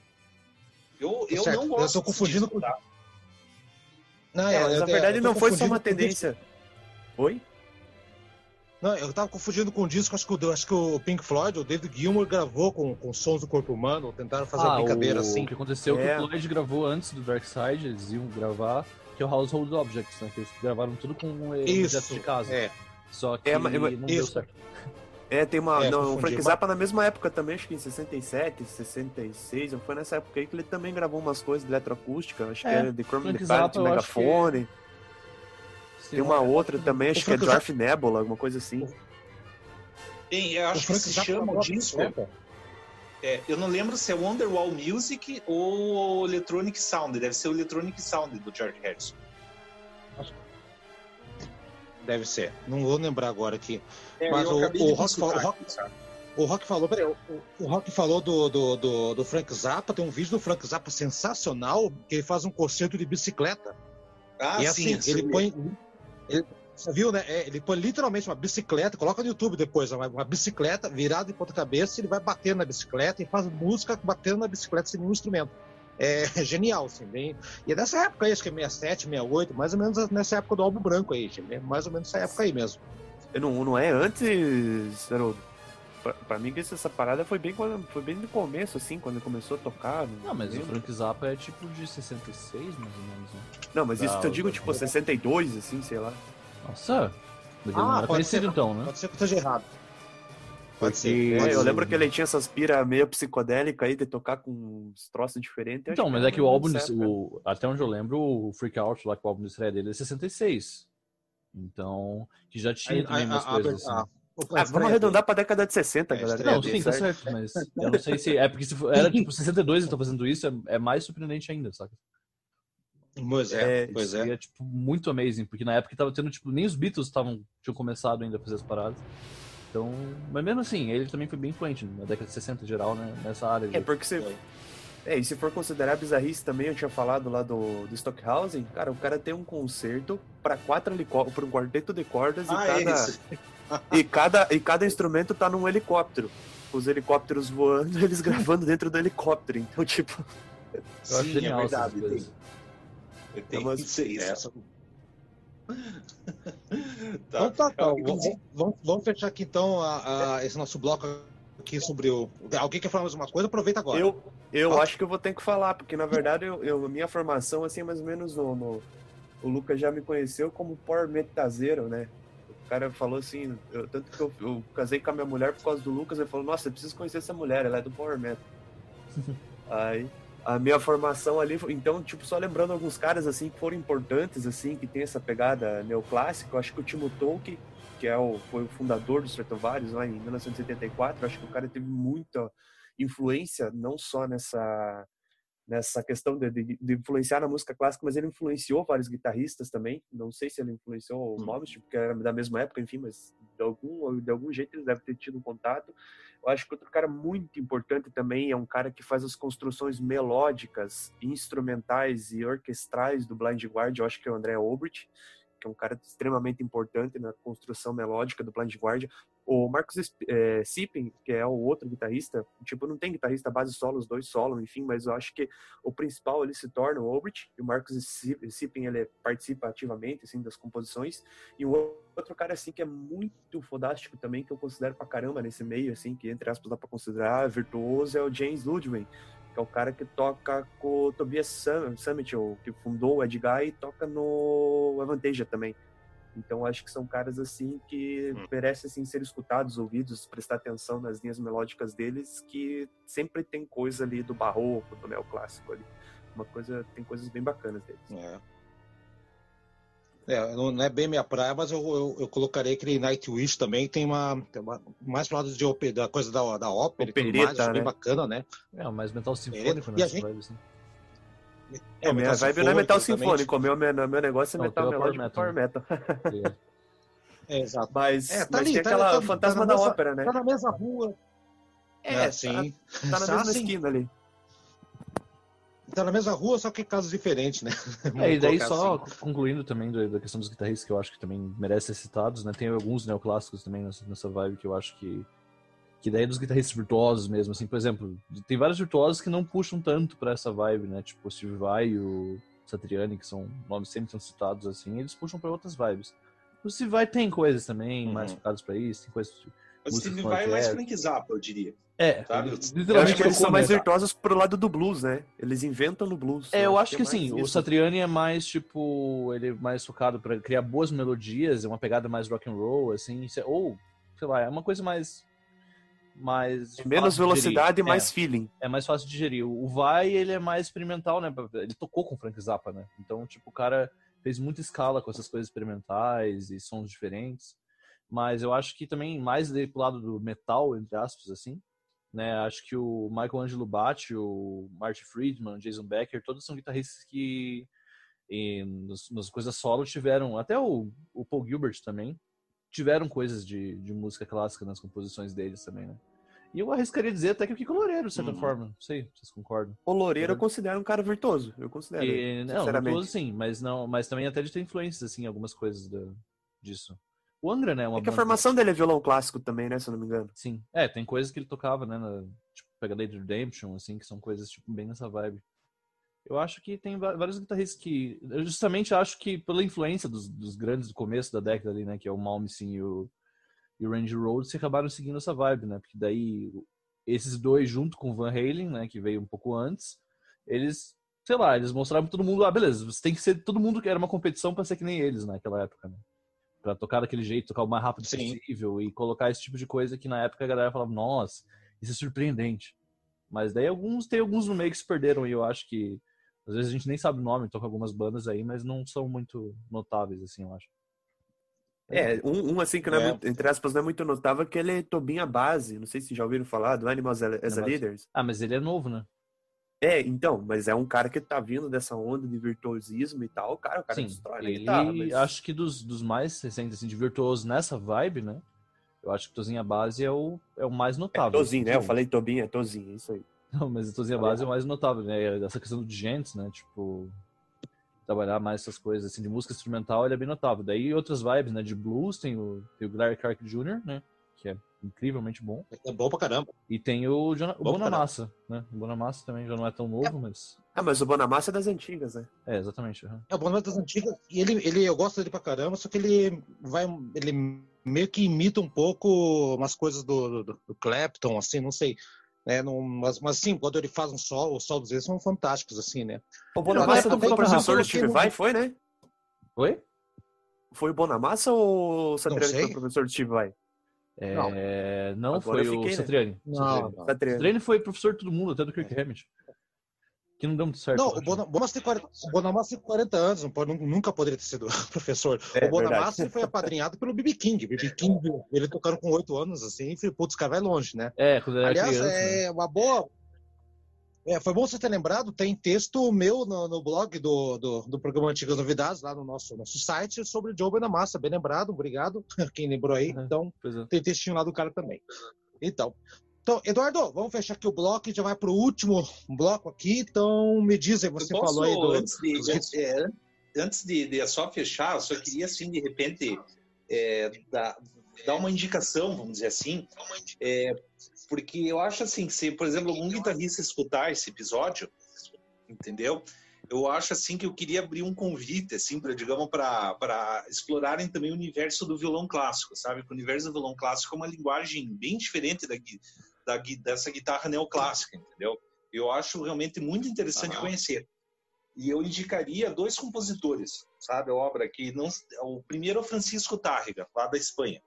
S4: Eu, tá eu certo. não gosto. Eu
S1: estou confundindo com. Tá?
S3: Não, é, eu, na verdade, não foi só uma tendência. Oi?
S1: Não, eu tava confundindo com o disco, acho que o, acho que o Pink Floyd, o David Gilmour gravou com, com sons do corpo humano, tentaram fazer ah, uma brincadeira
S2: o...
S1: assim.
S2: O que aconteceu é que o é. Floyd gravou antes do Dark Side, eles iam gravar que é o Household Objects, né? Que eles gravaram tudo com
S1: isso,
S2: de casa.
S1: É.
S2: Só que é, mas, não isso. deu certo.
S3: É, tem uma. É, não, o Frank Zappa na mesma época também, acho que em 67, 66, foi nessa época aí que ele também gravou umas coisas de eletroacústica, acho é, que era The Chrome Pilot, Megafone. Que... Tem uma outra também, acho que é Dwarf Nebula, alguma coisa assim.
S4: Tem, eu acho que se chama o disco. É, eu não lembro se é Wonderwall Music ou Electronic Sound. Deve ser o Electronic Sound do George Harrison.
S1: Deve ser. Não vou lembrar agora aqui. É, Mas o, o, Rock falou, o, Rock, o Rock falou, peraí, o, o Rock falou do, do, do, do, Frank Zappa. Tem um vídeo do Frank Zappa sensacional que ele faz um concerto de bicicleta. Ah, e assim, sim, ele põe. Ele, você viu, né? É, ele põe literalmente uma bicicleta, coloca no YouTube depois, uma, uma bicicleta virada de ponta cabeça, ele vai batendo na bicicleta e faz música batendo na bicicleta sem nenhum instrumento. É, genial, assim, bem... E é dessa época aí, acho que é 67, 68, mais ou menos nessa época do álbum branco aí, mais ou menos nessa época aí mesmo.
S3: Não, não é antes, Haroldo? Pra, pra mim, essa parada foi bem, foi bem no começo, assim, quando ele começou a tocar.
S2: Não, não mas o Frank Zappa é tipo de 66, mais ou menos, né?
S3: Não, mas isso que eu digo, tipo, 62, assim, sei lá.
S2: Nossa, ah,
S1: pode ser, então, né? Pode ser que eu esteja errado.
S3: Pode ser. Pode é, eu lembro que ele tinha essas pira meio psicodélica aí de tocar com uns troços diferentes.
S2: Então, mas é que o álbum, o, até onde eu lembro, o Freak Out, lá que o álbum de estreia dele é 66. Então, que já tinha também umas coisas assim.
S3: Ah, vamos arredondar pra década de 60, é, galera.
S2: Não, sim, tá certo, mas eu não sei se. É porque se for, era tipo 62 e tá fazendo isso, é, é mais surpreendente ainda, saca?
S1: Pois é, é pois é.
S2: é tipo, muito amazing, porque na época tava tendo, tipo, nem os Beatles estavam, tinham começado ainda a fazer as paradas. Então, mas mesmo assim, ele também foi bem influente na década de 60 em geral, né? Nessa área.
S3: É, porque você. É, e se for considerar bizarrice também, eu tinha falado lá do, do Stockhausen, cara, o cara tem um concerto para quatro helicópteros, para um quarteto de cordas ah, e, cada, e, cada, e cada instrumento tá num helicóptero. Os helicópteros voando, eles gravando dentro do helicóptero. Então, tipo.
S2: Eu acho Sim, é genial é verdade.
S4: Tem
S3: umas-
S4: que ser isso.
S1: Essa. Então tá, tá. Vamos, vamos- vamos fechar aqui então a- a- esse nosso bloco aqui sobre o. Alguém quer falar mais uma coisa? Aproveita agora.
S3: Eu, eu
S1: Fala.
S3: acho que eu vou ter que falar, porque na verdade eu, eu- a minha formação, assim, é mais ou menos no, no- O Lucas já me conheceu como power metazeiro, né? O cara falou assim, eu- tanto que eu, eu casei com a minha mulher por causa do Lucas, ele falou, nossa, eu preciso conhecer essa mulher, ela é do Power Metal. Aí, a minha formação ali, então, tipo, só lembrando alguns caras, assim, que foram importantes, assim, que tem essa pegada neoclássica, eu acho que o Timo Tolkien, que é o, foi o fundador do Stratovarius lá em 1974, eu acho que o cara teve muita influência, não só nessa nessa questão de, de, de influenciar na música clássica, mas ele influenciou vários guitarristas também. Não sei se ele influenciou o
S4: Hum.
S3: Mobius, porque era da mesma época, enfim, mas de algum, de algum jeito ele deve ter tido um contato. Eu acho que outro cara muito importante também é um cara que faz as construções melódicas, instrumentais e orquestrais do Blind Guardian, eu acho que é o André Obert, que é um cara extremamente importante na construção melódica do Blind Guardian. O Marcos é, Sippen, que é o outro guitarrista, tipo, não tem guitarrista base solo, os dois solo, enfim, mas eu acho que o principal ele se torna o Obert, e o Marcos Sippen, ele participa ativamente, assim, das composições, e o outro cara, assim, que é muito fodástico também, que eu considero pra caramba nesse meio, assim, que entre aspas dá pra considerar virtuoso, é o James Ludwig, que é o cara que toca com o Tobias Summit, que fundou o Edguy e toca no Avantasia também. Então acho que são caras assim que
S4: Hum.
S3: merecem assim, ser escutados, ouvidos, prestar atenção nas linhas melódicas deles, que sempre tem coisa ali do barroco, do neoclássico ali. Uma coisa, tem coisas bem bacanas deles.
S1: É. É, não não é bem minha praia, mas eu, eu, eu colocarei aquele Nightwish também, tem uma, tem uma mais pro lado de, ópera- da coisa da, da ópera
S3: Opereta,
S1: mais, acho bem
S3: né?
S1: bacana, né?
S2: É, mais metal sinfônico
S1: E a
S2: nessa
S1: gente-
S2: vibe, assim.
S3: É, minha
S1: metal
S3: vibe não é metal
S1: sinfônico
S3: o meu, meu, meu negócio é
S2: Não,
S3: metal
S2: é power
S3: melódico power metal.
S2: Tá
S1: É, exato.
S3: Mas,
S1: É, tá
S3: mas
S1: ali,
S3: tem
S1: tá-
S3: aquela
S1: tá-
S3: fantasma
S1: tá na
S3: da
S1: mesma-
S3: ópera, né?
S1: Tá na mesma rua.
S3: É,
S1: É,
S3: tá-
S1: sim.
S3: Tá na
S1: Tá
S3: mesma
S1: assim,
S3: esquina ali.
S1: Tá na mesma rua, só que casos diferentes, né?
S2: É, e daí só
S1: assim.
S2: concluindo também da questão dos guitarristas, que eu acho que também merecem ser citados, né? Tem alguns neoclássicos também nessa, vibe que eu acho que. Que daí é dos guitarristas virtuosos mesmo, assim, por exemplo, tem vários virtuosos que não puxam tanto pra essa vibe, né? Tipo o Steve Vai e o Satriani, que são nomes sempre são citados assim, eles puxam pra outras vibes. O Steve Vai tem coisas também
S4: Uhum.
S2: mais focadas pra isso, tem coisas. Música com
S4: vai é mais. Frank Zappa, eu diria.
S2: É,
S4: Sabe? Eu
S3: acho que eles são mais virtuosos pro lado do blues, né? Eles inventam no blues.
S2: É, eu acho que
S3: é
S2: assim,
S3: mais
S2: o. Satriani é mais tipo, ele é mais focado pra criar boas melodias, é uma pegada mais rock and roll, assim, se- ou sei lá, é uma coisa mais mais
S3: menos velocidade e
S2: É,
S3: mais feeling.
S2: é mais fácil de digerir. O Vai, ele é mais experimental, né? Ele tocou com o Frank Zappa, né? Então, tipo, o cara fez muita escala com essas coisas experimentais e sons diferentes. Mas eu acho que também mais dele pro lado do metal, entre aspas, assim, né? Acho que o Michael Angelo Batti, o Marty Friedman, Jason Becker, todos são guitarristas que e, nos, nas coisas solo tiveram, até o, o Paul Gilbert também, tiveram coisas de, de música clássica nas composições deles também, né? E eu arriscaria dizer até que o Kiko Loureiro, de certa
S4: Uhum.
S2: forma. Não sei se vocês concordam.
S3: O Loureiro eu considero um cara virtuoso. Eu considero.
S2: E, não, virtuoso sim, mas não, mas também até de ter influências assim, em algumas coisas da- disso. O Angra, né, é uma
S3: É que a formação dele é violão clássico também, né? Se eu não me engano.
S2: Sim. É, tem coisas que ele tocava, né, na, tipo, Pega Lady Redemption, assim, que são coisas tipo bem nessa vibe. Eu acho que tem vários guitarristas que eu justamente acho que pela influência dos, dos grandes do começo da década ali, né, que é o Malmsteen e o e o Randy Rhoads, se acabaram seguindo essa vibe, né? Porque daí esses dois junto com o Van Halen, né, que veio um pouco antes, eles, sei lá, eles mostraram pra todo mundo, ah, beleza, você tem que ser todo mundo que era uma competição pra ser que nem eles naquela época, né? Pra tocar daquele jeito, tocar o mais rápido
S1: Sim.
S2: possível e colocar esse tipo de coisa que na época a galera falava, nossa, isso é surpreendente. Mas daí alguns, tem alguns no meio que se perderam e eu acho que às vezes a gente nem sabe o nome, toca algumas bandas aí, mas não são muito notáveis, assim, eu acho.
S3: É, um, um assim que não é,
S1: É.
S3: muito, entre aspas, não é muito notável, que ele é Tobinha Base. Não sei se já ouviram falar do Animals as a
S2: Animals.
S3: Leaders.
S2: Ah, mas ele é novo, né?
S3: É, então, mas é um cara que tá vindo dessa onda de virtuosismo e tal. Cara, o cara
S2: Sim,
S3: destrói
S2: ele
S3: guitarra. Mas...
S2: acho que dos, dos mais recentes, assim, de virtuoso nessa vibe, né? Eu acho que Tozinha Base é o, é o mais
S3: É
S2: notável.
S3: Tozinho, né? Eu falei Tobinha, é Tozinho, isso aí.
S2: Não, mas Tozinha Base é o mais notável, né? Essa questão do Gents, né? Tipo, trabalhar mais essas coisas, assim, de música instrumental, ele é bem notável. Daí outras vibes, né? De blues, tem o, tem o Larry Clark Jr., né? Que é incrivelmente bom.
S1: É bom pra caramba.
S2: E tem o, Jona, o Bonamassa, né? O Bonamassa também já não é tão novo, mas.
S3: Ah, mas o Bonamassa é das antigas, né?
S2: É, exatamente. uhum.
S1: É o Bonamassa das antigas. E ele, ele, eu gosto dele pra caramba, só que ele vai. Ele meio que imita um pouco umas coisas do, do, do Clapton, assim, não sei. Né, não, mas, mas sim, quando ele faz um sol, os solos dele são fantásticos, assim, né?
S3: O Bonamassa
S1: eu-
S3: foi o professor do Steve Vai, foi, né?
S2: Oi?
S3: Foi o Bonamassa ou o Satriani foi o professor do Steve Vai?
S2: É, não,
S3: Agora
S2: foi
S3: eu
S2: o
S3: fiquei, né?
S2: Satriani.
S1: Não,
S2: Satriani.
S1: não.
S3: Satriani.
S2: Satriani foi professor de todo mundo, até do Kirk Hammett. Que não deu muito certo.
S1: Não, o Bonamassa tem 40, o Bonamassa tem 40 anos, não pode- nunca poderia ter sido professor.
S3: É,
S1: o Bonamassa foi apadrinhado pelo BB King. BB King, ele tocando com 8 anos, assim, e falei, putz, cara vai longe, né?
S2: É, quando ele era
S1: Aliás,
S2: criança. né?
S1: é uma boa. É, foi bom você ter lembrado, tem texto meu no, no blog do, do, do programa Antigas Novidades, lá no nosso, nosso site, sobre o Joe Bonamassa. Bem lembrado, obrigado, quem lembrou aí.
S2: Uhum.
S1: Então,
S2: é.
S1: tem textinho lá do cara também. Então, então Eduardo, vamos fechar aqui o bloco e já vai pro último bloco aqui. Então, me diz aí, você
S4: posso,
S1: falou aí do.
S4: antes de,
S1: dos hits.
S4: é, antes de, de só fechar, eu só queria, assim, de repente, é, dar, dar uma indicação, vamos dizer assim, é, porque eu acho assim, que se, por exemplo, algum guitarrista escutar esse episódio, entendeu? Eu acho assim que eu queria abrir um convite, assim, para digamos, para explorarem também o universo do violão clássico, sabe? O universo do violão clássico é uma linguagem bem diferente da, da, dessa guitarra neoclássica, entendeu? Eu acho realmente muito interessante conhecer. E eu indicaria dois compositores, sabe? A obra que não. O primeiro é o Francisco Tárrega, lá da Espanha.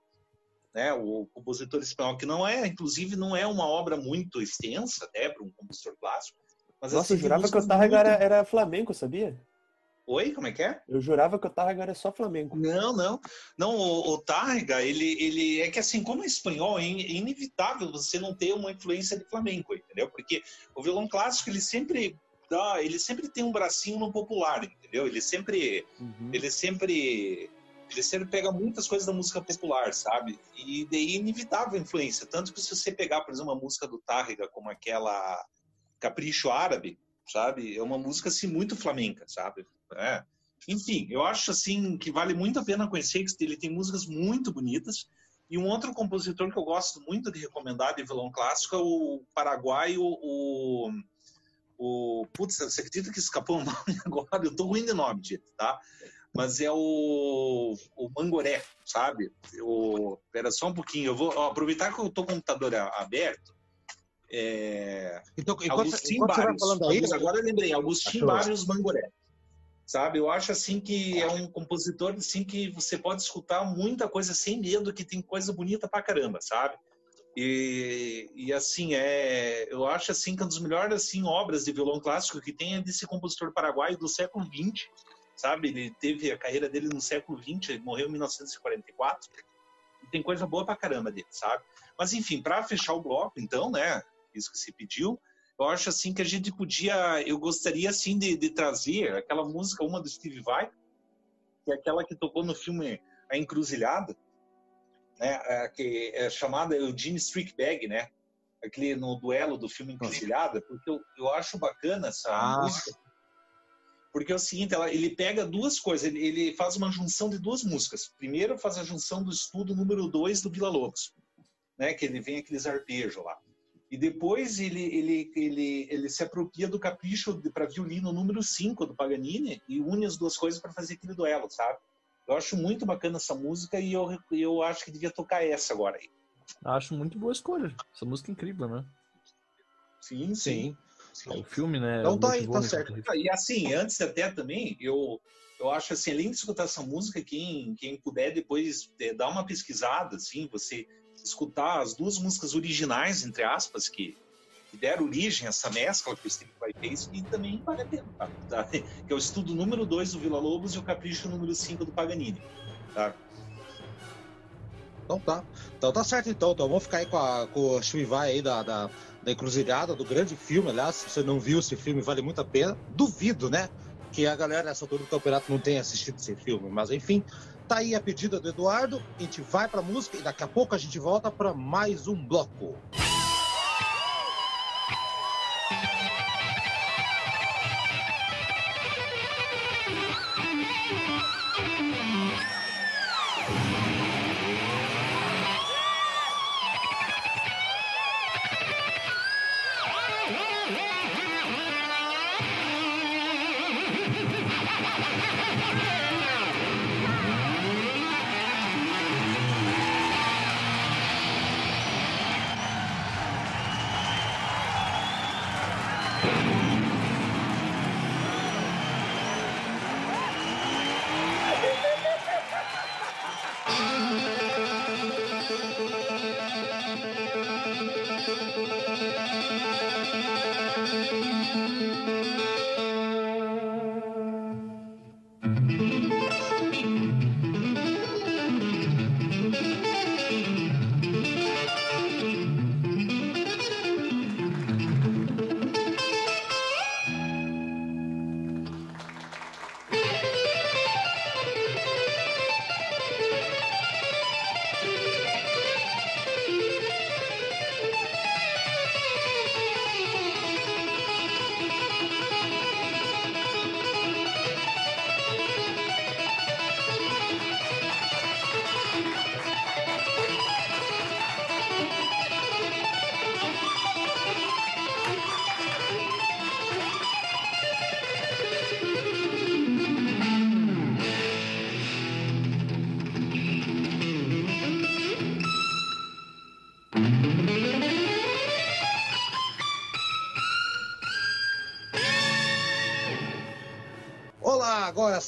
S4: Né, o compositor espanhol, que não é, inclusive, não é uma obra muito extensa, até para um compositor clássico. Mas,
S3: Nossa,
S4: assim,
S3: eu
S4: tem
S3: jurava que o Tarraga
S4: muito-
S3: era, era flamenco, sabia?
S4: Oi, como é que é?
S3: Eu jurava que o Tarraga era só flamenco.
S4: Não, não. Não, o, o Tárrega, ele, ele é que assim, como é espanhol, é in- é inevitável você não ter uma influência de flamenco, entendeu? Porque o violão clássico, ele sempre dá, ele sempre tem um bracinho no popular, entendeu? Ele sempre
S3: Uhum.
S4: ele sempre ele sempre pega muitas coisas da música popular, sabe? E daí é inevitável influência. Tanto que se você pegar, por exemplo, uma música do Tárrega, como aquela Capricho Árabe, sabe? É uma música, assim, muito flamenca, sabe? É. Enfim, eu acho, assim, que vale muito a pena conhecer, que ele tem músicas muito bonitas. E um outro compositor que eu gosto muito de recomendar de violão clássico é o paraguaio, o... o putz, você acredita que escapou o nome agora? Eu tô ruim de nome, tá? Mas é o, o Mangoré, sabe? O, espera só um pouquinho, eu vou ó, aproveitar que eu tô com o computador aberto. É,
S1: Então, enquanto, enquanto vai
S4: Barrios,
S1: falando aí,
S4: Agus- agora eu lembrei,
S1: Achou.
S4: Barrios Mangoré. Sabe, eu acho assim que é um compositor assim que você pode escutar muita coisa sem medo, que tem coisa bonita pra caramba, sabe? E, e assim, é, eu acho assim que uma das melhores assim, obras de violão clássico que tem é desse compositor paraguaio do século XX, sabe? Ele teve a carreira dele no século XX, ele morreu em 1944. E tem coisa boa pra caramba dele, sabe? Mas enfim, para fechar o bloco, então, né? Isso que se pediu, eu acho assim que a gente podia, eu gostaria assim de, de trazer aquela música, uma do Steve Vai, que é aquela que tocou no filme A Encruzilhada, né? é, que é chamada Eugene Streakbag, né? Aquele no duelo do filme Encruzilhada, porque eu, eu acho bacana essa
S1: Ah.
S4: música. Porque é o seguinte, ela, ele pega duas coisas, ele, ele faz uma junção de duas músicas. Primeiro faz a junção do estudo número 2 do Vila Lobos, né? Que ele vem aqueles arpejos lá. E depois ele, ele, ele, ele se apropria do capricho para violino número 5 do Paganini e une as duas coisas para fazer aquele duelo, sabe? Eu acho muito bacana essa música e eu, eu acho que devia tocar essa agora aí.
S2: Acho muito boa escolha. Essa música é incrível, né?
S4: Sim,
S1: sim.
S2: O filme, né?
S1: Então tá aí, tá certo.
S2: riff.
S4: E assim, antes até também, eu, eu acho assim, além de escutar essa música, quem, quem puder depois é, dar uma pesquisada, assim, você escutar as duas músicas originais, entre aspas, que, que deram origem a essa mescla que o Steve Vai fez, e também vale a pena, tá? Tá? Que é o estudo número 2 do Vila Lobos e o capricho número 5 do Paganini. Tá?
S1: Então tá. Então tá certo então. Então vamos ficar aí com, a, com o Shivai aí da, da, da encruzilhada, do grande filme, aliás. Se você não viu esse filme, vale muito a pena. Duvido, né? Que a galera nessa altura do campeonato não tenha assistido esse filme. Mas enfim, tá aí a pedida do Eduardo. A gente vai pra música e daqui a pouco a gente volta pra mais um bloco.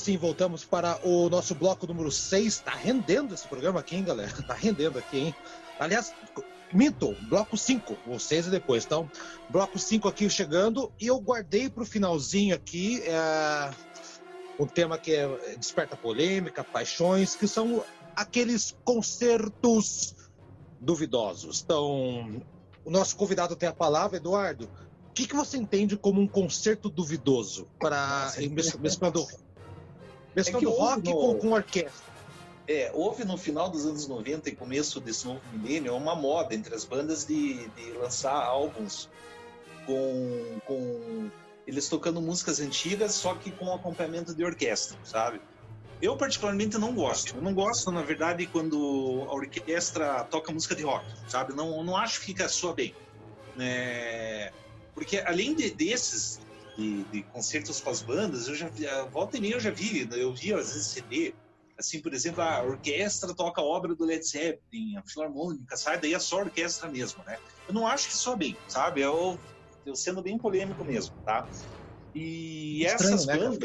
S1: Sim voltamos para o nosso bloco número 6. Tá rendendo esse programa aqui, hein, galera? Tá rendendo aqui, hein? Aliás, minto, bloco 5, o 6 e depois. Então, bloco 5 aqui chegando e eu guardei para o finalzinho aqui é, um tema que é, desperta polêmica, paixões, que são aqueles concertos duvidosos. Então, o nosso convidado tem a palavra, Eduardo. O que, que você entende como um concerto duvidoso para mesclando, mesclando é rock no... com, com orquestra?
S4: É, houve no final dos anos 90 e começo desse novo milênio uma moda entre as bandas de, de lançar álbuns com, com eles tocando músicas antigas, só que com acompanhamento de orquestra, sabe? Eu, particularmente, não gosto. Eu não gosto, na verdade, quando a orquestra toca música de rock, sabe? Não, não acho que fica só bem. É... Porque, além de, desses, de, de, concertos com as bandas, eu já vi, volta e meia eu já vi, eu vi às vezes CD, assim, por exemplo, a orquestra toca a obra do Led Zeppelin, a filarmônica, sai daí é só orquestra mesmo, né? Eu não acho que só bem, sabe? Eu, eu sendo bem polêmico mesmo, tá? E estranho, essas né? bandas.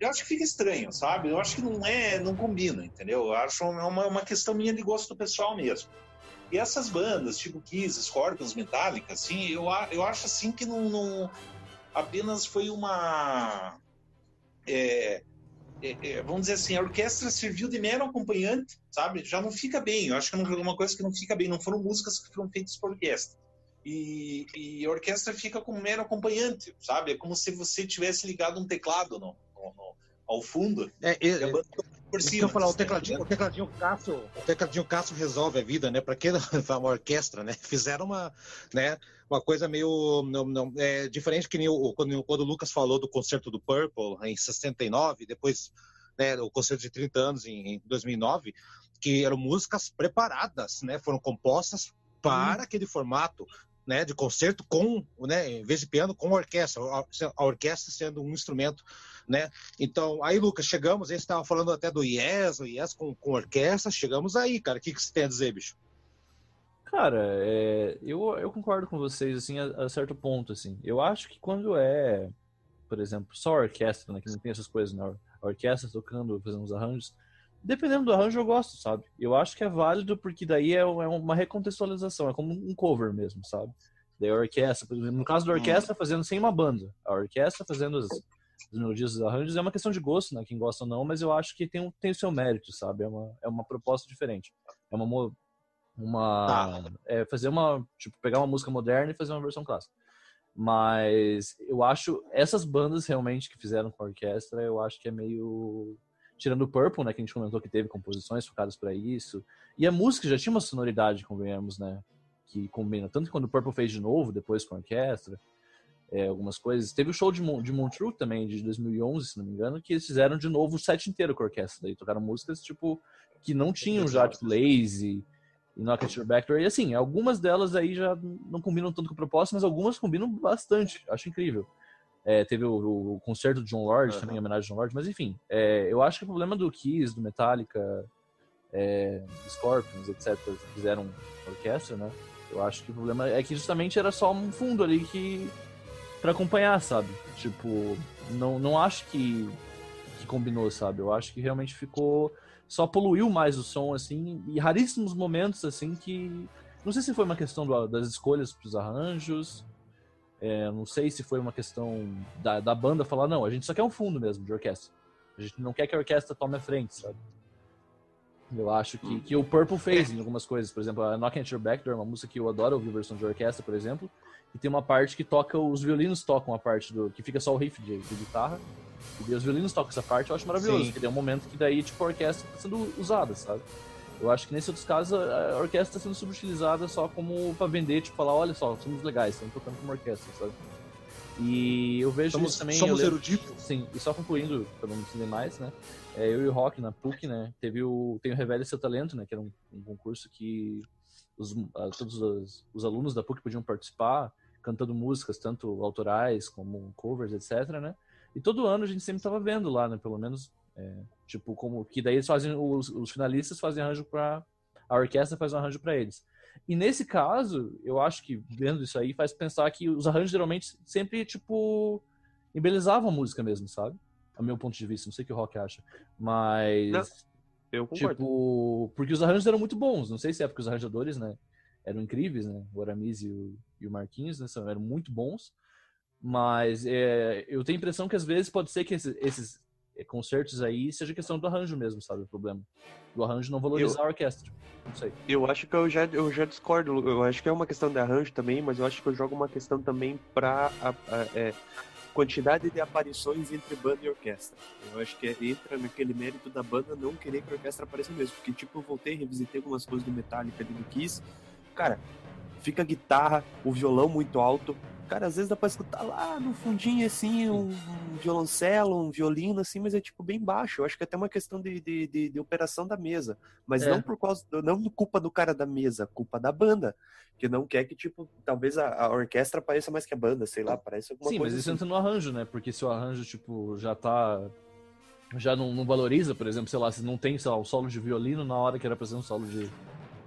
S4: Eu acho que fica estranho, sabe? Eu acho que não é, não combina, entendeu? Eu acho uma, uma questão minha de gosto pessoal mesmo. E essas bandas, tipo Kiss, Scorpions, Metallica, assim, eu, eu acho assim que não, não apenas foi uma. É, é, é, vamos dizer assim, a orquestra serviu de mero acompanhante, sabe? Já não fica bem. Eu acho que é uma coisa que não fica bem. Não foram músicas que foram feitas por orquestra e, e, a orquestra fica como mero acompanhante, sabe? É como se você tivesse ligado um teclado no, no, no ao fundo.
S1: É, é, é por cima. Eu falar, o tecladinho, o tecladinho Cássio, o tecladinho Cássio resolve a vida, né? Para que uma orquestra, né? Fizeram uma, né? Uma coisa meio não, não, é, diferente que nem o, quando, quando o Lucas falou do concerto do Purple em 69, depois né, o concerto de 30 anos em, em 2009, que eram músicas preparadas, né? Foram compostas para hum. aquele formato, né, de concerto com, né, em vez de piano, com orquestra, a orquestra sendo um instrumento, né? Então, aí, Lucas, chegamos, eles estavam falando até do Yes, o Yes com, com orquestra, chegamos aí, cara. O que, que você tem a dizer, bicho?
S2: Cara, é, eu, eu concordo com vocês, assim, a, a, certo ponto, assim. Eu acho que quando é, por exemplo, só orquestra, né, que não tem essas coisas, né, a orquestra tocando, fazendo os arranjos, Dependendo do arranjo, eu gosto, sabe? Eu acho que é válido porque daí é, é uma recontextualização, é como um cover mesmo, sabe? Daí a orquestra, no caso da orquestra, hum. fazendo sem uma banda. A orquestra fazendo as, as melodias dos arranjos é uma questão de gosto, né? Quem gosta ou não, mas eu acho que tem, tem o seu mérito, sabe? É uma, é uma proposta diferente. É uma. Uma tá. é fazer uma. Tipo, pegar uma música moderna e fazer uma versão clássica. Mas eu acho. Essas bandas realmente que fizeram com a orquestra, eu acho que é meio tirando o Purple, né, que a gente comentou que teve composições focadas para isso. E a música já tinha uma sonoridade, convenhamos, né, que combina. Tanto que quando o Purple fez de novo, depois com a orquestra, é, algumas coisas. Teve o show de, de Montreux também, de 2011, se não me engano, que eles fizeram de novo o set inteiro com a orquestra. Daí tocaram músicas, tipo, que não tinham já, tipo, Lazy e Knock at Your. E assim, algumas delas aí já não combinam tanto com o propósito, mas algumas combinam bastante. Acho incrível. É, teve o, o, concerto do John Lord, uhum. também em homenagem ao John Lord, mas enfim, é, eu acho que o problema do Kiss, do Metallica, é, Scorpions, etc., fizeram orquestra, né? Eu acho que o problema é que justamente era só um fundo ali que. para acompanhar, sabe? Tipo, não, não acho que, que combinou, sabe? Eu acho que realmente ficou. Só poluiu mais o som, assim, e raríssimos momentos, assim, que. Não sei se foi uma questão do, das escolhas pros arranjos, é, não sei se foi uma questão da, da banda falar, não, a gente só quer um fundo mesmo de orquestra. A gente não quer que a orquestra tome a frente, sabe? Eu acho que, que o Purple fez em algumas coisas. Por exemplo, a Knocking at Your Back Door é uma música que eu adoro ouvir versão de orquestra, por exemplo. E tem uma parte que toca, os violinos tocam a parte do. que fica só o riff de, de guitarra. E os violinos tocam essa parte, eu acho maravilhoso. Sim. Porque tem um momento que daí, tipo, a orquestra está sendo usada, sabe? Eu acho que nesses outros casos a orquestra está sendo subutilizada só como para vender, tipo, falar, olha só, somos legais, estamos tocando como orquestra, sabe? E eu vejo
S1: somos,
S2: isso também.
S1: Somos eruditos?
S2: Sim, e só concluindo, para não entender mais, né? É, eu e o Rock na PUC, né? Teve o, tem o Revele Seu Talento, né? Que era um, um concurso que os, todos os, os, alunos da PUC podiam participar, cantando músicas, tanto autorais como covers, etc, né? E todo ano a gente sempre estava vendo lá, né? Pelo menos é, tipo, como que daí eles fazem os, os finalistas fazem arranjo para a orquestra faz um arranjo para eles. E nesse caso, eu acho que vendo isso aí faz pensar que os arranjos geralmente sempre tipo embelezavam a música mesmo, sabe? a meu ponto de vista. Não sei o que o Rock acha. Mas.
S3: Não, eu concordo.
S2: Tipo, porque os arranjos eram muito bons. Não sei se é porque os arranjadores, né? Eram incríveis, né? O Aramis e o, e o Marquinhos, né? Eram muito bons. Mas é, eu tenho a impressão que às vezes pode ser que esses, esses concertos aí seja questão do arranjo mesmo, sabe? O problema. Do arranjo não valorizar
S3: Eu-
S2: a orquestra. Não sei.
S3: Eu acho que eu já, eu já discordo. Eu acho que é uma questão de arranjo também, mas eu acho que eu jogo uma questão também pra a, a- é, quantidade de aparições entre banda e orquestra. Eu acho que entra naquele mérito da banda não querer que a orquestra apareça mesmo. Porque, tipo, eu voltei, revisitei algumas coisas do Metallica do Kiss. Cara, fica a guitarra, o violão muito alto. Cara, às vezes dá pra escutar lá no fundinho, assim, um, um violoncelo, um violino, assim, mas é tipo bem baixo. Eu acho que é até uma questão de, de, de- de operação da mesa. Mas
S2: É.
S3: não por causa, não culpa do cara da mesa, culpa da banda. Que não quer que, tipo, talvez a, a orquestra pareça mais que a banda, sei lá, parece alguma
S2: Sim, mas
S3: coisa
S2: isso
S3: assim.
S2: entra no arranjo, né? Porque se o arranjo, tipo, já tá. Já não, não valoriza, por exemplo, sei lá, se não tem, sei lá, o solo de violino na hora que era pra ser um solo de,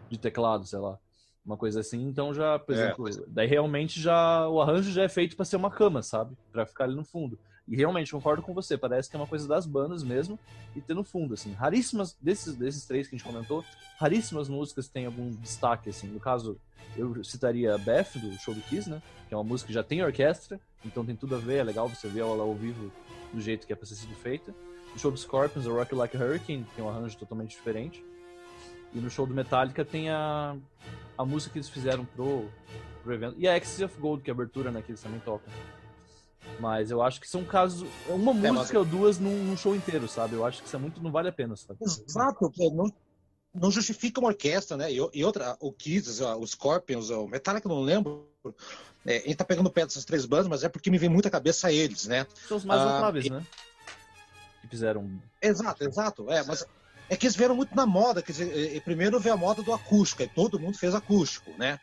S2: de teclado, sei lá. Uma coisa assim, então já, por
S1: É,
S2: exemplo,
S1: é.
S2: daí realmente já o arranjo já é feito pra ser uma cama, sabe? Pra ficar ali no fundo. E realmente concordo com você, parece que é uma coisa das bandas mesmo e ter no fundo, assim. Raríssimas, desses, desses três que a gente comentou, raríssimas músicas têm algum destaque, assim. No caso, eu citaria a Beth, do show do Kiss, né? Que é uma música que já tem orquestra, então tem tudo a ver, é legal você ver ela ao vivo do jeito que é pra ser sido feita. No show do Scorpions, o Rock Like a Hurricane, que tem um arranjo totalmente diferente. E no show do Metallica tem a, a música que eles fizeram pro, pro evento. E a Ecstasy of Gold, que é a abertura, né? Que eles também tocam. Mas eu acho que são casos. é Uma
S1: mas-
S2: música ou duas num, num show inteiro, sabe? Eu acho que isso é muito. Não vale a pena, sabe?
S1: Exato, não, não justifica uma orquestra, né? E, e outra, o Kiss, o Scorpions, o Metallica, não lembro. É, a gente tá pegando o pé dessas três bandas, mas é porque me vem muito à cabeça eles, né?
S2: São os mais
S1: Ah,
S2: notáveis,
S1: e-
S2: né? Que fizeram.
S1: Exato, exato. É, mas é que eles vieram muito na moda. Quer dizer, primeiro veio a moda do acústico, e todo mundo fez acústico, né?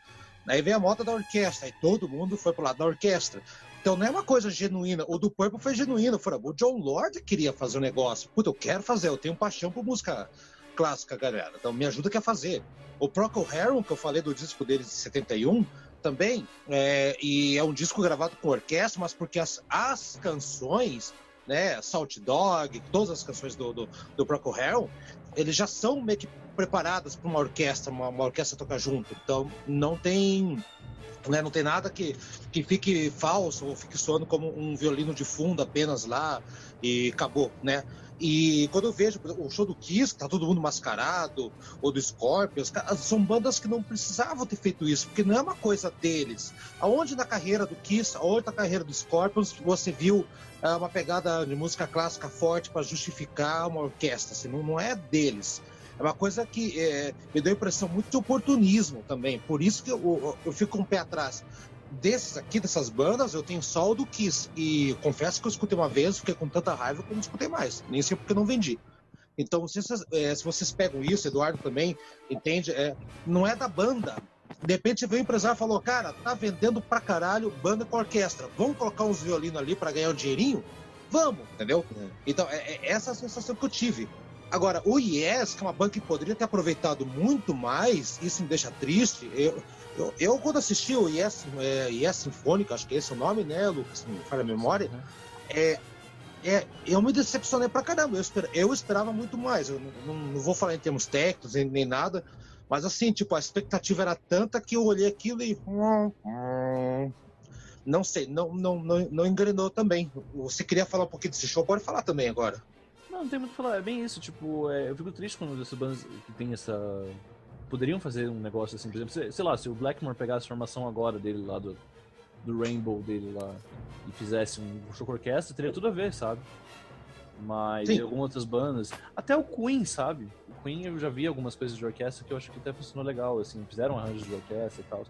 S1: Aí veio a moda da orquestra, e todo mundo foi pro lado da orquestra. Então não é uma coisa genuína. O do Purple foi genuíno. Foi, o John Lord queria fazer o negócio. Puta, eu quero fazer, eu tenho paixão por música clássica, galera. Então me ajuda que a fazer. O Procol Harum, que eu falei do disco dele de 71, também, é, e é um disco gravado com orquestra, mas porque as, as canções, né, Salt Dog, todas as canções do, do, do Procol Harum, eles já são meio que preparadas para uma orquestra, uma, uma orquestra tocar junto. Então não tem né, não tem nada que, que fique falso ou fique soando como um violino de fundo apenas lá e acabou, né? E quando eu vejo o show do Kiss, que tá todo mundo mascarado, ou do Scorpions, são bandas que não precisavam ter feito isso, porque não é uma coisa deles. Aonde na carreira do Kiss, aonde na carreira do Scorpions, você viu ah, uma pegada de música clássica forte para justificar uma orquestra? Assim, não, não é deles. É uma coisa que é, me deu a impressão muito de oportunismo também. Por isso que eu, eu, eu fico o pé atrás. Desses aqui, dessas bandas, eu tenho só o do Kiss. E confesso que eu escutei uma vez, fiquei com tanta raiva que eu não escutei mais. Nem sei porque não vendi. Então, se vocês, é, se vocês pegam isso, Eduardo também, entende? É, não é da banda. De repente veio o empresário e falou: Cara, tá vendendo pra caralho banda com orquestra. Vamos colocar uns violinos ali para ganhar um dinheirinho? Vamos, entendeu? Então, é, é essa a sensação que eu tive. Agora, o Yes, que é uma banca que poderia ter aproveitado muito mais, isso me deixa triste. Eu, eu, eu quando assisti o Yes, é, yes Sinfônica, acho que esse é o nome, né, Lucas? Me falha a memória. É, é, eu me decepcionei pra caramba. Eu, esper, eu esperava muito mais. Eu não, não, vou falar em termos técnicos nem, nem, nada, mas assim, tipo, a expectativa era tanta que eu olhei aquilo e. Não sei, não, não, não, não engrenou também. Você queria falar um pouquinho desse show? Pode falar também agora.
S2: Não, não tem muito o que falar. É bem isso. Tipo, é, eu fico triste quando essas bandas que tem essa. Poderiam fazer um negócio assim, por exemplo, sei, lá, se o Blackmore pegasse a formação agora dele lá do, do Rainbow dele lá e fizesse um show com orquestra, teria tudo a ver, sabe? Mas Sim. algumas outras bandas, até o Queen, sabe? O Queen eu já vi algumas coisas de orquestra que eu acho que até funcionou legal, assim, fizeram arranjos de orquestra e tal,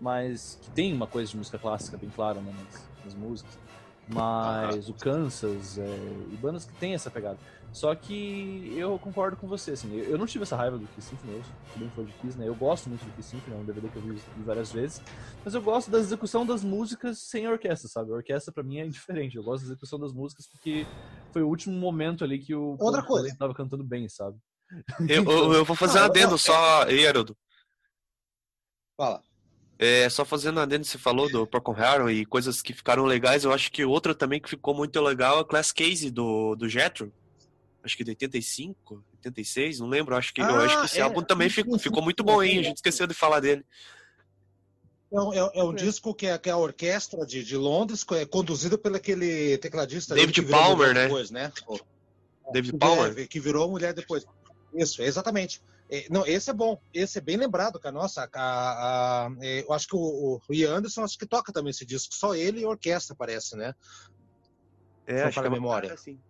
S2: mas que tem uma coisa de música clássica bem clara né, nas, nas músicas. Mas ah, o Kansas é, e bandas que tem essa pegada. Só que eu concordo com você, assim, eu não tive essa raiva do Kiss Symphony, eu também fã de Kiss, né? Eu gosto muito do Kiss Symphony, é um DVD que eu vi, vi várias vezes, mas eu gosto da execução das músicas sem orquestra, sabe? A orquestra pra mim é indiferente, eu gosto da execução das músicas porque foi o último momento ali que o
S1: Outra coisa.
S2: tava cantando bem, sabe?
S3: Eu, eu, eu vou fazer ah, um adendo eu, só aí, Haroldo.
S1: Fala.
S3: É, só fazendo a adendo, você falou do Procon Harum e coisas que ficaram legais, eu acho que outra também que ficou muito legal é a Class Case do, do Jetro. Acho que de 85, 86, não lembro. Acho que, ah, eu acho que esse é, álbum também ficou, ficou muito bom, hein? A gente esqueceu de falar dele.
S1: É um, é, é um disco que é, que é, a orquestra de, de Londres, é conduzido pelo aquele tecladista
S3: David Palmer, né?
S1: Depois, né?
S3: David Palmer.
S1: Que virou mulher depois. Isso, exatamente. É, não, esse é bom, esse é bem lembrado, cara. Nossa, a, a, a, é, eu acho que o, o Ian Anderson acho que toca também esse disco, só ele e a orquestra, parece, né?
S3: É, acho que é memória. Assim.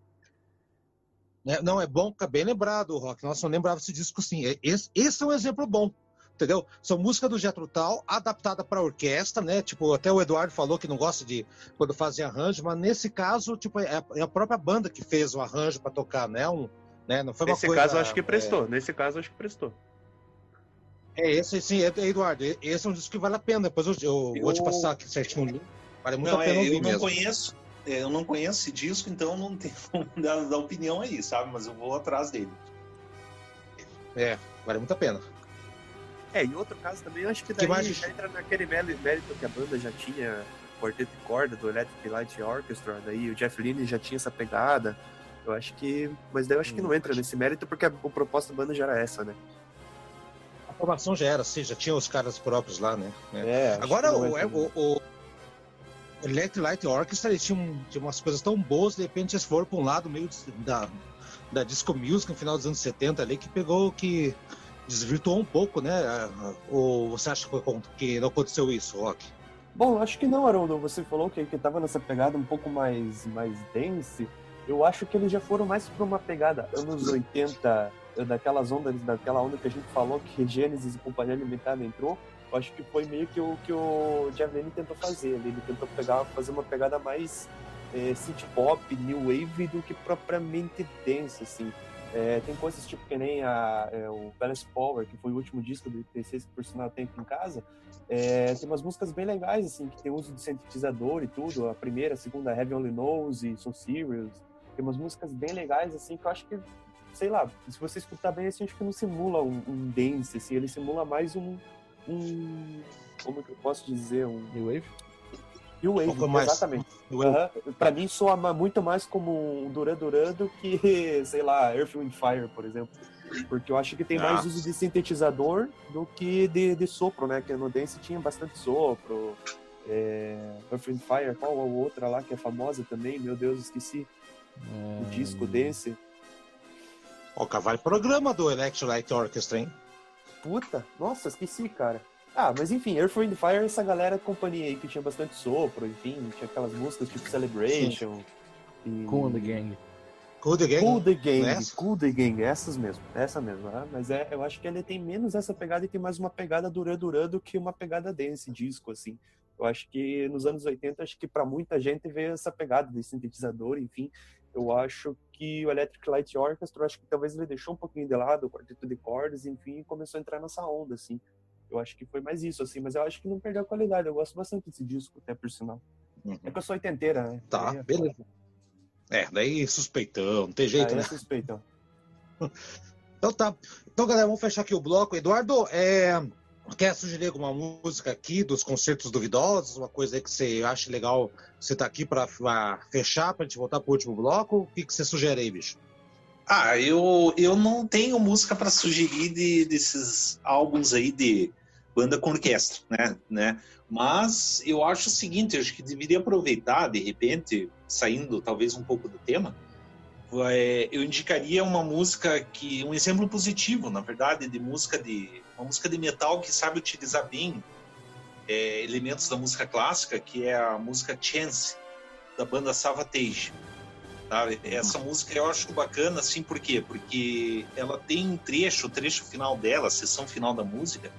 S1: É, não, é bom, fica bem lembrado, Rock. Nossa, eu lembrava esse disco sim. Esse, esse é um exemplo bom entendeu? São música do Jethro Tull adaptada para orquestra, né? Tipo, até o Eduardo falou que não gosta de quando fazem arranjo, mas nesse caso, tipo, é, é a própria banda que fez o arranjo para tocar, né? Um, né? Não foi
S3: Nesse
S1: coisa,
S3: caso, acho que prestou. É... Nesse caso, acho que prestou.
S1: É, esse sim, Eduardo, esse é um disco que vale a pena. Depois eu, eu, eu... vou te passar aqui certinho. Vale muito
S4: não,
S1: a pena
S4: é, Eu não
S1: mesmo.
S4: conheço, é, eu não conheço esse disco, então não tenho como dar, dar opinião aí, sabe? Mas eu vou atrás dele.
S1: É, vale muito a pena.
S3: É, em outro caso também, eu acho que daí que mais... já entra naquele mérito que a banda já tinha quarteto de corda do Electric Light Orchestra, daí o Jeff Lynne já tinha essa pegada. Eu acho que. Mas daí eu acho que não entra nesse mérito porque a, o propósito da banda já era essa, né?
S1: A formação já era, sim, já tinha os caras próprios lá, né?
S3: É,
S1: Agora o, o, o, Electric Light Orchestra eles tinham, tinham umas coisas tão boas, de repente eles foram para um lado meio da, da disco music no final dos anos 70 ali, que pegou que desvirtuou um pouco, né? Ou você acha que não aconteceu isso, Rock?
S3: Bom, acho que não, Haroldo. Você falou que, que nessa pegada um pouco mais, mais dense. Eu acho que eles já foram mais para uma pegada anos 80, daquelas ondas, daquela onda que a gente falou que Gênesis e Companhia Limitada entrou. Eu acho que foi meio que o que o Javene tentou fazer. Ele, ele tentou pegar, fazer uma pegada mais é, synth pop, new wave do que propriamente densa, assim. É, tem coisas tipo que nem a, é, o Balance Power, que foi o último disco do IPC, que por sinal tem aqui em casa. É, tem umas músicas bem legais, assim, que tem uso de sintetizador e tudo. A primeira, a segunda, Heavy Only Knows e So Serious. Tem umas músicas bem legais, assim, que eu acho que, sei lá, se você escutar bem, assim, acho que não simula um, um dance, assim, ele simula mais um, um como que eu posso dizer, um...
S2: New Wave?
S3: New Wave, um exatamente. Uhum. Pra mim soa muito mais como um Duran Duran do que, sei lá, Earth, Wind Fire, por exemplo. Porque eu acho que tem mais ah. uso de sintetizador do que de, de sopro, né? Que no Dance tinha bastante sopro. É... Earth, Wind Fire, qual a outra lá que é famosa também? Meu Deus, esqueci o disco desse.
S1: Ó, cavalo programa do Electrolyte Orchestra, hein?
S3: Puta, nossa, esqueci, cara. Ah, mas enfim, Earth, Wind Fire, essa galera companhia aí que tinha bastante sopro, enfim, tinha aquelas músicas tipo Celebration.
S2: E... Cool the Gang.
S1: Cool the Gang?
S3: Cool the Gang, né? cool the Gang, essas mesmo, essa mesmo. Né? Mas é, eu acho que ele tem menos essa pegada e tem mais uma pegada Duran Duran do que uma pegada dance disco, assim. Eu acho que nos anos 80, acho que para muita gente veio essa pegada de sintetizador, enfim. Eu acho que o Electric Light Orchestra, acho que talvez ele deixou um pouquinho de lado o quarteto de cordas, enfim, começou a entrar nessa onda, assim. Eu acho que foi mais isso, assim, mas eu acho que não perdeu a qualidade. Eu gosto bastante desse disco, até por sinal. Uhum. É que eu sou oitenteira, né?
S1: Tá, é beleza. É, daí suspeitão, não tem jeito,
S3: ah,
S1: né?
S3: É suspeitão.
S1: então tá. Então, galera, vamos fechar aqui o bloco. Eduardo, é... Quer sugerir alguma música aqui dos concertos duvidosos? Uma coisa aí que você acha legal você tá aqui para fechar, para gente voltar pro último bloco? O que, que você sugere aí, bicho?
S4: Ah, eu, eu não tenho música para sugerir de, desses álbuns aí de banda com orquestra, né? né? Mas eu acho o seguinte, acho que deveria aproveitar, de repente, saindo talvez um pouco do tema, é, eu indicaria uma música que um exemplo positivo, na verdade, de música de uma música de metal que sabe utilizar bem é, elementos da música clássica, que é a música Chance da banda Savatage. Tá? Essa música eu acho bacana, assim, por quê? Porque ela tem um trecho, o trecho final dela, a sessão final da música,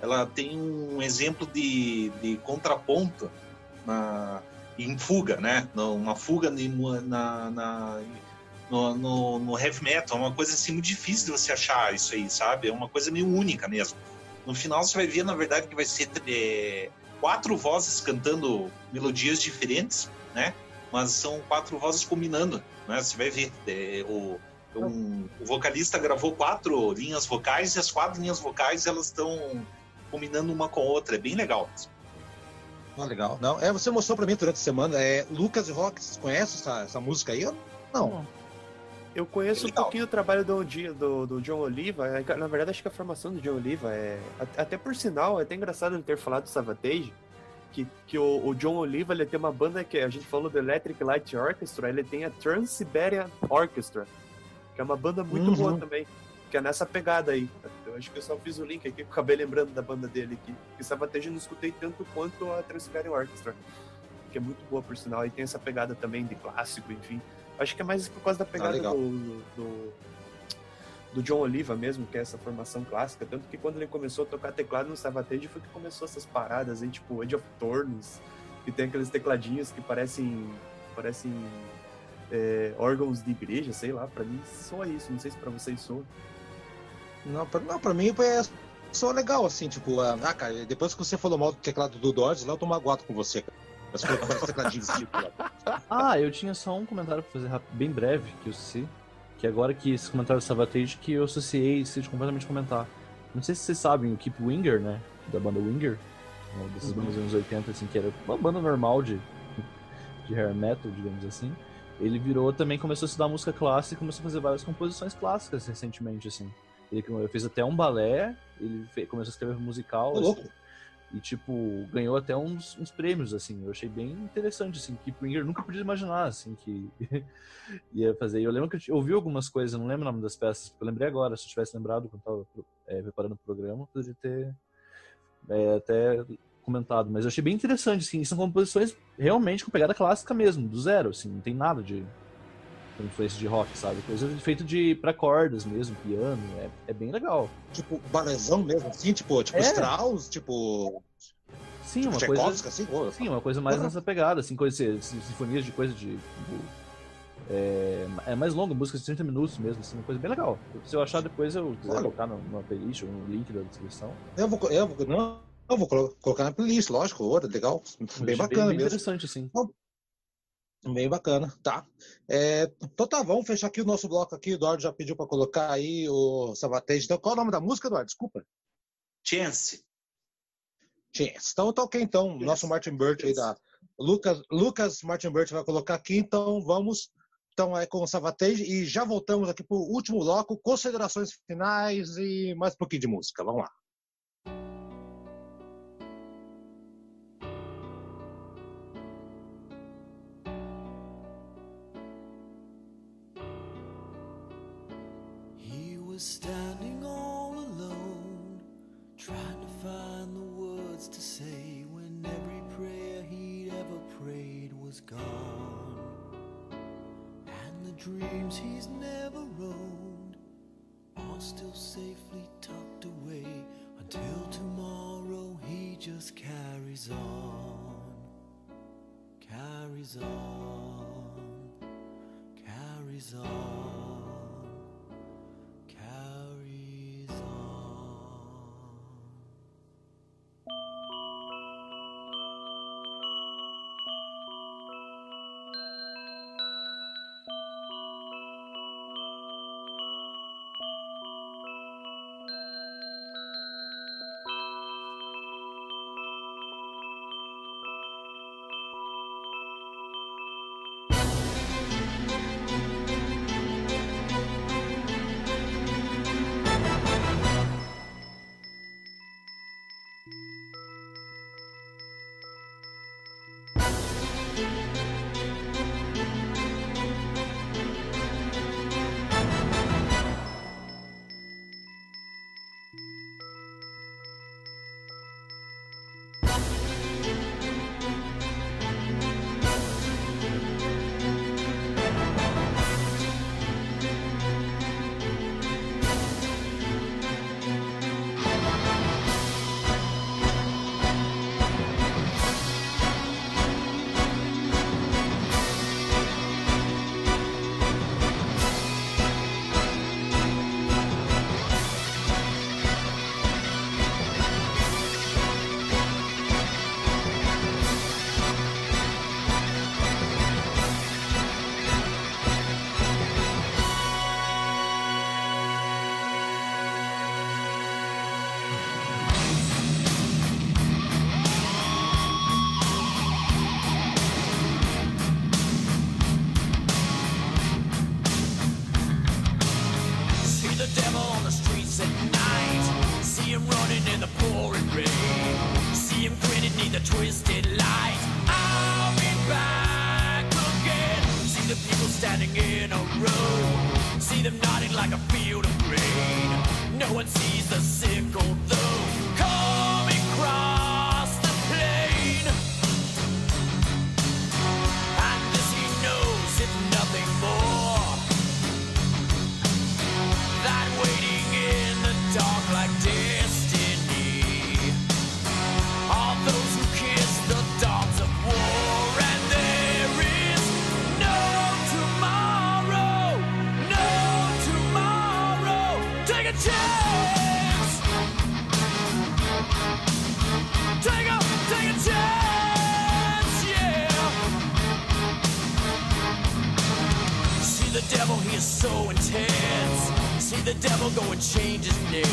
S4: ela tem um exemplo de, de contraponto na, em fuga, né? Uma fuga na, na no, no, no, heavy metal, é uma coisa assim muito difícil de você achar isso aí, sabe? É uma coisa meio única mesmo. No final você vai ver, na verdade, que vai ser é, quatro vozes cantando melodias diferentes, né? Mas são quatro vozes combinando, né? Você vai ver. É, o, um, o vocalista gravou quatro linhas vocais e as quatro linhas vocais elas estão combinando uma com a outra. É bem legal.
S1: Ah, legal. Não, é, você mostrou pra mim durante a semana. É, Lucas e Rock, vocês conhecem essa, essa música aí? Não.
S3: Eu conheço um pouquinho o trabalho do, do, do, John Oliva. É, na verdade, acho que a formação do John Oliva é. Até por sinal, é até engraçado ele ter falado do Savatage. Que, que o, o, John Oliva ele tem uma banda que a gente falou do Electric Light Orchestra, ele tem a Trans-Siberian Orchestra, que é uma banda muito uhum. boa também, que é nessa pegada aí. Eu acho que eu só fiz o link aqui, acabei lembrando da banda dele aqui. Que Savatage eu não escutei tanto quanto a Trans-Siberian Orchestra, que é muito boa por sinal, e tem essa pegada também de clássico, enfim. Acho que é mais por causa da pegada ah, do, do, do, John Oliva mesmo, que é essa formação clássica. Tanto que quando ele começou a tocar teclado no Savatage foi que começou essas paradas aí, tipo Age of Thorns, que tem aqueles tecladinhos que parecem, parecem é, órgãos de igreja, sei lá. Pra mim soa isso, não sei se pra vocês soa.
S1: Não, pra, não, pra mim é só legal, assim, tipo, ah, ah, cara, depois que você falou mal do teclado do Dodge, lá eu tô magoado com você, cara. Mas foi
S2: Ah, eu tinha só um comentário pra fazer bem breve que eu sei. Que agora que esse comentário do Savatage que eu associei e de completamente comentar. Não sei se vocês sabem, o Keep Winger, né? Da banda Winger, né, desses uhum. bandas dos anos 80, assim, que era uma banda normal de, de hair metal, digamos assim. Ele virou também, começou a estudar música clássica e começou a fazer várias composições clássicas recentemente, assim. Ele fez até um balé, ele fez, começou a escrever musical. Assim, e, tipo, ganhou até uns, uns prêmios, assim. Eu achei bem interessante, assim, que Springer nunca podia imaginar, assim, que ia fazer. Eu lembro que eu ouvi algumas coisas, não lembro o nome das peças, eu lembrei agora. Se eu tivesse lembrado quando estava é, preparando o programa, poderia ter é, até comentado. Mas eu achei bem interessante, assim. São composições realmente com pegada clássica mesmo, do zero, assim. Não tem nada de influência de rock, sabe? Coisa feita de para cordas mesmo, piano, é, é bem legal.
S1: Tipo, balezão mesmo, assim, tipo, tipo é. Strauss, tipo.
S2: Sim, tipo uma coisa. Assim, oh, sim, uma coisa mais uhum. nessa pegada, assim, coisa, sinfonias de coisa de. Tipo, é, é, mais longa, música de 30 minutos mesmo, assim, uma coisa bem legal. Se eu achar depois, eu quiser colocar numa playlist ou no link da descrição.
S1: Eu vou, eu vou, não, eu vou colocar na playlist, lógico, outra, legal, bem bacana bem, bem mesmo.
S2: interessante, assim.
S1: Bem bacana, tá. É, então tá, vamos fechar aqui o nosso bloco aqui. O Eduardo já pediu para colocar aí o Sabatage. Então, qual é o nome da música, Eduardo? Desculpa.
S4: Chance.
S1: Chance. Então, tá ok, então. Chance. Nosso Martin Burt aí da. Lucas, Lucas Martin Burt vai colocar aqui, então vamos então é com o Savatage e já voltamos aqui para o último bloco, considerações finais e mais um pouquinho de música. Vamos lá. Was standing all alone, trying to find the words to say when every prayer he'd ever prayed was gone. And the dreams he's never owned are still safely tucked away until tomorrow he just carries on, carries on, carries on.
S5: Devil go and change his name.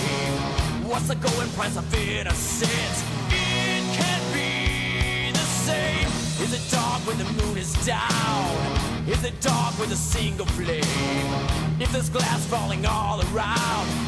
S5: What's the going price of innocence? It can't be the same. Is it dark when the moon is down? Is it dark with a single flame? If there's glass falling all around,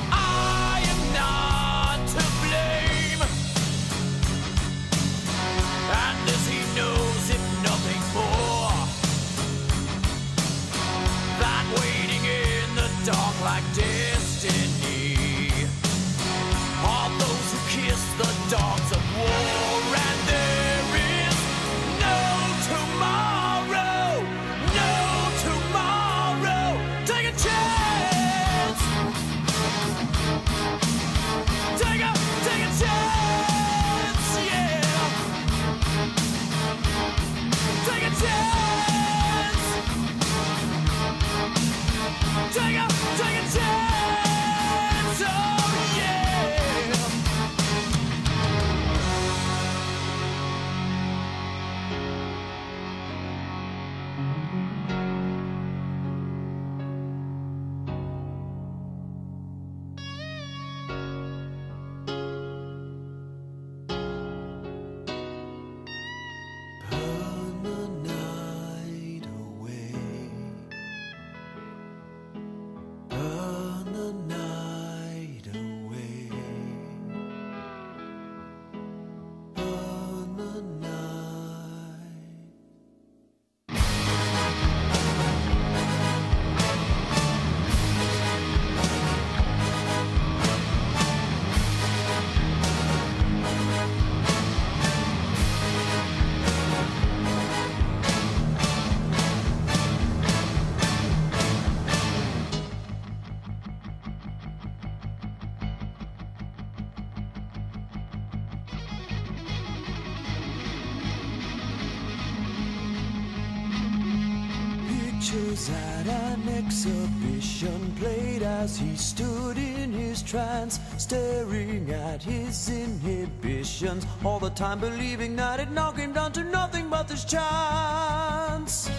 S6: exhibition played as he stood in his trance, staring at his inhibitions, all the time believing that it knocked him down to nothing but this chance.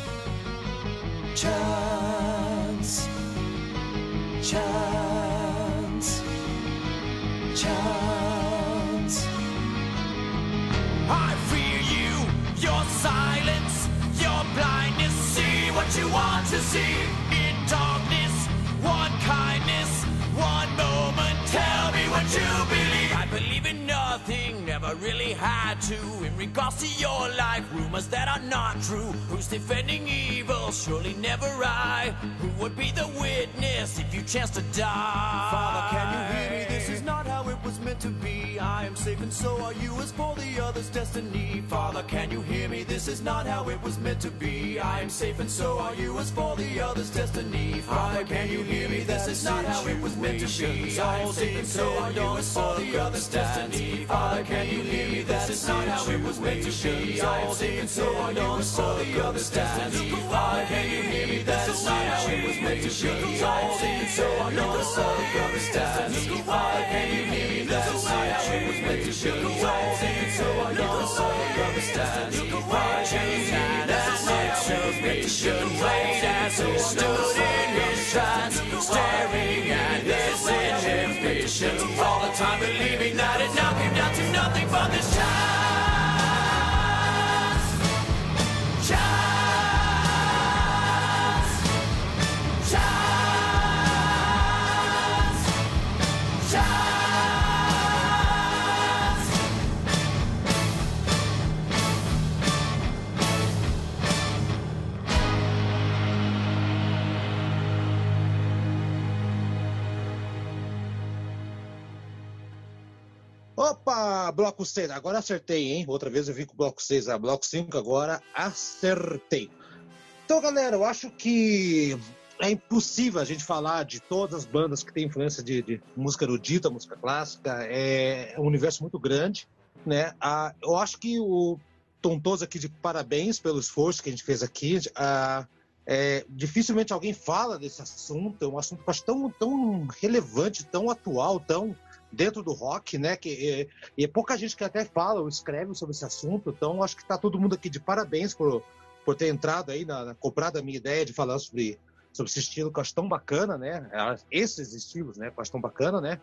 S6: Chance. Chance. Chance.
S5: I fear you, your silence, your blindness. See what you want to see never really had to. In regards to your life, rumors that are not true. Who's defending evil? Surely never I. Who would be the witness if you chance to die?
S6: Father, can you hear? This is not how it was meant to be. I am safe and so are you as for the other's destiny. Father, can you hear me? This is not how it was meant to be. I am safe and so are you as for the other's destiny. Father, can you hear me? This is not how it was meant to be. I am safe and so are you as for the other's destiny. Father, can you hear me? This is not how it was meant to be. I am safe and so are you as for the other's destiny. Father, can you hear me? This is not how it was meant to be. I am safe and so are you as for the other's destiny why can you hear me? That's why I was meant to be. I've seen so I don't so understand. Why can you hear me? That's why I was meant to be.
S5: Right as we stood in his shots, staring at this inhibition. All the time believing that it knocked him down to nothing but this time.
S1: Opa, bloco 6, agora acertei, hein? Outra vez eu vim com o bloco 6, a bloco 5 agora acertei. Então, galera, eu acho que é impossível a gente falar de todas as bandas que têm influência de, de música erudita, música clássica. É um universo muito grande, né? Ah, eu acho que o Tontoso aqui de parabéns pelo esforço que a gente fez aqui. Ah, é, dificilmente alguém fala desse assunto, é um assunto acho tão, tão relevante, tão atual, tão dentro do rock, né? Que, é, e é pouca gente que até fala ou escreve sobre esse assunto, então acho que está todo mundo aqui de parabéns por, por ter entrado aí, na, na, comprado a minha ideia de falar sobre, sobre esse estilo que eu acho tão bacana, né? Esses estilos, né? Que eu acho tão bacana, né?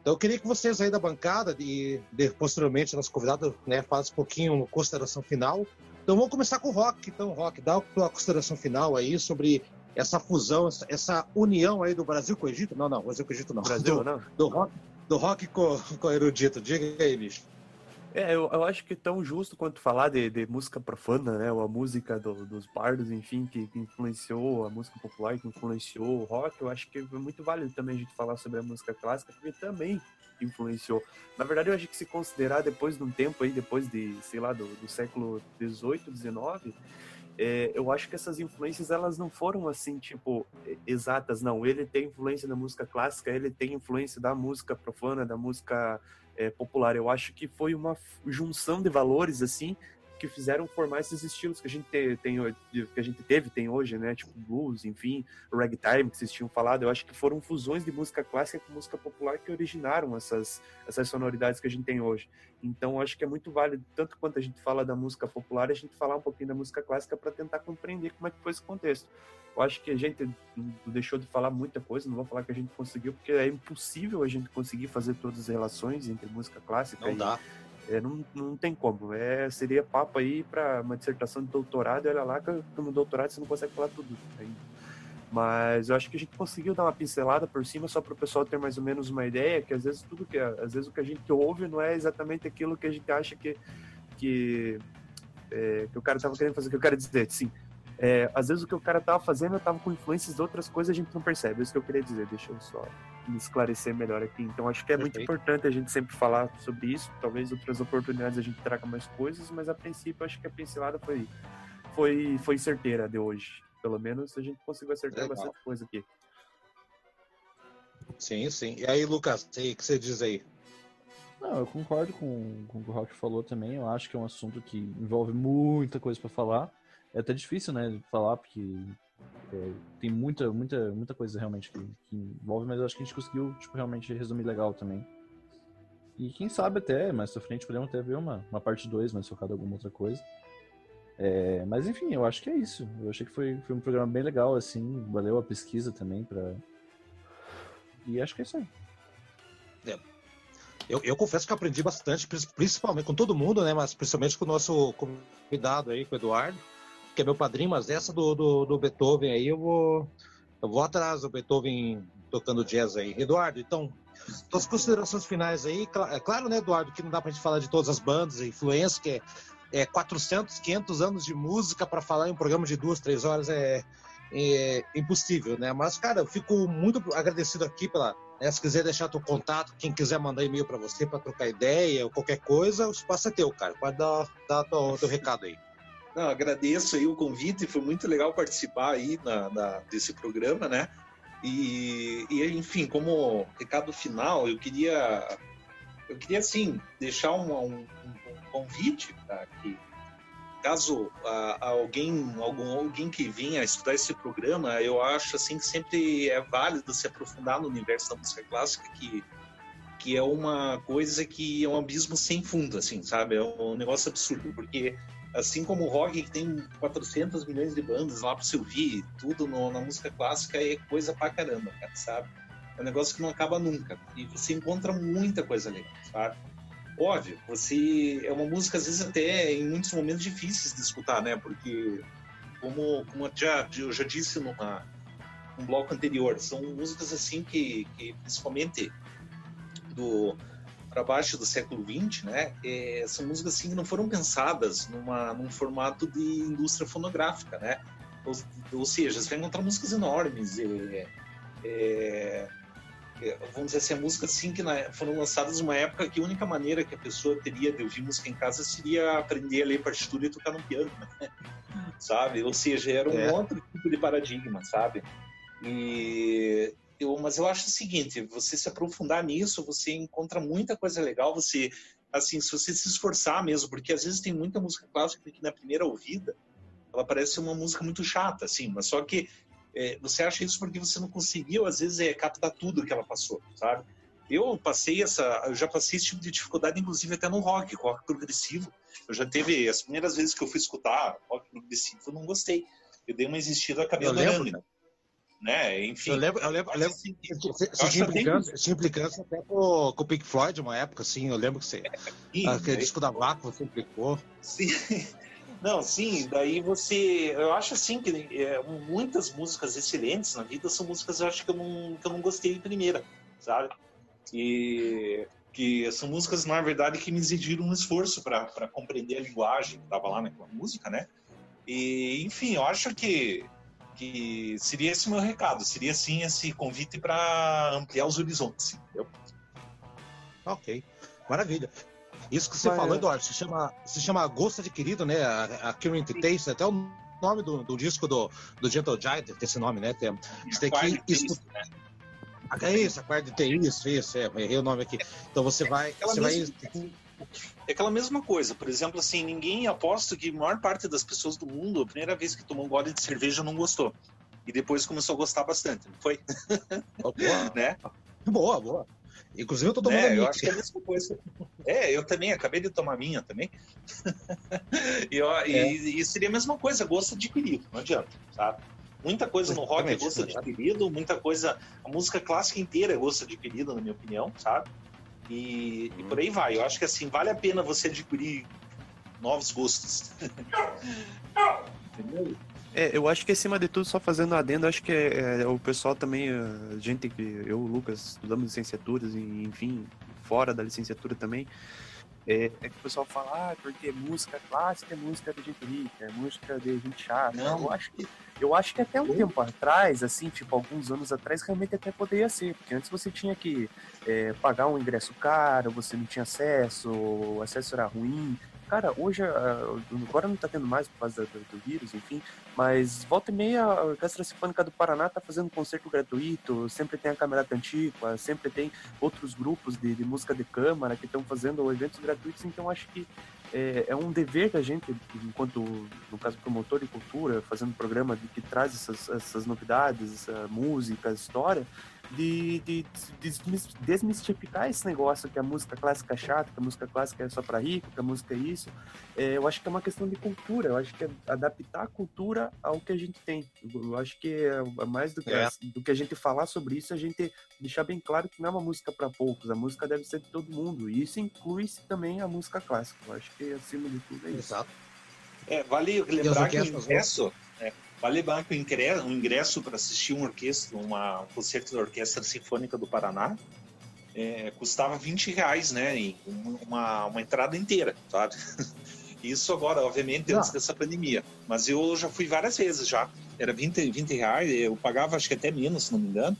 S1: Então eu queria que vocês aí da bancada e de, posteriormente nosso convidado, né, façam um pouquinho uma consideração final. Então vamos começar com o Rock, então Rock, dá a tua consideração final aí sobre essa fusão, essa, essa união aí do Brasil com o Egito. Não, não, Brasil com o Egito não.
S3: Brasil,
S1: do,
S3: não.
S1: Do rock, do rock com, com erudito. Diga aí, bicho.
S3: É, eu, eu acho que é tão justo quanto falar de, de música profana, né? Ou a música do, dos bardos, enfim, que, que, influenciou, a música popular que influenciou o rock, eu acho que é muito válido também a gente falar sobre a música clássica, porque também influenciou. Na verdade, eu acho que se considerar depois de um tempo aí, depois de, sei lá, do, do século 18, 19, é, eu acho que essas influências elas não foram assim tipo exatas não ele tem influência da música clássica ele tem influência da música profana da música é, popular. Eu acho que foi uma junção de valores assim que fizeram formar esses estilos que a gente tem, que a gente teve, tem hoje, né? Tipo blues, enfim, ragtime que vocês tinham falado. Eu acho que foram fusões de música clássica com música popular que originaram essas essas sonoridades que a gente tem hoje. Então, eu acho que é muito válido tanto quanto a gente fala da música popular, a gente falar um pouquinho da música clássica para tentar compreender como é que foi esse contexto. Eu acho que a gente deixou de falar muita coisa, não vou falar que a gente conseguiu, porque é impossível a gente conseguir fazer todas as relações entre música clássica
S1: não
S3: e.
S1: Dá.
S3: É, não, não tem como. É, seria papo aí para uma dissertação de doutorado, e olha lá que no doutorado você não consegue falar tudo ainda. Mas eu acho que a gente conseguiu dar uma pincelada por cima só para o pessoal ter mais ou menos uma ideia, que às vezes tudo que às vezes o que a gente ouve não é exatamente aquilo que a gente acha que que, é, que o cara estava querendo fazer. Que eu quero dizer, sim, é, às vezes o que o cara tava fazendo, eu tava com influências de outras coisas, a gente não percebe. É isso que eu queria dizer. Deixa eu só esclarecer melhor aqui. Então, acho que é Perfeito. muito importante a gente sempre falar sobre isso. Talvez outras oportunidades a gente traga mais coisas, mas a princípio, acho que a pincelada foi, foi, foi certeira de hoje. Pelo menos a gente conseguiu acertar Legal. bastante coisa aqui.
S1: Sim, sim. E aí, Lucas, o que você diz aí?
S2: Não, eu concordo com, com o que o Rock falou também. Eu acho que é um assunto que envolve muita coisa para falar é até difícil, né, falar, porque é, tem muita, muita, muita coisa realmente que, que, envolve, mas eu acho que a gente conseguiu, tipo, realmente resumir legal também. E quem sabe até, mais pra frente, podemos até ver uma, uma parte 2, mais focada em alguma outra coisa. É, mas enfim, eu acho que é isso. Eu achei que foi, foi um programa bem legal, assim, valeu a pesquisa também pra... E acho que é isso aí.
S1: É. Eu, eu, confesso que aprendi bastante, principalmente com todo mundo, né? Mas principalmente com o nosso convidado aí, com o Eduardo que é meu padrinho, mas essa do, do, do, Beethoven aí eu vou, eu vou atrás do Beethoven tocando jazz aí. Eduardo, então, suas considerações finais aí. É claro, né, Eduardo, que não dá pra gente falar de todas as bandas, influências, que é, é 400, 500 anos de música para falar em um programa de duas, três horas é, é impossível, né? Mas, cara, eu fico muito agradecido aqui pela. Né, se quiser deixar teu contato, quem quiser mandar e-mail para você para trocar ideia ou qualquer coisa, o espaço é teu, cara. Pode dar, dar teu, teu recado aí.
S4: Não, agradeço aí o convite, foi muito legal participar aí na, na, desse programa, né? E, e, enfim, como recado final, eu queria, eu queria assim deixar um, um, um convite para que caso alguém, algum, alguém que venha estudar esse programa, eu acho assim que sempre é válido se aprofundar no universo da música clássica, que que é uma coisa que é um abismo sem fundo, assim, sabe? É um negócio absurdo, porque assim como o rock que tem 400 milhões de bandas lá para você ouvir, tudo no, na música clássica é coisa pra caramba, cara, sabe? É um negócio que não acaba nunca. E você encontra muita coisa legal, sabe? Óbvio, você é uma música às vezes até em muitos momentos difíceis de escutar, né? Porque como, como eu já, eu já disse numa um bloco anterior, são músicas assim que, que principalmente do para baixo do século XX, né, é, são músicas assim que não foram pensadas numa, num formato de indústria fonográfica, né? Ou, ou seja, você vai encontrar músicas enormes, é, é, é, vamos dizer assim, a música assim que na, foram lançadas numa época que a única maneira que a pessoa teria de ouvir música em casa seria aprender a ler partitura e tocar no piano, né? sabe? Ou seja, era um
S1: É.
S4: outro tipo de paradigma, sabe? E eu, mas eu acho o seguinte, você se aprofundar nisso, você encontra muita coisa legal, você assim, se você se esforçar mesmo, porque às vezes tem muita música clássica que na primeira ouvida ela parece uma música muito chata, assim, mas só que é, você acha isso porque você não conseguiu, às vezes, é, captar tudo que ela passou, sabe? Eu passei essa, eu já passei esse tipo de dificuldade, inclusive até no rock, rock progressivo. Eu já teve, as primeiras vezes que eu fui escutar rock progressivo, eu não gostei. Eu dei uma existida, acabei
S1: Eu
S4: adorando. Né? Enfim.
S1: Eu lembro, eu lembro, eu lembro
S4: assim,
S1: Você tinha implicância, implicância até com, com o Pink Floyd uma época, assim. Eu lembro que você.
S4: Sim,
S1: Aquele
S4: né?
S1: disco da Vácuo você implicou.
S4: Sim. Não, sim, daí você. Eu acho assim que é, muitas músicas excelentes na vida são músicas eu acho que eu não, que eu não gostei de primeira, sabe? E que são músicas, na verdade, que me exigiram um esforço para compreender a linguagem que estava lá naquela música, né? E, enfim, eu acho que, que seria esse o meu recado, seria sim esse convite para ampliar os horizontes, entendeu?
S1: Ok, maravilha. Isso que você
S3: Mas-
S1: falou, Eduardo, se chama, se chama Gosto Adquirido, né? A, a Current Taste, até o nome do, do disco do, do Gentle Giant, tem esse nome, né? Tem, você tem que
S4: isso,
S1: escutar.
S4: né?
S1: É isso, a quarta de ter isso, isso, é, errei o nome aqui. Então você vai. Você vai
S4: É aquela mesma coisa, por exemplo, assim, ninguém aposto que a maior parte das pessoas do mundo, a primeira vez que tomou um gole de cerveja não gostou. E depois começou a gostar bastante, não foi?
S1: boa,
S4: Né?
S1: boa, boa. Inclusive eu tô tomando
S4: É,
S1: a
S4: eu
S1: minha.
S4: acho que é a mesma coisa. É, eu também, acabei de tomar minha também. e, ó, e-
S1: É.
S4: e seria a mesma coisa, gosto adquirido, não adianta, sabe? Muita coisa no rock é gosto
S1: exatamente.
S4: adquirido, muita coisa. A música clássica inteira é gosto adquirido, na minha opinião, sabe? E, e por aí vai. Eu acho que assim, vale a pena você adquirir novos gostos. Entendeu?
S3: É, eu acho que acima de tudo, só fazendo adendo, acho que é, é, o pessoal também, a gente que eu, o Lucas, estudamos licenciaturas e enfim, fora da licenciatura também, é, é que o pessoal fala, ah, porque música clássica é música de gente rica, é música de gente chata.
S4: Não.
S3: Eu acho que eu acho que até um tempo atrás, assim, tipo, alguns anos atrás, realmente até poderia ser, porque antes você tinha que é, pagar um ingresso caro, você não tinha acesso, o acesso era ruim. Cara, hoje, ah, agora não tá tendo mais por causa do, do vírus, enfim, mas volta e meia a Orquestra Sinfônica do Paraná tá fazendo concerto gratuito, sempre tem a Camerata Antiqua, sempre tem outros grupos de, de música de câmara que estão fazendo eventos gratuitos, então acho que é, é um dever da gente, enquanto, no caso, promotor de cultura, fazendo programa de, que traz essas, essas novidades, essa música, história, de, de, de desmistificar esse negócio que a música clássica é chata, que a música clássica é só para rico, que a música é isso. É, eu acho que é uma questão de cultura, eu acho que é adaptar a cultura ao que a gente tem. Eu, acho que é mais do que,
S1: É.
S3: do que a gente falar sobre isso, a gente deixar bem claro que não é uma música para poucos, a música deve ser de todo mundo, e isso inclui também a música clássica. Eu acho que acima de tudo é isso.
S1: Exato.
S4: É, vale lembrar que o
S1: orquestras
S4: ingresso, é, vale lembrar que o ingresso, para assistir um orquestra, uma, um concerto da Orquestra Sinfônica do Paraná, é, custava 20 reais, né? Uma, uma entrada inteira, sabe? Isso agora, obviamente, antes
S1: Não.
S4: dessa pandemia. Mas eu já fui várias vezes já. Era 20, 20 reais, eu pagava acho que até menos, se não me engano,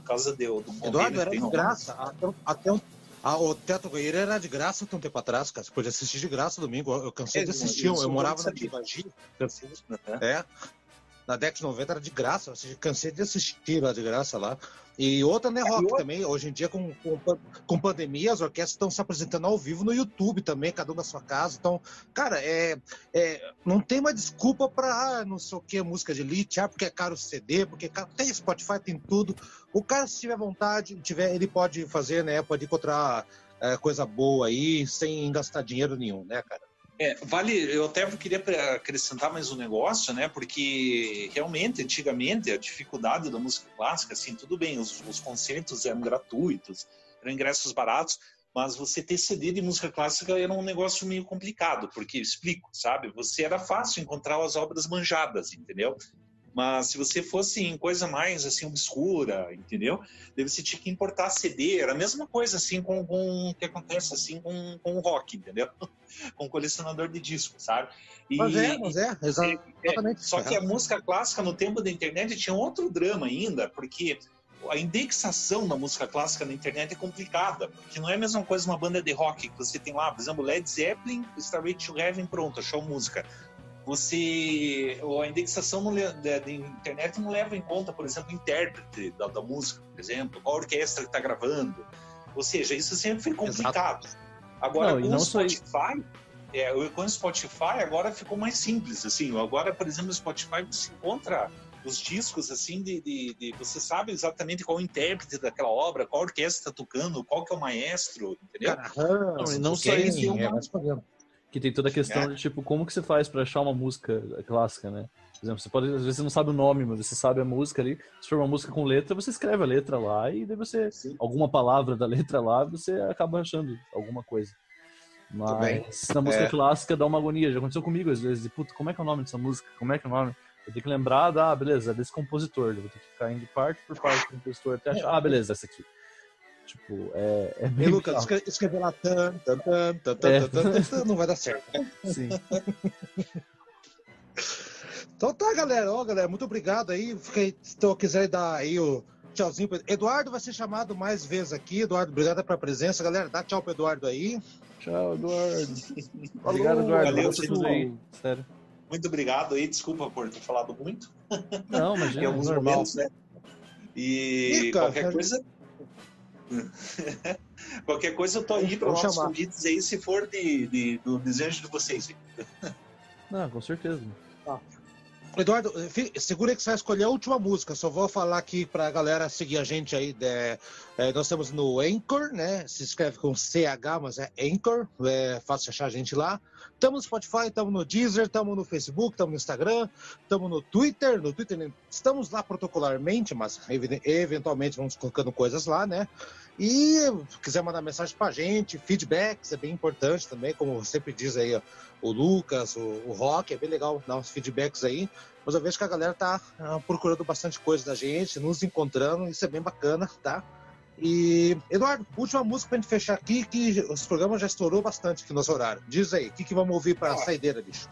S4: por causa do, do convênio
S1: Eduardo, era de graça. Até, até um- a- o Teto Goiânia era de graça até um tempo atrás, cara. Você podia assistir de graça domingo. Eu, cansei
S4: É,
S1: de assistir.
S4: eu
S1: Eu, morava na
S4: de.
S1: Tivagi.
S4: né?
S1: É. Na década de 90 era de graça. Assisti- cansei de assistir lá de graça lá. E outra, né, rock
S4: outra-
S1: também. Hoje em dia, com, com, com pandemia, as orquestras estão se apresentando ao vivo no YouTube também, cada um na sua casa. Então, cara, é, é, não tem uma desculpa pra ah, não sei o que, música de elite, ah, porque é caro o CD, porque é caro- tem Spotify, tem tudo. O cara, se tiver vontade, tiver, ele pode fazer, né? Pode encontrar é, coisa boa aí, sem gastar dinheiro nenhum, né, cara?
S4: É, vale, eu até queria acrescentar mais um negócio, né? Porque realmente, antigamente, a dificuldade da música clássica, assim, tudo bem, os, os concertos eram gratuitos, eram ingressos baratos, mas você ter CD de música clássica era um negócio meio complicado, porque, explico, sabe? Você era fácil encontrar as obras manjadas, entendeu? Mas se você fosse em coisa mais assim obscura, entendeu? Daí você tinha que importar CD, era a mesma coisa assim com, que acontece assim com, com o rock, entendeu? com colecionador de discos, sabe? E,
S1: Mas é, mas é, exa-
S4: é,
S1: exatamente.
S4: só que a música clássica no tempo da internet tinha outro drama ainda, porque a indexação na música clássica na internet é complicada, porque não é a mesma coisa uma banda de rock que você tem lá, por exemplo, Led Zeppelin, Starway to Heaven, pronto, achou música. Você, a indexação não, da, da, internet não leva em conta, por exemplo, o intérprete da, da música, por exemplo, qual orquestra que está gravando. Ou seja, isso sempre foi complicado. Exato. Agora, não, com o Spotify, é, com o Spotify agora ficou mais simples, assim. Agora, por exemplo, no Spotify você encontra os discos, assim, de, de, de, Você sabe exatamente qual é o intérprete daquela obra, qual orquestra está tocando, qual que é o maestro, entendeu?
S2: Caramba, não, não só isso, é, mas que tem toda a questão é. de, tipo, como que você faz para achar uma música clássica, né? Por exemplo, você pode, às vezes você não sabe o nome, mas você sabe a música ali. Se for uma música com letra, você escreve a letra lá e daí você, Sim. alguma palavra da letra lá, você acaba achando alguma coisa. Mas na música é. clássica dá uma agonia. Já aconteceu comigo às vezes. Puta, como é que é o nome dessa música? Como é que é o nome? Eu tenho que lembrar da, ah, beleza, é desse compositor. Eu vou ter que ficar indo parte por parte do compositor até achar, ah, beleza, essa aqui. Tipo, é, é bem.
S1: E Lucas, escrever lá tan, tan, tan, tan, tan, é. tan, tan, não vai dar certo.
S2: Sim.
S1: então tá, galera. Ó, galera, muito obrigado aí. Fiquei, se tu quiser dar aí o tchauzinho. Eduardo vai ser chamado mais vezes aqui. Eduardo, obrigado pela presença. Galera, dá tchau pro Eduardo aí.
S2: Tchau, Eduardo. obrigado, Eduardo.
S4: Valeu, tudo aí. Sério. Muito obrigado aí, desculpa por ter falado muito.
S2: Não, mas em alguns normal. momentos, né?
S4: E, cara, qualquer coisa. qualquer coisa eu tô aí para nossos convites aí, se for de, de, do desejo de vocês.
S2: Não, com certeza.
S1: Tá. Eduardo, segura que você vai escolher a última música. Só vou falar aqui pra galera seguir a gente aí. É, nós estamos no Anchor, né? Se escreve com CH, mas é Anchor. É fácil achar a gente lá. Estamos no Spotify, estamos no Deezer, estamos no Facebook, estamos no Instagram, estamos no Twitter. No Twitter estamos lá protocolarmente, mas eventualmente vamos colocando coisas lá, né? E quiser mandar mensagem pra gente, feedbacks é bem importante também, como sempre diz aí ó, o Lucas, o, o Rock, é bem legal dar uns feedbacks aí. Mas eu vejo que a galera tá ah, procurando bastante coisa da gente, nos encontrando, isso é bem bacana, tá? E, Eduardo, última música pra gente fechar aqui, que os programas já estourou bastante aqui no nosso horário. Diz aí, o que, que vamos ouvir pra ah, saideira, bicho?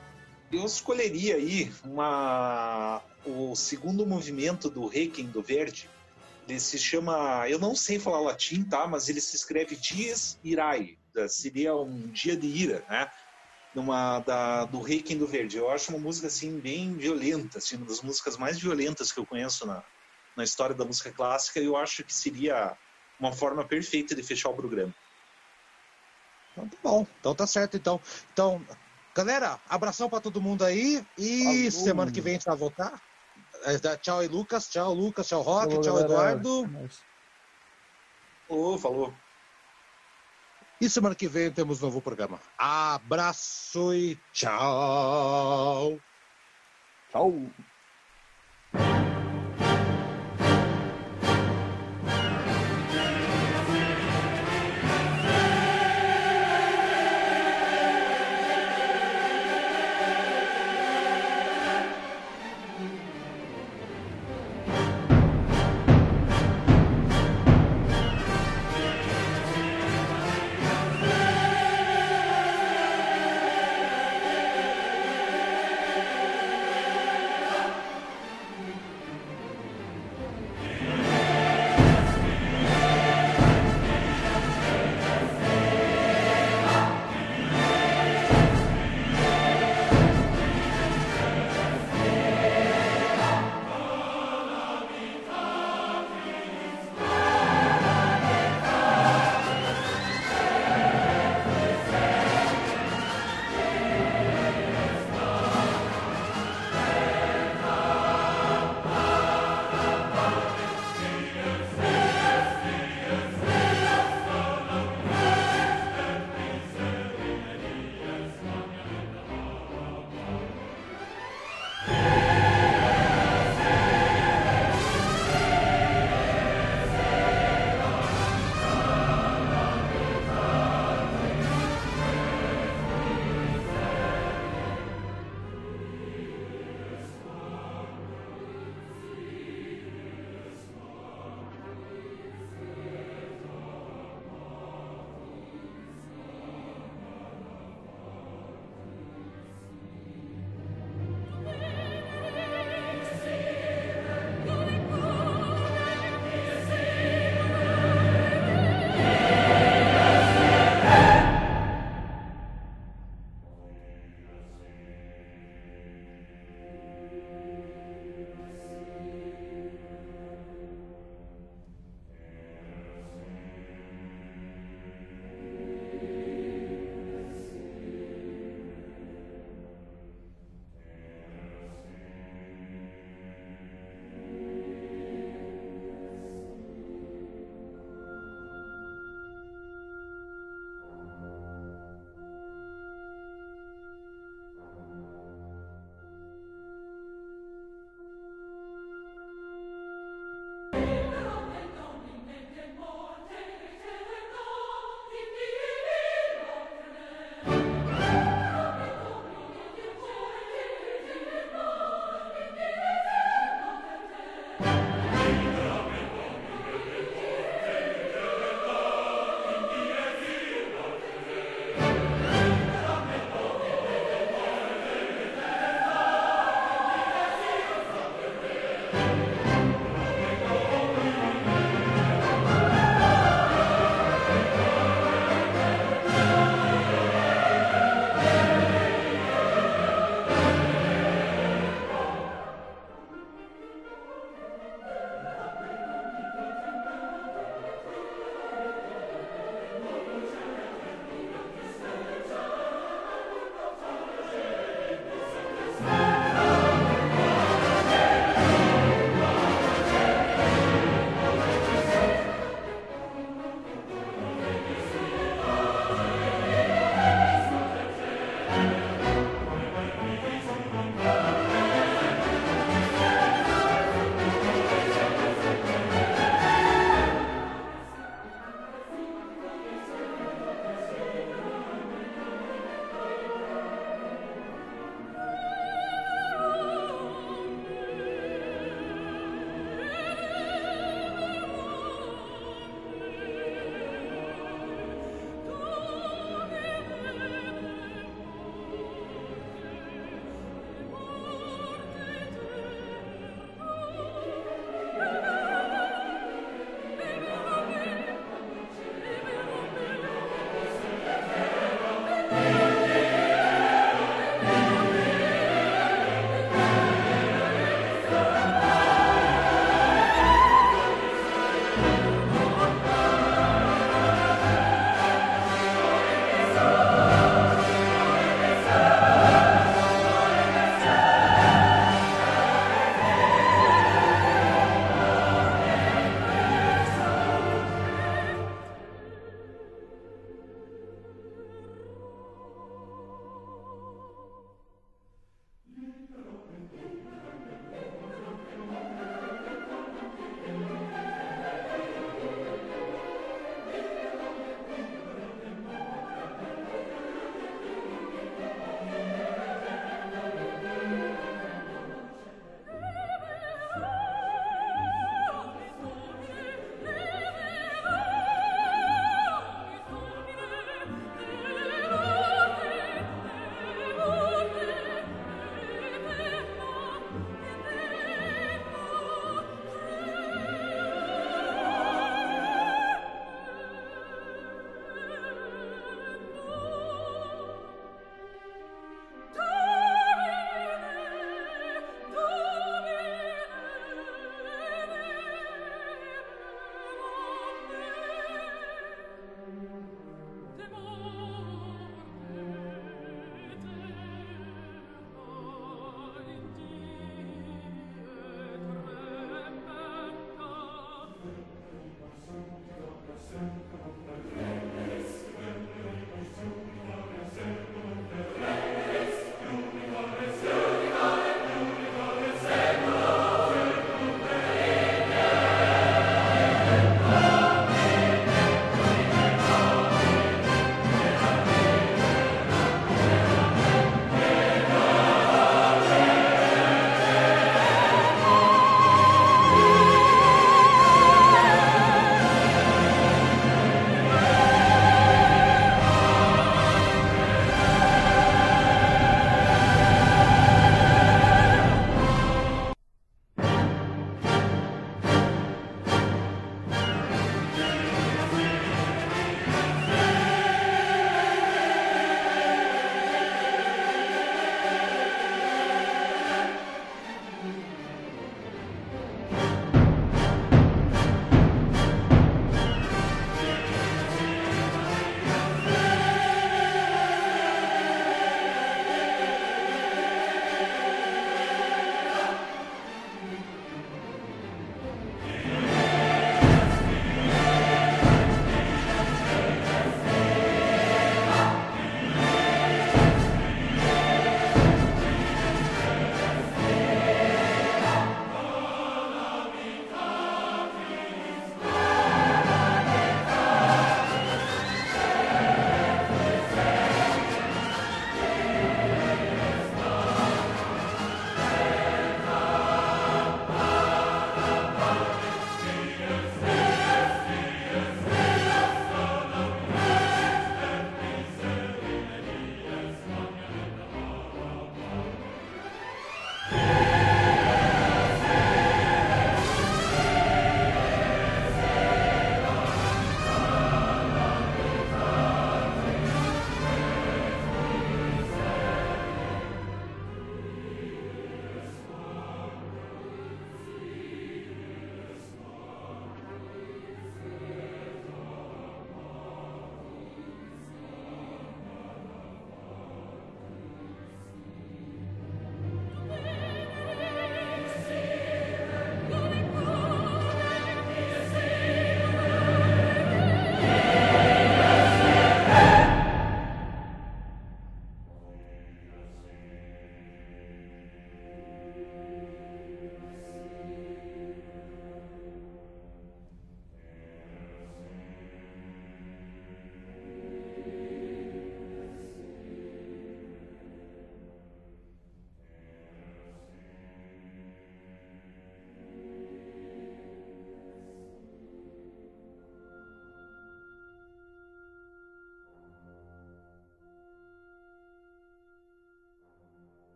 S4: Eu escolheria aí uma... o segundo movimento do Requiem do Verde, ele se chama, eu não sei falar latim, tá? Mas ele se escreve Dias Irai, seria um dia de ira, né? Numa, da, do Requiem do Verde. Eu acho uma música assim bem violenta, assim, uma das músicas mais violentas que eu conheço na, na história da música clássica. E eu acho que seria uma forma perfeita de fechar o programa.
S1: Então tá bom, então tá certo então. Então, galera, abração para todo mundo aí e Falou. semana que vem a gente vai voltar. É, tchau aí, Lucas. Tchau, Lucas. Tchau, Rock. Falou, tchau, galera. Eduardo.
S4: Falou, falou.
S1: E semana que vem temos um novo programa. Abraço e tchau.
S2: Tchau.